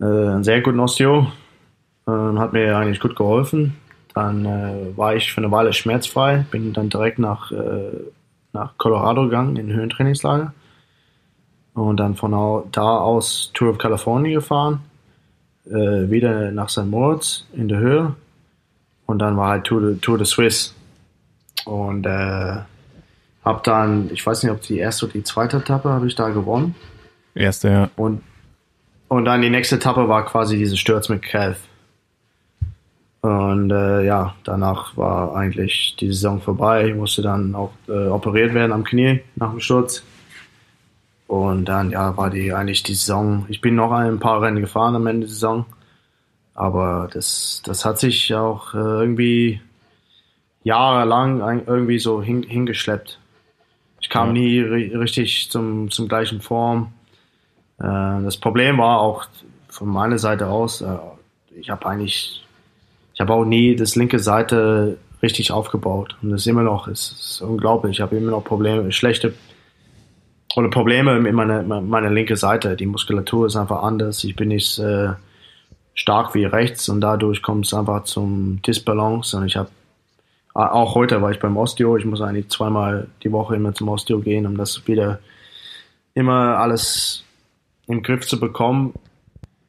Äh, einen sehr guten Osteo. Äh, hat mir eigentlich gut geholfen. Dann äh, war ich für eine Weile schmerzfrei. Bin dann direkt nach, nach Colorado gegangen, in ein Höhentrainingslager. Und dann von da aus Tour of California gefahren. Wieder nach St. Moritz in der Höhe. Und dann war halt Tour de, Tour de Suisse. Und äh, hab dann, ich weiß nicht, ob die erste oder die zweite Etappe habe ich da gewonnen. Erste, ja. Und, und dann die nächste Etappe war quasi diese Sturz mit Kev. Und äh, ja, danach war eigentlich die Saison vorbei. Ich musste dann auch äh, operiert werden am Knie nach dem Sturz. Und dann ja, war die eigentlich die Saison. Ich bin noch ein paar Rennen gefahren am Ende der Saison. Aber das, das hat sich auch äh, irgendwie jahrelang irgendwie so hin, hingeschleppt. Ich kam Ja. nie ri richtig zum, zum gleichen Form. Äh, das Problem war auch von meiner Seite aus, äh, ich habe eigentlich, ich habe auch nie das linke Seite richtig aufgebaut. Und das ist immer noch, es ist unglaublich. Ich habe immer noch Probleme, schlechte oder Probleme mit meiner, meiner linke Seite. Die Muskulatur ist einfach anders. Ich bin nicht äh, stark wie rechts und dadurch kommt es einfach zum Disbalance. Und ich habe auch heute war ich beim Osteo. Ich muss eigentlich zweimal die Woche immer zum Osteo gehen, um das wieder immer alles im Griff zu bekommen.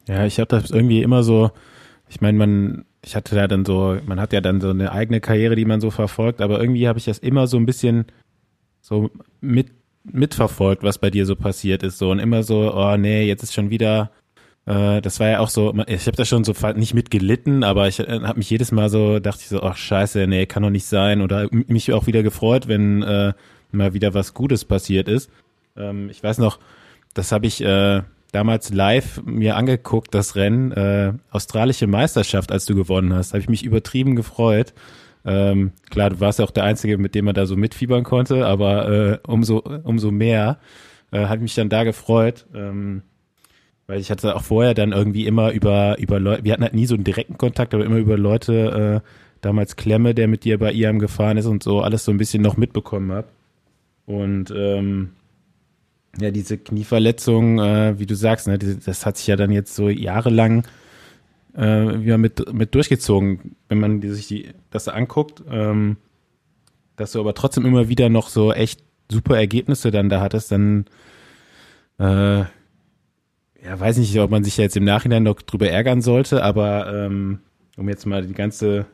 Ja, ich habe das irgendwie immer so, ich meine, man, ich hatte da dann so, man hat ja dann so eine eigene Karriere, die man so verfolgt, aber irgendwie habe ich das immer so ein bisschen so mit mitverfolgt, was bei dir so passiert ist, so und immer so, oh nee, jetzt ist schon wieder, äh, das war ja auch so, ich habe da schon so nicht mitgelitten, aber ich äh, habe mich jedes Mal so, dachte ich so, ach scheiße, nee, kann doch nicht sein oder mich auch wieder gefreut, wenn äh, mal wieder was Gutes passiert ist. Ähm, ich weiß noch, das habe ich äh, damals live mir angeguckt, das Rennen, äh, australische Meisterschaft, als du gewonnen hast, habe ich mich übertrieben gefreut. Ähm, klar, du warst ja auch der Einzige, mit dem man da so mitfiebern konnte, aber äh, umso, umso mehr äh, hat mich dann da gefreut, ähm, weil ich hatte auch vorher dann irgendwie immer über, über Leute, wir hatten halt nie so einen direkten Kontakt, aber immer über Leute, äh, damals Klemme, der mit dir bei IAM gefahren ist und so, alles so ein bisschen noch mitbekommen hab. Und ähm, ja, diese Knieverletzung, äh, wie du sagst, ne, das hat sich ja dann jetzt so jahrelang äh, wieder mit, mit durchgezogen, wenn man sich die, das anguckt. Ähm, dass du aber trotzdem immer wieder noch so echt super Ergebnisse dann da hattest, dann äh, ja, weiß nicht, ob man sich jetzt im Nachhinein noch drüber ärgern sollte, aber ähm, um jetzt mal die ganze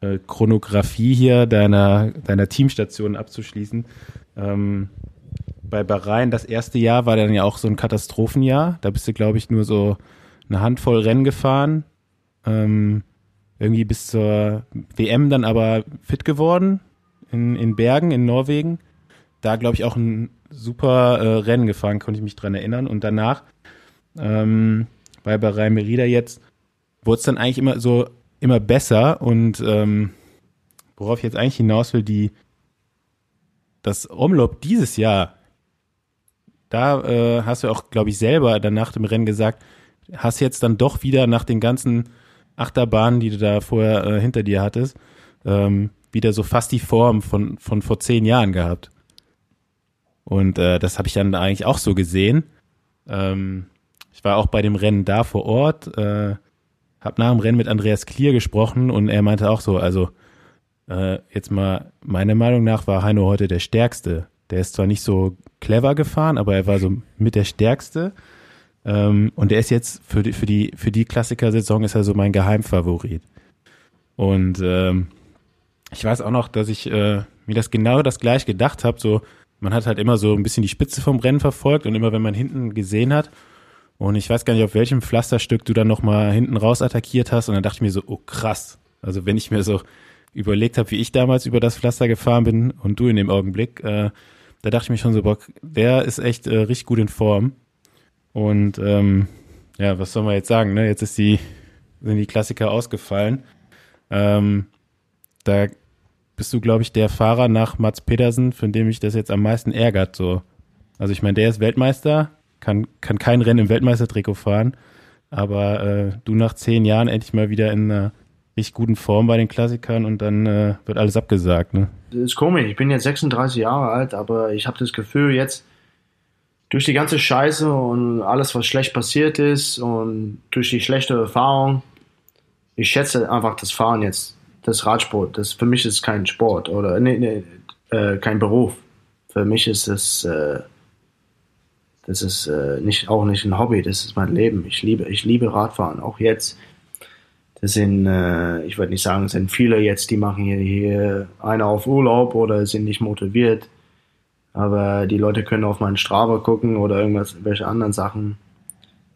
äh, Chronografie hier deiner, deiner Teamstation abzuschließen. Ähm, bei Bahrain, das erste Jahr war dann ja auch so ein Katastrophenjahr. Da bist du, glaube ich, nur so eine Handvoll Rennen gefahren. Ähm, irgendwie bis zur WM dann aber fit geworden in, in Bergen in Norwegen. Da, glaube ich, auch ein super äh, Rennen gefahren, konnte ich mich dran erinnern. Und danach ähm, bei Bahrain Merida jetzt wurde es dann eigentlich immer so immer besser und ähm, worauf ich jetzt eigentlich hinaus will, die das Umlauf dieses Jahr, da äh, hast du auch, glaube ich, selber dann nach dem Rennen gesagt, hast jetzt dann doch wieder nach den ganzen Achterbahnen, die du da vorher äh, hinter dir hattest, ähm, wieder so fast die Form von, von vor zehn Jahren gehabt. Und äh, das habe ich dann eigentlich auch so gesehen. Ähm, ich war auch bei dem Rennen da vor Ort, äh, habe nach dem Rennen mit Andreas Klier gesprochen und er meinte auch so, also äh, jetzt mal, meiner Meinung nach war Heino heute der Stärkste. Der ist zwar nicht so clever gefahren, aber er war so mit der Stärkste. Ähm, und er ist jetzt für die, für die, für die Klassiker-Saison ist er so mein Geheimfavorit. Und ähm, ich weiß auch noch, dass ich äh, mir das genau das gleich gedacht habe. So, man hat halt immer so ein bisschen die Spitze vom Rennen verfolgt und immer wenn man hinten gesehen hat, und ich weiß gar nicht, auf welchem Pflasterstück du dann nochmal hinten raus attackiert hast. Und dann dachte ich mir so, oh krass. Also wenn ich mir so überlegt habe, wie ich damals über das Pflaster gefahren bin und du in dem Augenblick, äh, da dachte ich mir schon so, boah, der ist echt äh, richtig gut in Form. Und ähm, ja, was soll man jetzt sagen? Ne? Jetzt ist die, sind die Klassiker ausgefallen. Ähm, da bist du, glaube ich, der Fahrer nach Mats Pedersen, von dem mich das jetzt am meisten ärgert. So. Also ich meine, der ist Weltmeister, kann, kann kein Rennen im Weltmeistertrikot fahren. Aber äh, du nach zehn Jahren endlich mal wieder in einer richtig guten Form bei den Klassikern und dann äh, wird alles abgesagt. Ne? Das ist komisch. Ich bin jetzt 36 Jahre alt, aber ich habe das Gefühl, jetzt durch die ganze Scheiße und alles, was schlecht passiert ist und durch die schlechte Erfahrung, ich schätze einfach das Fahren jetzt, das Radsport. Das für mich ist kein Sport oder nee, nee, äh, kein Beruf. Für mich ist es äh, das ist äh, nicht, auch nicht ein Hobby, das ist mein Leben. Ich liebe, ich liebe Radfahren, auch jetzt. Das sind, äh, ich würde nicht sagen, es sind viele jetzt, die machen hier, hier einer auf Urlaub oder sind nicht motiviert. Aber die Leute können auf meinen Strava gucken oder irgendwas, welche anderen Sachen.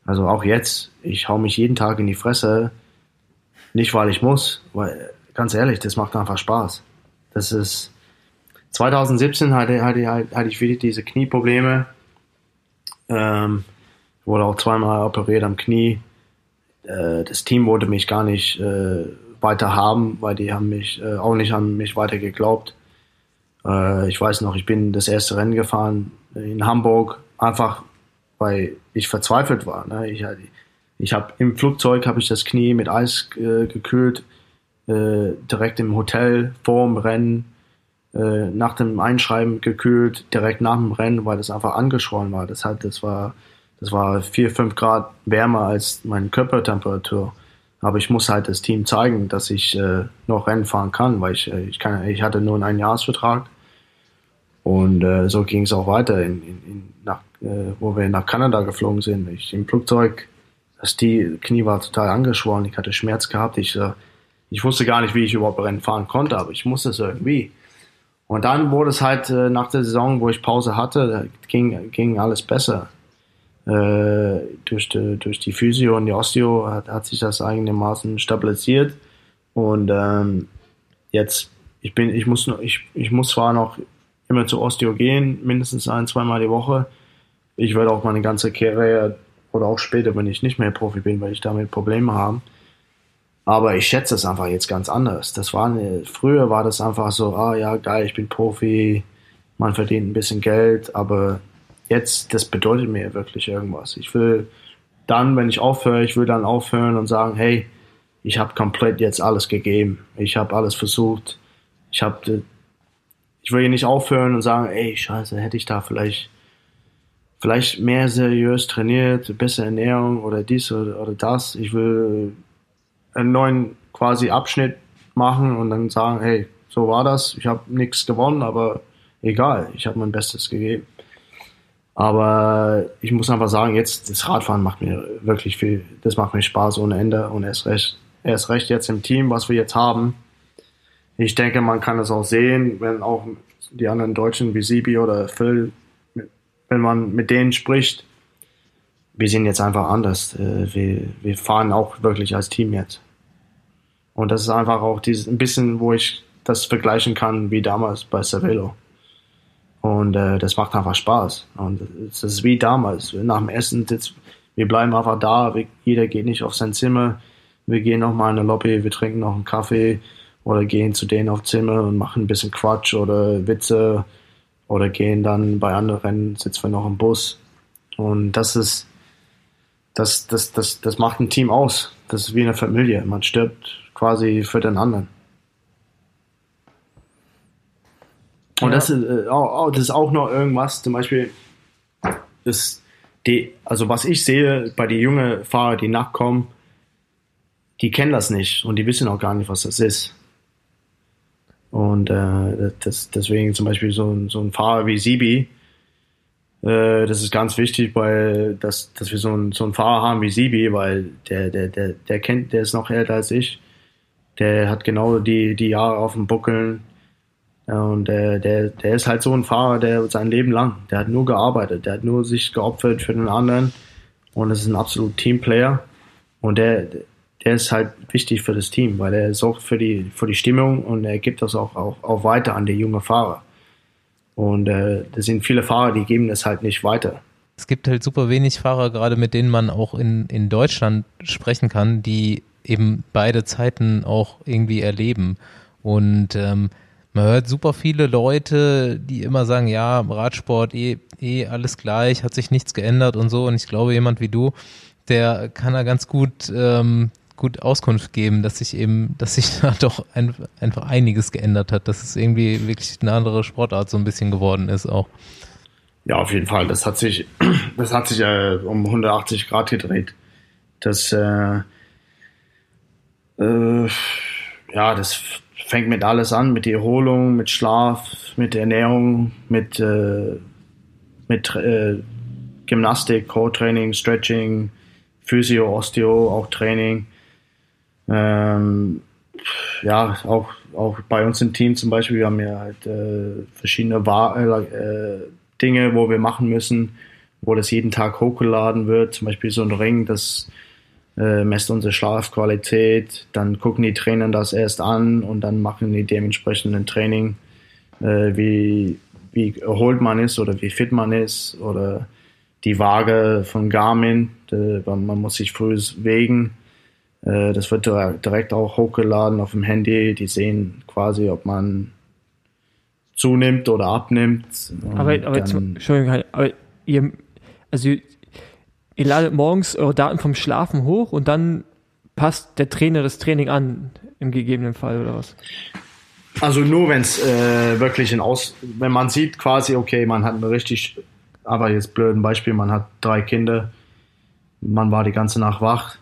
Also auch jetzt, ich hau mich jeden Tag in die Fresse. Nicht, weil ich muss, weil, ganz ehrlich, das macht einfach Spaß. Das ist, 2017 hatte, hatte, hatte ich wieder diese Knieprobleme ähm, wurde auch zweimal operiert am Knie. Äh, das Team wollte mich gar nicht äh, weiter haben, weil die haben mich äh, auch nicht an mich weiter geglaubt. Äh, ich weiß noch, ich bin das erste Rennen gefahren in Hamburg, einfach weil ich verzweifelt war. Ne? Ich, ich habe im Flugzeug habe ich das Knie mit Eis äh, gekühlt, äh, direkt im Hotel vor dem Rennen äh, nach dem Einschreiben gekühlt, direkt nach dem Rennen, weil das einfach angeschwollen war. Das, hat, das war das war vier fünf Grad wärmer als meine Körpertemperatur. Aber ich muss halt das Team zeigen, dass ich äh, noch Rennen fahren kann, weil ich, äh, ich, kann, ich hatte nur einen Einjahresvertrag. Und äh, so ging es auch weiter, in, in, in, nach, äh, wo wir nach Kanada geflogen sind. Ich im Flugzeug, das die Knie war total angeschwollen, ich hatte Schmerz gehabt. Ich, äh, ich wusste gar nicht, wie ich überhaupt Rennen fahren konnte, aber ich musste es irgendwie. Und dann wurde es halt äh, nach der Saison, wo ich Pause hatte, ging, ging alles besser. Äh, durch, die, durch die Physio und die Osteo hat, hat sich das einigermaßen stabilisiert. Und ähm, jetzt, ich bin, ich muss, ich, ich muss zwar noch immer zu Osteo gehen, mindestens ein, zweimal die Woche. Ich werde auch meine ganze Karriere oder auch später, wenn ich nicht mehr Profi bin, weil ich damit Probleme habe, aber ich schätze es einfach jetzt ganz anders. Das war eine, früher war das einfach so, ah ja, geil, ich bin Profi, man verdient ein bisschen Geld, aber jetzt, das bedeutet mir wirklich irgendwas. Ich will dann, wenn ich aufhöre, ich will dann aufhören und sagen, hey, ich habe komplett jetzt alles gegeben. Ich habe alles versucht. Ich habe ich will hier nicht aufhören und sagen, ey, scheiße, hätte ich da vielleicht vielleicht mehr seriös trainiert, bessere Ernährung oder dies oder, oder das. Ich will einen neuen quasi Abschnitt machen und dann sagen, hey, so war das. Ich habe nichts gewonnen, aber egal, ich habe mein Bestes gegeben. Aber ich muss einfach sagen, jetzt das Radfahren macht mir wirklich viel, das macht mir Spaß ohne Ende und erst recht, erst recht jetzt im Team, was wir jetzt haben. Ich denke, man kann es auch sehen, wenn auch die anderen Deutschen wie Sibi oder Phil, wenn man mit denen spricht, wir sind jetzt einfach anders. Äh, wir, wir fahren auch wirklich als Team jetzt. Und das ist einfach auch dieses, ein bisschen, wo ich das vergleichen kann wie damals bei Cervelo. Und äh, das macht einfach Spaß. Und es ist wie damals. Nach dem Essen, jetzt, wir bleiben einfach da. Wir, jeder geht nicht auf sein Zimmer. Wir gehen nochmal in eine Lobby, wir trinken noch einen Kaffee oder gehen zu denen auf Zimmer und machen ein bisschen Quatsch oder Witze oder gehen dann bei anderen, sitzen wir noch im Bus. Und das ist, das, das, das, das macht ein Team aus. Das ist wie eine Familie. Man stirbt quasi für den anderen. Und Ja. das, ist, äh, auch, auch- das ist auch noch irgendwas, zum Beispiel, das, die, also was ich sehe bei den jungen Fahrern, die nachkommen, die kennen das nicht und die wissen auch gar nicht, was das ist. Und äh, das, deswegen zum Beispiel so, ein- so ein Fahrer wie Sibi, äh, das ist ganz wichtig, weil dass, dass wir so einen, so einen Fahrer haben wie Sibi, weil der, der, der, der kennt, der ist noch älter als ich. Der hat genau die, die Jahre auf dem Buckeln. Und der, der, der ist halt so ein Fahrer, der sein Leben lang, der hat nur gearbeitet, der hat nur sich geopfert für den anderen und ist ein absolut Teamplayer. Und der, der ist halt wichtig für das Team, weil er sorgt für die, für die Stimmung und er gibt das auch, auch, auch weiter an die junge Fahrer. Und äh, das sind viele Fahrer, die geben das halt nicht weiter. Es gibt halt super wenig Fahrer, gerade mit denen man auch in, in Deutschland sprechen kann, die eben beide Zeiten auch irgendwie erleben. Und ähm, man hört super viele Leute, die immer sagen, ja, Radsport, eh, eh alles gleich, hat sich nichts geändert und so. Und ich glaube, jemand wie du, der kann da ganz gut, ähm, gut Auskunft geben, dass sich eben, dass sich da doch ein, einfach einiges geändert hat, dass es irgendwie wirklich eine andere Sportart so ein bisschen geworden ist auch. Ja, auf jeden Fall. Das hat sich, das hat sich äh, um 180 Grad gedreht. Das, äh, äh, ja, das fängt mit alles an, mit der Erholung, mit Schlaf, mit Ernährung, mit, äh, mit äh, Gymnastik, Core-Training, Stretching, Physio, Osteo, auch Training. Ähm, ja, auch, auch bei uns im Team zum Beispiel, wir haben ja halt äh, verschiedene Wa äh, Dinge, wo wir machen müssen, wo das jeden Tag hochgeladen wird. Zum Beispiel so ein Ring, das äh, messt unsere Schlafqualität. Dann gucken die Trainer das erst an und dann machen die dementsprechend ein Training, äh, wie, wie erholt man ist oder wie fit man ist oder die Waage von Garmin. Äh, man muss sich früh wegen. Äh, das wird direkt auch hochgeladen auf dem Handy. Die sehen quasi, ob man zunimmt oder abnimmt. Aber, aber dann- Entschuldigung, aber ihr, also ihr ladet morgens eure Daten vom Schlafen hoch und dann passt der Trainer das Training an, im gegebenen Fall oder was? Also nur wenn es äh, wirklich ein Aus, wenn man sieht quasi, okay, man hat eine richtig, aber jetzt blöd ein Beispiel, man hat drei Kinder, man war die ganze Nacht wach.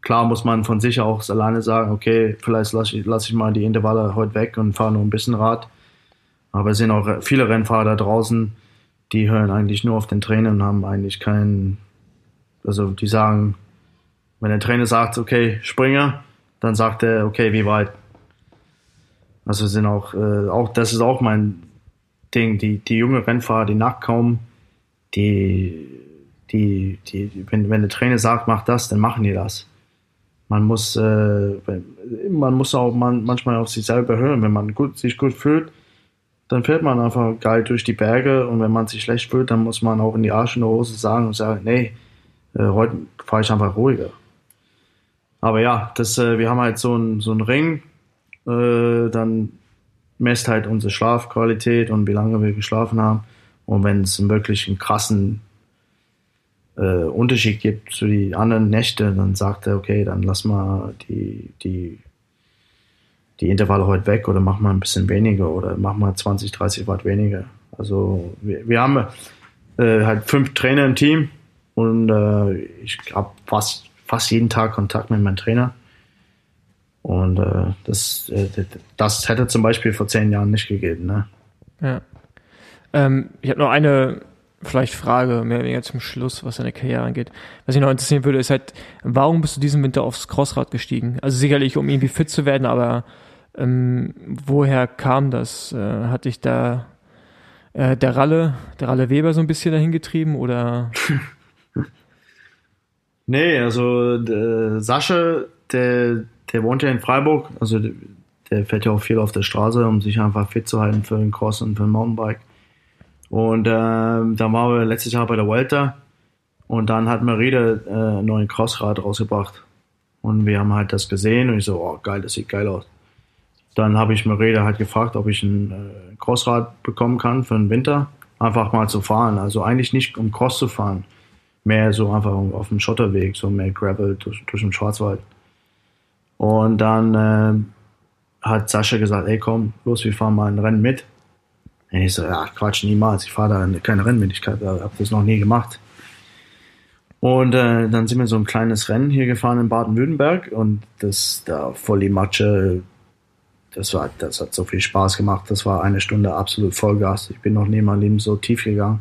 Klar muss man von sich auch alleine sagen, okay, vielleicht lasse ich, lass ich mal die Intervalle heute weg und fahre nur ein bisschen Rad. Aber es sind auch viele Rennfahrer da draußen, die hören eigentlich nur auf den Trainer und haben eigentlich keinen, also die sagen, wenn der Trainer sagt, okay, Springer, dann sagt er, okay, wie weit? Also sind auch, äh, auch das ist auch mein Ding, die, die junge Rennfahrer, die nachkommen, die, die, die, wenn, wenn der Trainer sagt, mach das, dann machen die das. Man muss, äh, man muss auch man, manchmal auf sich selber hören. Wenn man gut, sich gut fühlt, dann fährt man einfach geil durch die Berge und wenn man sich schlecht fühlt, dann muss man auch in die Arsch in der Hose sagen und sagen, nee, äh, heute fahre ich einfach ruhiger. Aber ja, das, äh, wir haben halt so einen so Ring, äh, dann messt halt unsere Schlafqualität und wie lange wir geschlafen haben. Und wenn es wirklich einen krassen äh, Unterschied gibt zu den anderen Nächten, dann sagt er, okay, dann lass mal die, die, die Intervalle heute weg oder mach mal ein bisschen weniger oder mach mal 20, 30 Watt weniger. Also wir, wir haben äh, halt fünf Trainer im Team und äh, ich habe fast, fast jeden Tag Kontakt mit meinem Trainer. Und äh, das, äh, das hätte zum Beispiel vor zehn Jahren nicht gegeben. Ne? Ja. Ähm, ich habe noch eine vielleicht Frage, mehr oder weniger zum Schluss, was deine Karriere angeht. Was mich noch interessieren würde, ist halt, warum bist du diesen Winter aufs Crossrad gestiegen? Also sicherlich, um irgendwie fit zu werden, aber ähm, woher kam das? Äh, hat dich da äh, der Ralle, der Ralle Weber so ein bisschen dahin getrieben oder? Nee, also der Sascha, der, der wohnt ja in Freiburg, also der, fährt ja auch viel auf der Straße, um sich einfach fit zu halten für den Cross und für den Mountainbike. Und ähm, dann waren wir letztes Jahr bei der Vuelta und dann hat Merida äh, einen neuen Crossrad rausgebracht. Und wir haben halt das gesehen und ich so, oh geil, das sieht geil aus. Dann habe ich Merida halt gefragt, ob ich ein äh, Crossrad bekommen kann für den Winter. Einfach mal zu fahren. Also eigentlich nicht um Cross zu fahren. Mehr so einfach auf dem Schotterweg, so mehr Gravel durch, durch den Schwarzwald. Und dann äh, hat Sascha gesagt, ey komm, los, wir fahren mal ein Rennen mit. Und ich so, ja, Quatsch, niemals. Ich fahre da keine Rennen mit. Ich habe das noch nie gemacht. Und äh, dann sind wir so ein kleines Rennen hier gefahren in Baden-Württemberg und das da voll die Matsche, das war, das hat so viel Spaß gemacht. Das war eine Stunde absolut Vollgas. Ich bin noch nie in meinem Leben so tief gegangen.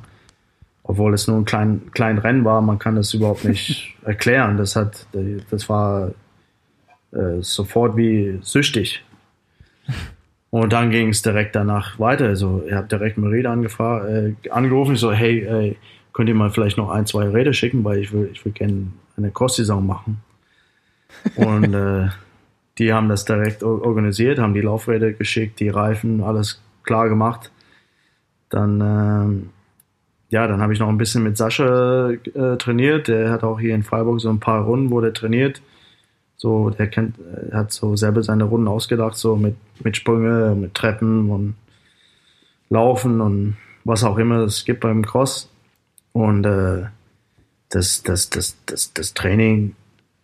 Obwohl es nur ein klein, klein Rennen war, man kann das überhaupt nicht erklären. Das hat, das war äh, sofort wie süchtig. Und dann ging es direkt danach weiter. Also ich habe direkt Merida äh, angerufen. Ich so, hey, ey, könnt ihr mal vielleicht noch ein, zwei Räder schicken, weil ich will, ich will gerne eine Cross-Saison machen. Und äh, die haben das direkt organisiert, haben die Laufräder geschickt, die Reifen, alles klar gemacht. Dann, ähm, ja, dann habe ich noch ein bisschen mit Sascha äh, trainiert. Der hat auch hier in Freiburg so ein paar Runden, wo der trainiert. So, der kennt, hat so selber seine Runden ausgedacht, so mit, mit Sprünge, mit Treppen und Laufen und was auch immer es gibt beim Cross. Und äh, das, das, das, das, das Training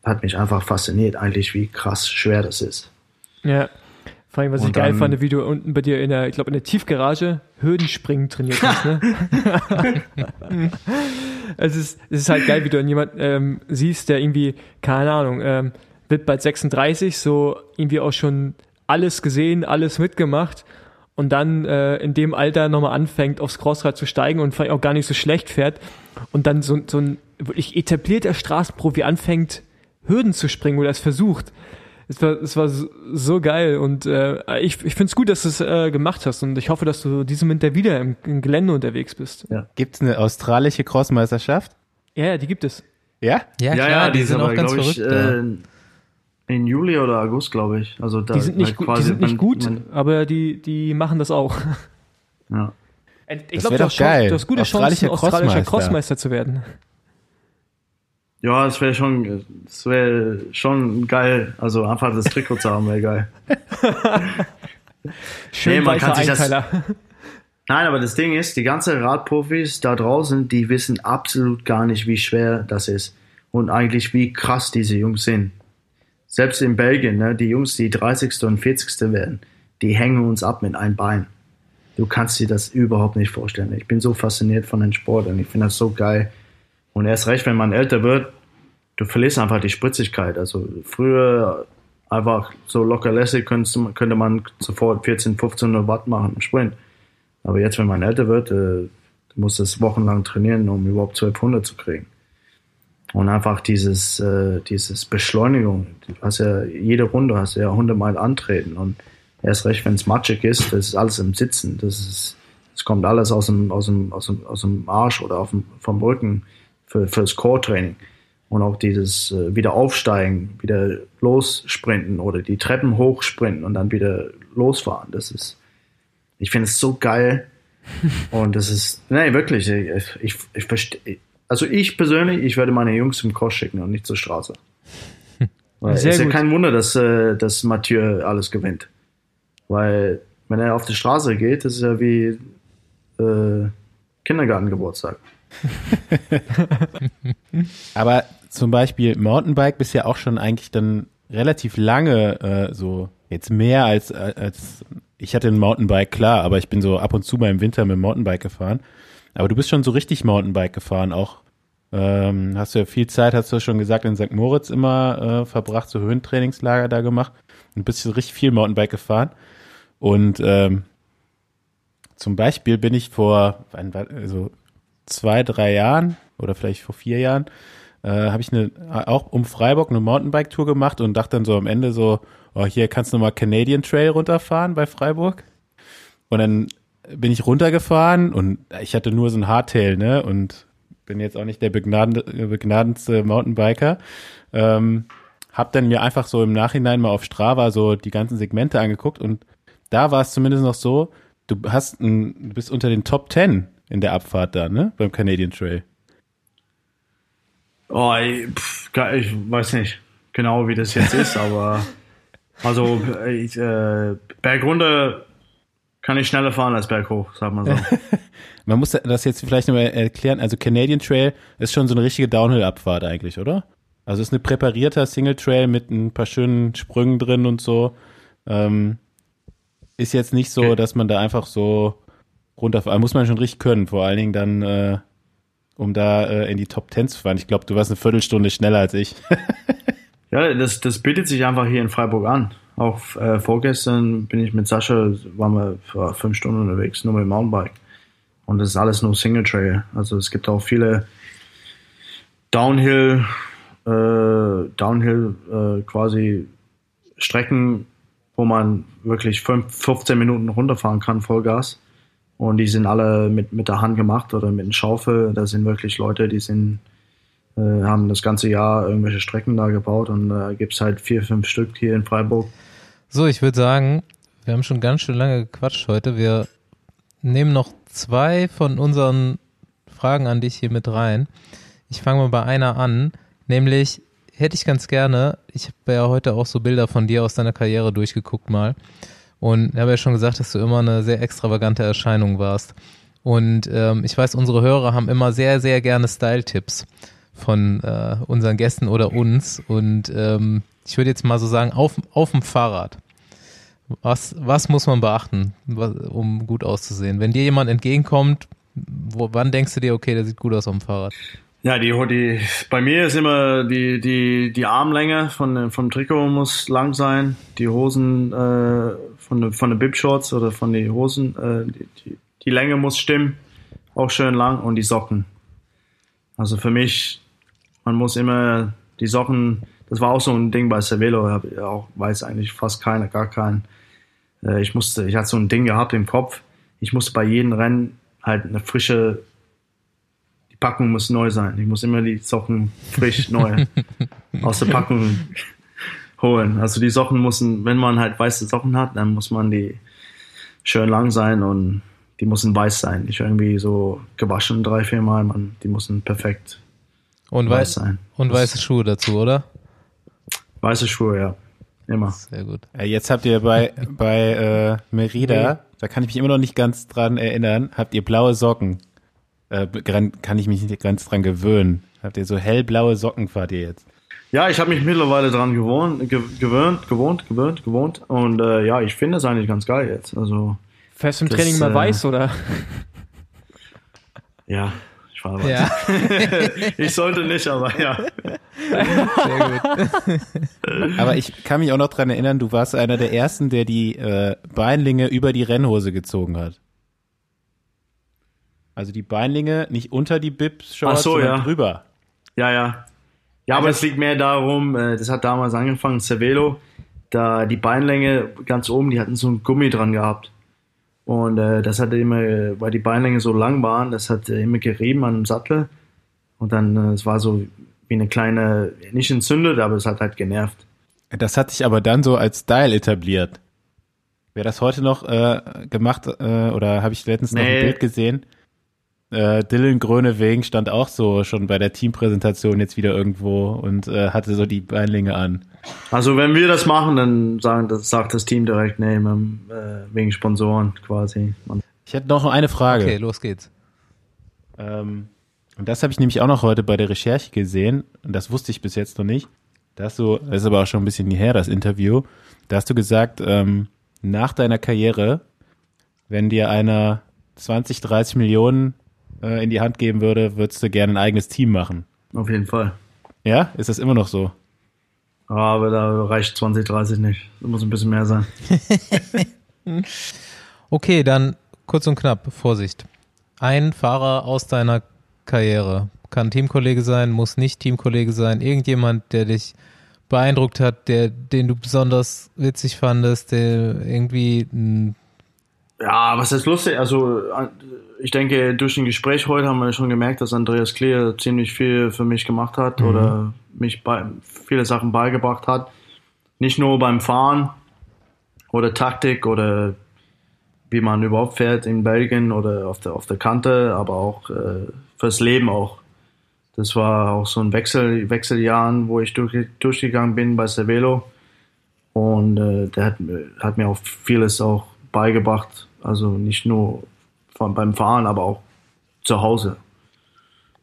hat mich einfach fasziniert, eigentlich, wie krass schwer das ist. Ja. Vor allem, was und ich geil fand, wie du unten bei dir in der, ich glaube, in der Tiefgarage Hürdenspringen trainiert hast, ne? es, ist, es ist halt geil, wie du an jemanden ähm, siehst, der irgendwie, keine Ahnung, ähm, wird bald 36, so irgendwie auch schon alles gesehen, alles mitgemacht und dann äh, in dem Alter nochmal anfängt, aufs Crossrad zu steigen und vielleicht auch gar nicht so schlecht fährt und dann so, so ein wirklich etablierter Straßenprofi anfängt, Hürden zu springen oder es versucht. Es war, es war so geil und äh, ich, ich finde es gut, dass du es äh, gemacht hast und ich hoffe, dass du diesen Winter wieder im, im Gelände unterwegs bist. Ja. Gibt es eine australische Crossmeisterschaft? Ja, ja, die gibt es. Ja? Ja, klar, ja, die, die sind aber, auch ganz verrückt. Ich, äh, in Juli oder August, glaube ich. Also da die sind nicht, halt die sind nicht gut, aber die, die machen das auch. Ja. Ich glaube, du, hast du hast gute Chancen, australischer Crossmeister zu werden. Ja, das wäre schon, das wäre schon geil. Also einfach das Trikot zu haben, wäre geil. Schön nee, man kann sich das, Nein, aber das Ding ist, die ganzen Radprofis da draußen, die wissen absolut gar nicht, wie schwer das ist und eigentlich wie krass diese Jungs sind selbst in Belgien, ne, die Jungs, die 30. und 40. werden, die hängen uns ab mit einem Bein. Du kannst dir das überhaupt nicht vorstellen. Ich bin so fasziniert von dem Sport und ich finde das so geil. Und erst recht, wenn man älter wird, du verlierst einfach die Spritzigkeit. Also früher einfach so locker lässig könnte man sofort 14, 1500 Watt machen im Sprint. Aber jetzt, wenn man älter wird, äh, du musst es wochenlang trainieren, um überhaupt 1200 zu kriegen. Und einfach dieses, äh, dieses Beschleunigung. Du hast ja jede Runde hast ja hundertmal antreten und erst recht, wenn es matschig ist, das ist alles im Sitzen. Das ist, das kommt alles aus dem, aus dem, aus dem, aus dem Arsch oder auf dem, vom Rücken für, fürs Core-Training. Und auch dieses äh, wieder aufsteigen, wieder lossprinten oder die Treppen hochsprinten und dann wieder losfahren. Das ist, ich finde es so geil. und das ist, nee, wirklich, ich, ich, ich verstehe, also ich persönlich, ich werde meine Jungs zum Cross schicken und nicht zur Straße. Weil es ist ja kein Wunder, dass, äh, dass Mathieu alles gewinnt. Weil wenn er auf die Straße geht, ist es ja wie äh, Kindergartengeburtstag. Aber zum Beispiel Mountainbike bist ja auch schon eigentlich dann relativ lange äh, so jetzt mehr als als ich hatte ein Mountainbike klar, aber ich bin so ab und zu mal im Winter mit dem Mountainbike gefahren. Aber du bist schon so richtig Mountainbike gefahren, auch ähm, hast du ja viel Zeit, hast du schon gesagt, in St. Moritz immer äh, verbracht, so Höhentrainingslager da gemacht. ein bisschen richtig viel Mountainbike gefahren. Und ähm, zum Beispiel bin ich vor also zwei, drei Jahren oder vielleicht vor vier Jahren, äh, habe ich eine, auch um Freiburg eine Mountainbike-Tour gemacht und dachte dann so am Ende so, oh, hier kannst du mal Canadian Trail runterfahren bei Freiburg. Und dann bin ich runtergefahren und ich hatte nur so ein Hardtail, ne? Und bin jetzt auch nicht der begnadendste Mountainbiker. Ähm, hab dann mir einfach so im Nachhinein mal auf Strava so die ganzen Segmente angeguckt und da war es zumindest noch so, du hast ein, du bist unter den Top 10 in der Abfahrt da, ne? Beim Canadian Trail. Oh, ich, pff, ich weiß nicht genau, wie das jetzt ist, aber also ich, äh, bergunter kann ich schneller fahren als berghoch, sag mal so. Man muss das jetzt vielleicht nochmal erklären. Also Canadian Trail ist schon so eine richtige Downhill-Abfahrt eigentlich, oder? Also es ist eine präparierter Single Trail mit ein paar schönen Sprüngen drin und so. Ähm, ist jetzt nicht so, Okay. dass man da einfach so runterfahren. Muss man schon richtig können. Vor allen Dingen dann, äh, um da äh, in die Top Ten zu fahren. Ich glaube, du warst eine Viertelstunde schneller als ich. Ja, das, das bietet sich einfach hier in Freiburg an. Auch äh, vorgestern bin ich mit Sascha, waren wir fünf Stunden unterwegs, nur mit dem Mountainbike. Und das ist alles nur Single Trail. Also es gibt auch viele Downhill, äh, Downhill äh, quasi Strecken, wo man wirklich fünf, 15 Minuten runterfahren kann, Vollgas. Und die sind alle mit, mit der Hand gemacht oder mit einer Schaufel. Da sind wirklich Leute, die sind äh, haben das ganze Jahr irgendwelche Strecken da gebaut und da äh, gibt's halt vier, fünf Stück hier in Freiburg. So, ich würde sagen, wir haben schon ganz schön lange gequatscht heute. Wir nehmen noch zwei von unseren Fragen an dich hier mit rein. Ich fange mal bei einer an, nämlich hätte ich ganz gerne, ich habe ja heute auch so Bilder von dir aus deiner Karriere durchgeguckt mal und habe ja schon gesagt, dass du immer eine sehr extravagante Erscheinung warst. Und ähm, ich weiß, unsere Hörer haben immer sehr, sehr gerne Style-Tipps von äh, unseren Gästen oder uns. Und ähm, ich würde jetzt mal so sagen, auf, auf dem Fahrrad. Was, was muss man beachten, um gut auszusehen? Wenn dir jemand entgegenkommt, wo, wann denkst du dir, okay, der sieht gut aus auf dem Fahrrad? Ja, die, die, bei mir ist immer die, die, die Armlänge von, vom Trikot muss lang sein, die Hosen äh, von, der- von den Bib-Shorts oder von den Hosen, äh, die, die, die Länge muss stimmen, auch schön lang und die Socken. Also für mich, man muss immer die Socken, das war auch so ein Ding bei Cervelo, auch, weiß eigentlich fast keiner, gar keinen. Äh, ich musste, ich hatte so ein Ding gehabt im Kopf, ich musste bei jedem Rennen halt eine frische die Packung muss neu sein. Ich muss immer die Socken frisch neu aus der Packung holen. Also die Socken müssen, wenn man halt weiße Socken hat, dann muss man die schön lang sein und die müssen weiß sein. Nicht irgendwie so gewaschen drei, vier Mal. Man, die müssen perfekt Und, weiß weiß, sein. und weiße Schuhe dazu, oder? Weiße Schuhe, ja. Immer. Sehr gut. Jetzt habt ihr bei, bei äh, Merida, da kann ich mich immer noch nicht ganz dran erinnern, habt ihr blaue Socken. Äh, kann ich mich nicht ganz dran gewöhnen. Habt ihr so hellblaue Socken fahrt ihr jetzt? Ja, ich habe mich mittlerweile dran gewohnt, ge gewöhnt, gewohnt, gewöhnt, gewohnt. Und äh, ja, ich finde es eigentlich ganz geil jetzt. Also Fährst du im Das, Training mal äh, weiß oder? ja, ich fahre weiter. Ja, Ich sollte nicht, aber ja. sehr gut. Aber ich kann mich auch noch dran erinnern, du warst einer der ersten, der die äh, Beinlinge über die Rennhose gezogen hat. Also die Beinlinge nicht unter die Bib-Shorts, Ach so, sondern ja. drüber. Ja, ja. Ja, aber es liegt mehr darum, äh, das hat damals angefangen, Cervelo, da die Beinlänge ganz oben, die hatten so ein Gummi dran gehabt. Und äh, das hatte immer, weil die Beinlänge so lang waren, das hat äh, immer gerieben an dem Sattel. Und dann, äh, es war so wie eine kleine, nicht entzündet, aber es hat halt genervt. Das hat sich aber dann so als Style etabliert. Wer das heute noch äh, gemacht äh, oder habe ich letztens noch ein Nee. Bild gesehen? Äh, Dylan Grönewegen stand auch so schon bei der Teampräsentation jetzt wieder irgendwo und äh, hatte so die Beinlinge an. Also wenn wir das machen, dann sagen, das sagt das Team direkt, nee, man, äh, wegen Sponsoren quasi. Ich hätte noch eine Frage. Okay, los geht's. Ähm, und das habe ich nämlich auch noch heute bei der Recherche gesehen und das wusste ich bis jetzt noch nicht. Da hast du, das ist aber auch schon ein bisschen her, das Interview, da hast du gesagt, ähm, nach deiner Karriere, wenn dir einer 20, 30 Millionen äh, in die Hand geben würde, würdest du gerne ein eigenes Team machen. auf jeden Fall. Ja? Ist das immer noch so? Aber da reicht 20, 30 nicht. Das muss ein bisschen mehr sein. Okay, dann kurz und knapp, Vorsicht. Ein Fahrer aus deiner Karriere kann Teamkollege sein, muss nicht Teamkollege sein, irgendjemand, der dich beeindruckt hat, der, den du besonders witzig fandest, der irgendwie ein Ja, was ist lustig? Also, äh, ich denke, durch ein Gespräch heute haben wir schon gemerkt, dass Andreas Kleer ziemlich viel für mich gemacht hat oder mich bei, viele Sachen beigebracht hat. Nicht nur beim Fahren oder Taktik oder wie man überhaupt fährt in Belgien oder auf der, auf der Kante, aber auch äh, fürs Leben auch. Das war auch so ein Wechsel, Wechseljahren, wo ich durch, durchgegangen bin bei Cervelo. Und äh, der hat, mir- hat mir auch vieles auch beigebracht. Also nicht nur beim Fahren, aber auch zu Hause.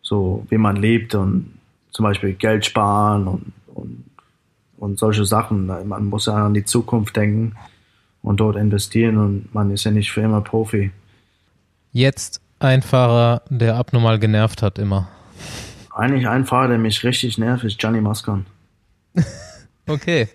So wie man lebt und zum Beispiel Geld sparen und, und, und solche Sachen. Man muss ja an die Zukunft denken und dort investieren und man ist ja nicht für immer Profi. jetzt ein Fahrer, der abnormal genervt hat immer. Eigentlich ein Fahrer, der mich richtig nervt, ist Gianni Mascon. Okay.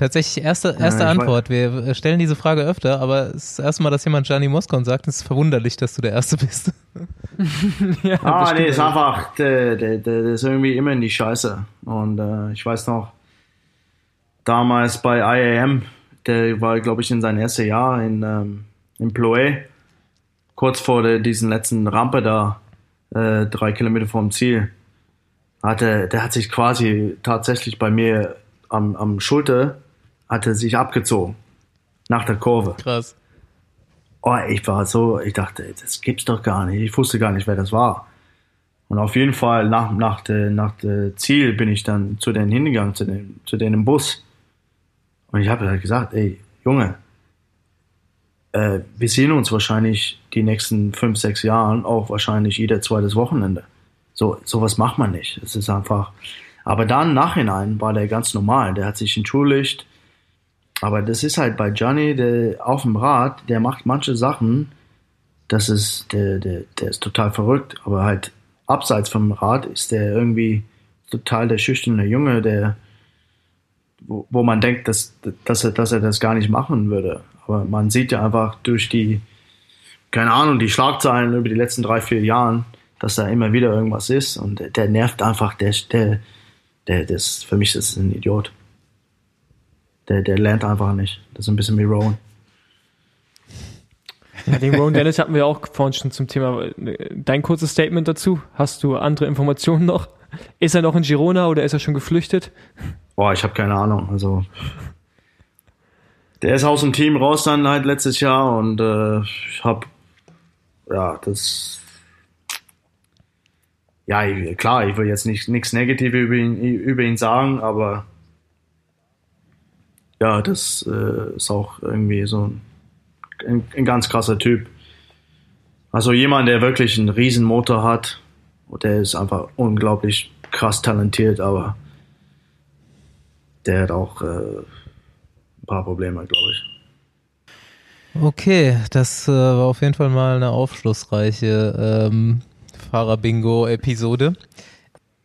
Tatsächlich erste, erste ich Antwort. Wir stellen diese Frage öfter, aber es ist das erste Mal, dass jemand Gianni Moskon sagt. Es ist verwunderlich, dass du der Erste bist. ja, Ah, nee, ist einfach, der, der, der, der ist irgendwie immer in die Scheiße. Und äh, ich weiß noch, damals bei IAM, der war, glaube ich, in sein erstes Jahr in, ähm, in Ploé, kurz vor der, diesen letzten Rampe da, äh, drei Kilometer vom Ziel, hatte, der hat sich quasi tatsächlich bei mir am, am Schulter, hatte sich abgezogen. Nach der Kurve. Krass. Oh, ich war so, ich dachte, das gibt's doch gar nicht. Ich wusste gar nicht, wer das war. Und auf jeden Fall nach, nach der, nach der Ziel bin ich dann zu denen hingegangen, zu dem, zu denen im Bus. Und ich habe halt gesagt, ey, Junge, äh, wir sehen uns wahrscheinlich die nächsten fünf, sechs Jahren auch wahrscheinlich jeder zweites Wochenende. So, sowas macht man nicht. Es ist einfach. Aber dann im Nachhinein war der ganz normal. Der hat sich entschuldigt. Aber das ist halt bei Johnny, der auf dem Rad, der macht manche Sachen, das ist, der, der, der ist total verrückt. Aber halt abseits vom Rad ist der irgendwie total der schüchterne Junge, der, wo, wo man denkt, dass, dass, er, dass er das gar nicht machen würde. Aber man sieht ja einfach durch die, keine Ahnung, die Schlagzeilen über die letzten drei, vier Jahren, dass da immer wieder irgendwas ist und der, der nervt einfach, der, der, der, das, für mich ist das ein Idiot. Der, der lernt einfach nicht. Das ist ein bisschen wie Rowan. Ja, den Ron Dennis hatten wir auch vorhin schon zum Thema. Dein kurzes Statement dazu? Hast du andere Informationen noch? Ist er noch in Girona oder ist er schon geflüchtet? Boah, ich habe keine Ahnung. Also der ist aus dem Team raus dann halt letztes Jahr und äh, ich habe ja das ja klar, ich will jetzt nicht nichts Negatives über ihn über ihn sagen, aber ja, das äh, ist auch irgendwie so ein, ein, ein ganz krasser Typ. Also jemand, der wirklich einen riesen Motor hat, und der ist einfach unglaublich krass talentiert, aber der hat auch äh, ein paar Probleme, glaube ich. Okay, das äh, war auf jeden Fall mal eine aufschlussreiche ähm, Fahrer-Bingo-Episode.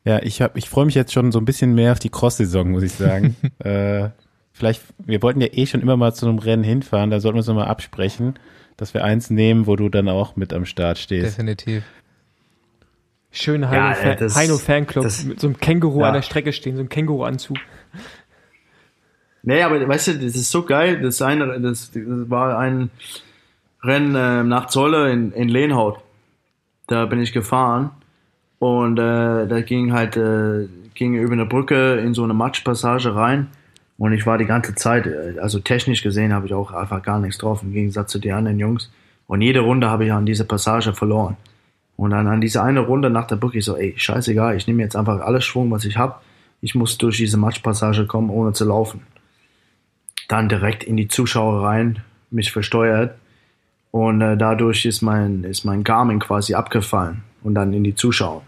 Ja, ich hab, ich freue mich jetzt schon so ein bisschen mehr auf die Cross-Saison, muss ich sagen. äh, vielleicht, wir wollten ja eh schon immer mal zu einem Rennen hinfahren, da sollten wir uns nochmal absprechen, dass wir eins nehmen, wo du dann auch mit am Start stehst. Definitiv. Schön Ja, Heino, äh, Fan, das- Heino Fanclub das- mit so einem Känguru Ja. an der Strecke stehen, so einem Känguru-Anzug. Nee, aber weißt du, das ist so geil. Das, eine, das, das war ein Rennen äh, nach Zolle in, in Lehnhaut. Da bin ich gefahren und äh, da ging halt äh, ging über eine Brücke in so eine Matschpassage rein und ich war die ganze Zeit, äh, also technisch gesehen habe ich auch einfach gar nichts drauf im Gegensatz zu den anderen Jungs und jede Runde habe ich an dieser Passage verloren. Und dann an diese eine Runde nach der Brücke ich so, ey, scheißegal, ich nehme jetzt einfach alles Schwung, was ich habe. Ich muss durch diese Matschpassage kommen, ohne zu laufen dann direkt in die Zuschauer rein, mich versteuert. Und äh, dadurch ist mein, ist mein Garmin quasi abgefallen und dann in die Zuschauer.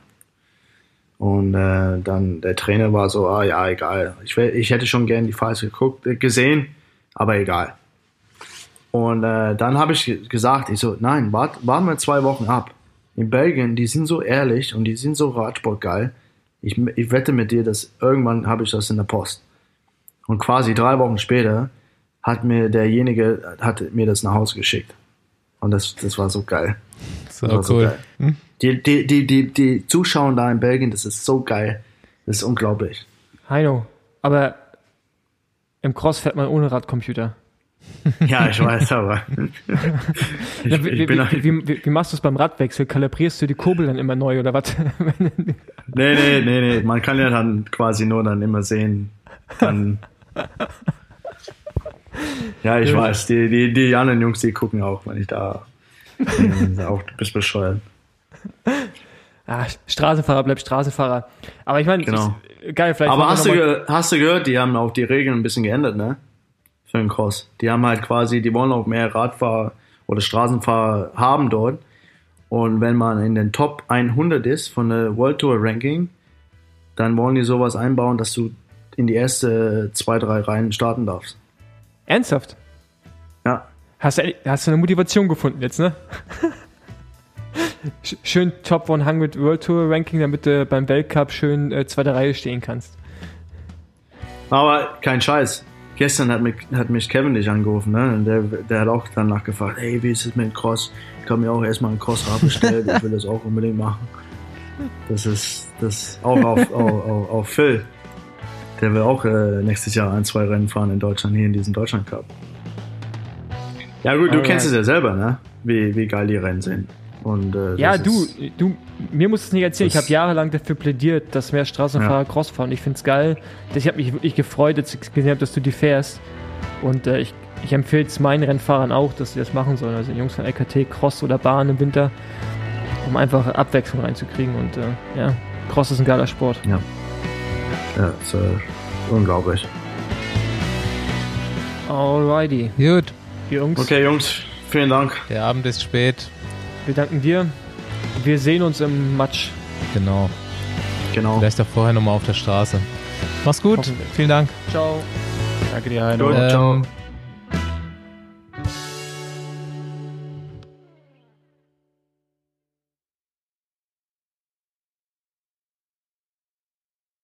Und äh, dann der Trainer war so, ah ja, egal. Ich, wär, ich hätte schon gern die Files geguckt, äh, gesehen, aber egal. Und äh, dann habe ich ge- gesagt, ich so, nein, wart, warten wir zwei Wochen ab. In Belgien, die sind so ehrlich und die sind so Radsport geil. Ich, ich wette mit dir, dass irgendwann habe ich das in der Post. Und quasi drei Wochen später hat mir derjenige, hat mir das nach Hause geschickt. Und das, das war so geil. So war so cool. geil. Die, die, die, die, die Zuschauer da in Belgien, das ist so geil. Das ist unglaublich. Heino, aber im Cross fährt man ohne Radcomputer. Ja, ich weiß, aber. ich, Ja, wie, wie, bin, wie, wie, machst du es beim Radwechsel? Kalibrierst du die Kurbel dann immer neu oder was? nee, nee, nee, nee. Man kann ja dann quasi nur dann immer sehen. Dann. Ja, ich weiß. Die, die, die anderen Jungs, die gucken auch, wenn ich da. Auch ein bisschen bescheuert. ah, Straßenfahrer bleibt Straßenfahrer. Aber ich meine, Genau. ist geil, vielleicht. Aber hast du, hast du gehört, die haben auch die Regeln ein bisschen geändert, ne? Für den Cross. Die haben halt quasi, die wollen auch mehr Radfahrer oder Straßenfahrer haben dort. Und wenn man in den Top 100 ist von der World Tour Ranking, dann wollen die sowas einbauen, dass du in die erste zwei, drei Reihen starten darfst. Ernsthaft? Ja. Hast du, hast du eine Motivation gefunden jetzt, ne? Sch- Schön Top 100 World Tour Ranking, damit du beim Weltcup schön äh, zweite Reihe stehen kannst. Aber kein Scheiß. Gestern hat mich, hat mich Kevin dich angerufen, ne? Und der, der hat auch danach gefragt, hey, wie ist es mit dem Cross? Ich habe mir auch erstmal einen Crossrad bestellt, ich will das auch unbedingt machen. Das ist das auch auf, auf, auf, auf Phil. Der will auch äh, nächstes Jahr ein, zwei Rennen fahren in Deutschland, hier in diesem Deutschland Cup. Ja gut, du Alright. kennst es ja selber, ne? Wie, wie geil die Rennen sind. Und, äh, Ja, du, du, mir musst du es nicht erzählen. Ich habe jahrelang dafür plädiert, dass mehr Straßenfahrer Ja. Cross fahren. Ich finde es geil. Ich habe mich wirklich gefreut, als ich gesehen habe, dass du die fährst. Und äh, ich, ich empfehle es meinen Rennfahrern auch, dass sie das machen sollen. Also Jungs von LKT, Cross oder Bahn im Winter, um einfach Abwechslung reinzukriegen. Und äh, ja, Cross ist ein geiler Sport. Ja, ist, äh, unglaublich. Alrighty. Gut, Jungs, Okay, Jungs, vielen Dank. der Abend ist spät. Wir danken dir. Wir sehen uns im Match. Genau. Genau. Vielleicht auch vorher nochmal auf der Straße. Mach's gut. Vielen Dank. Ciao. Danke dir, Heino. Ähm, ciao.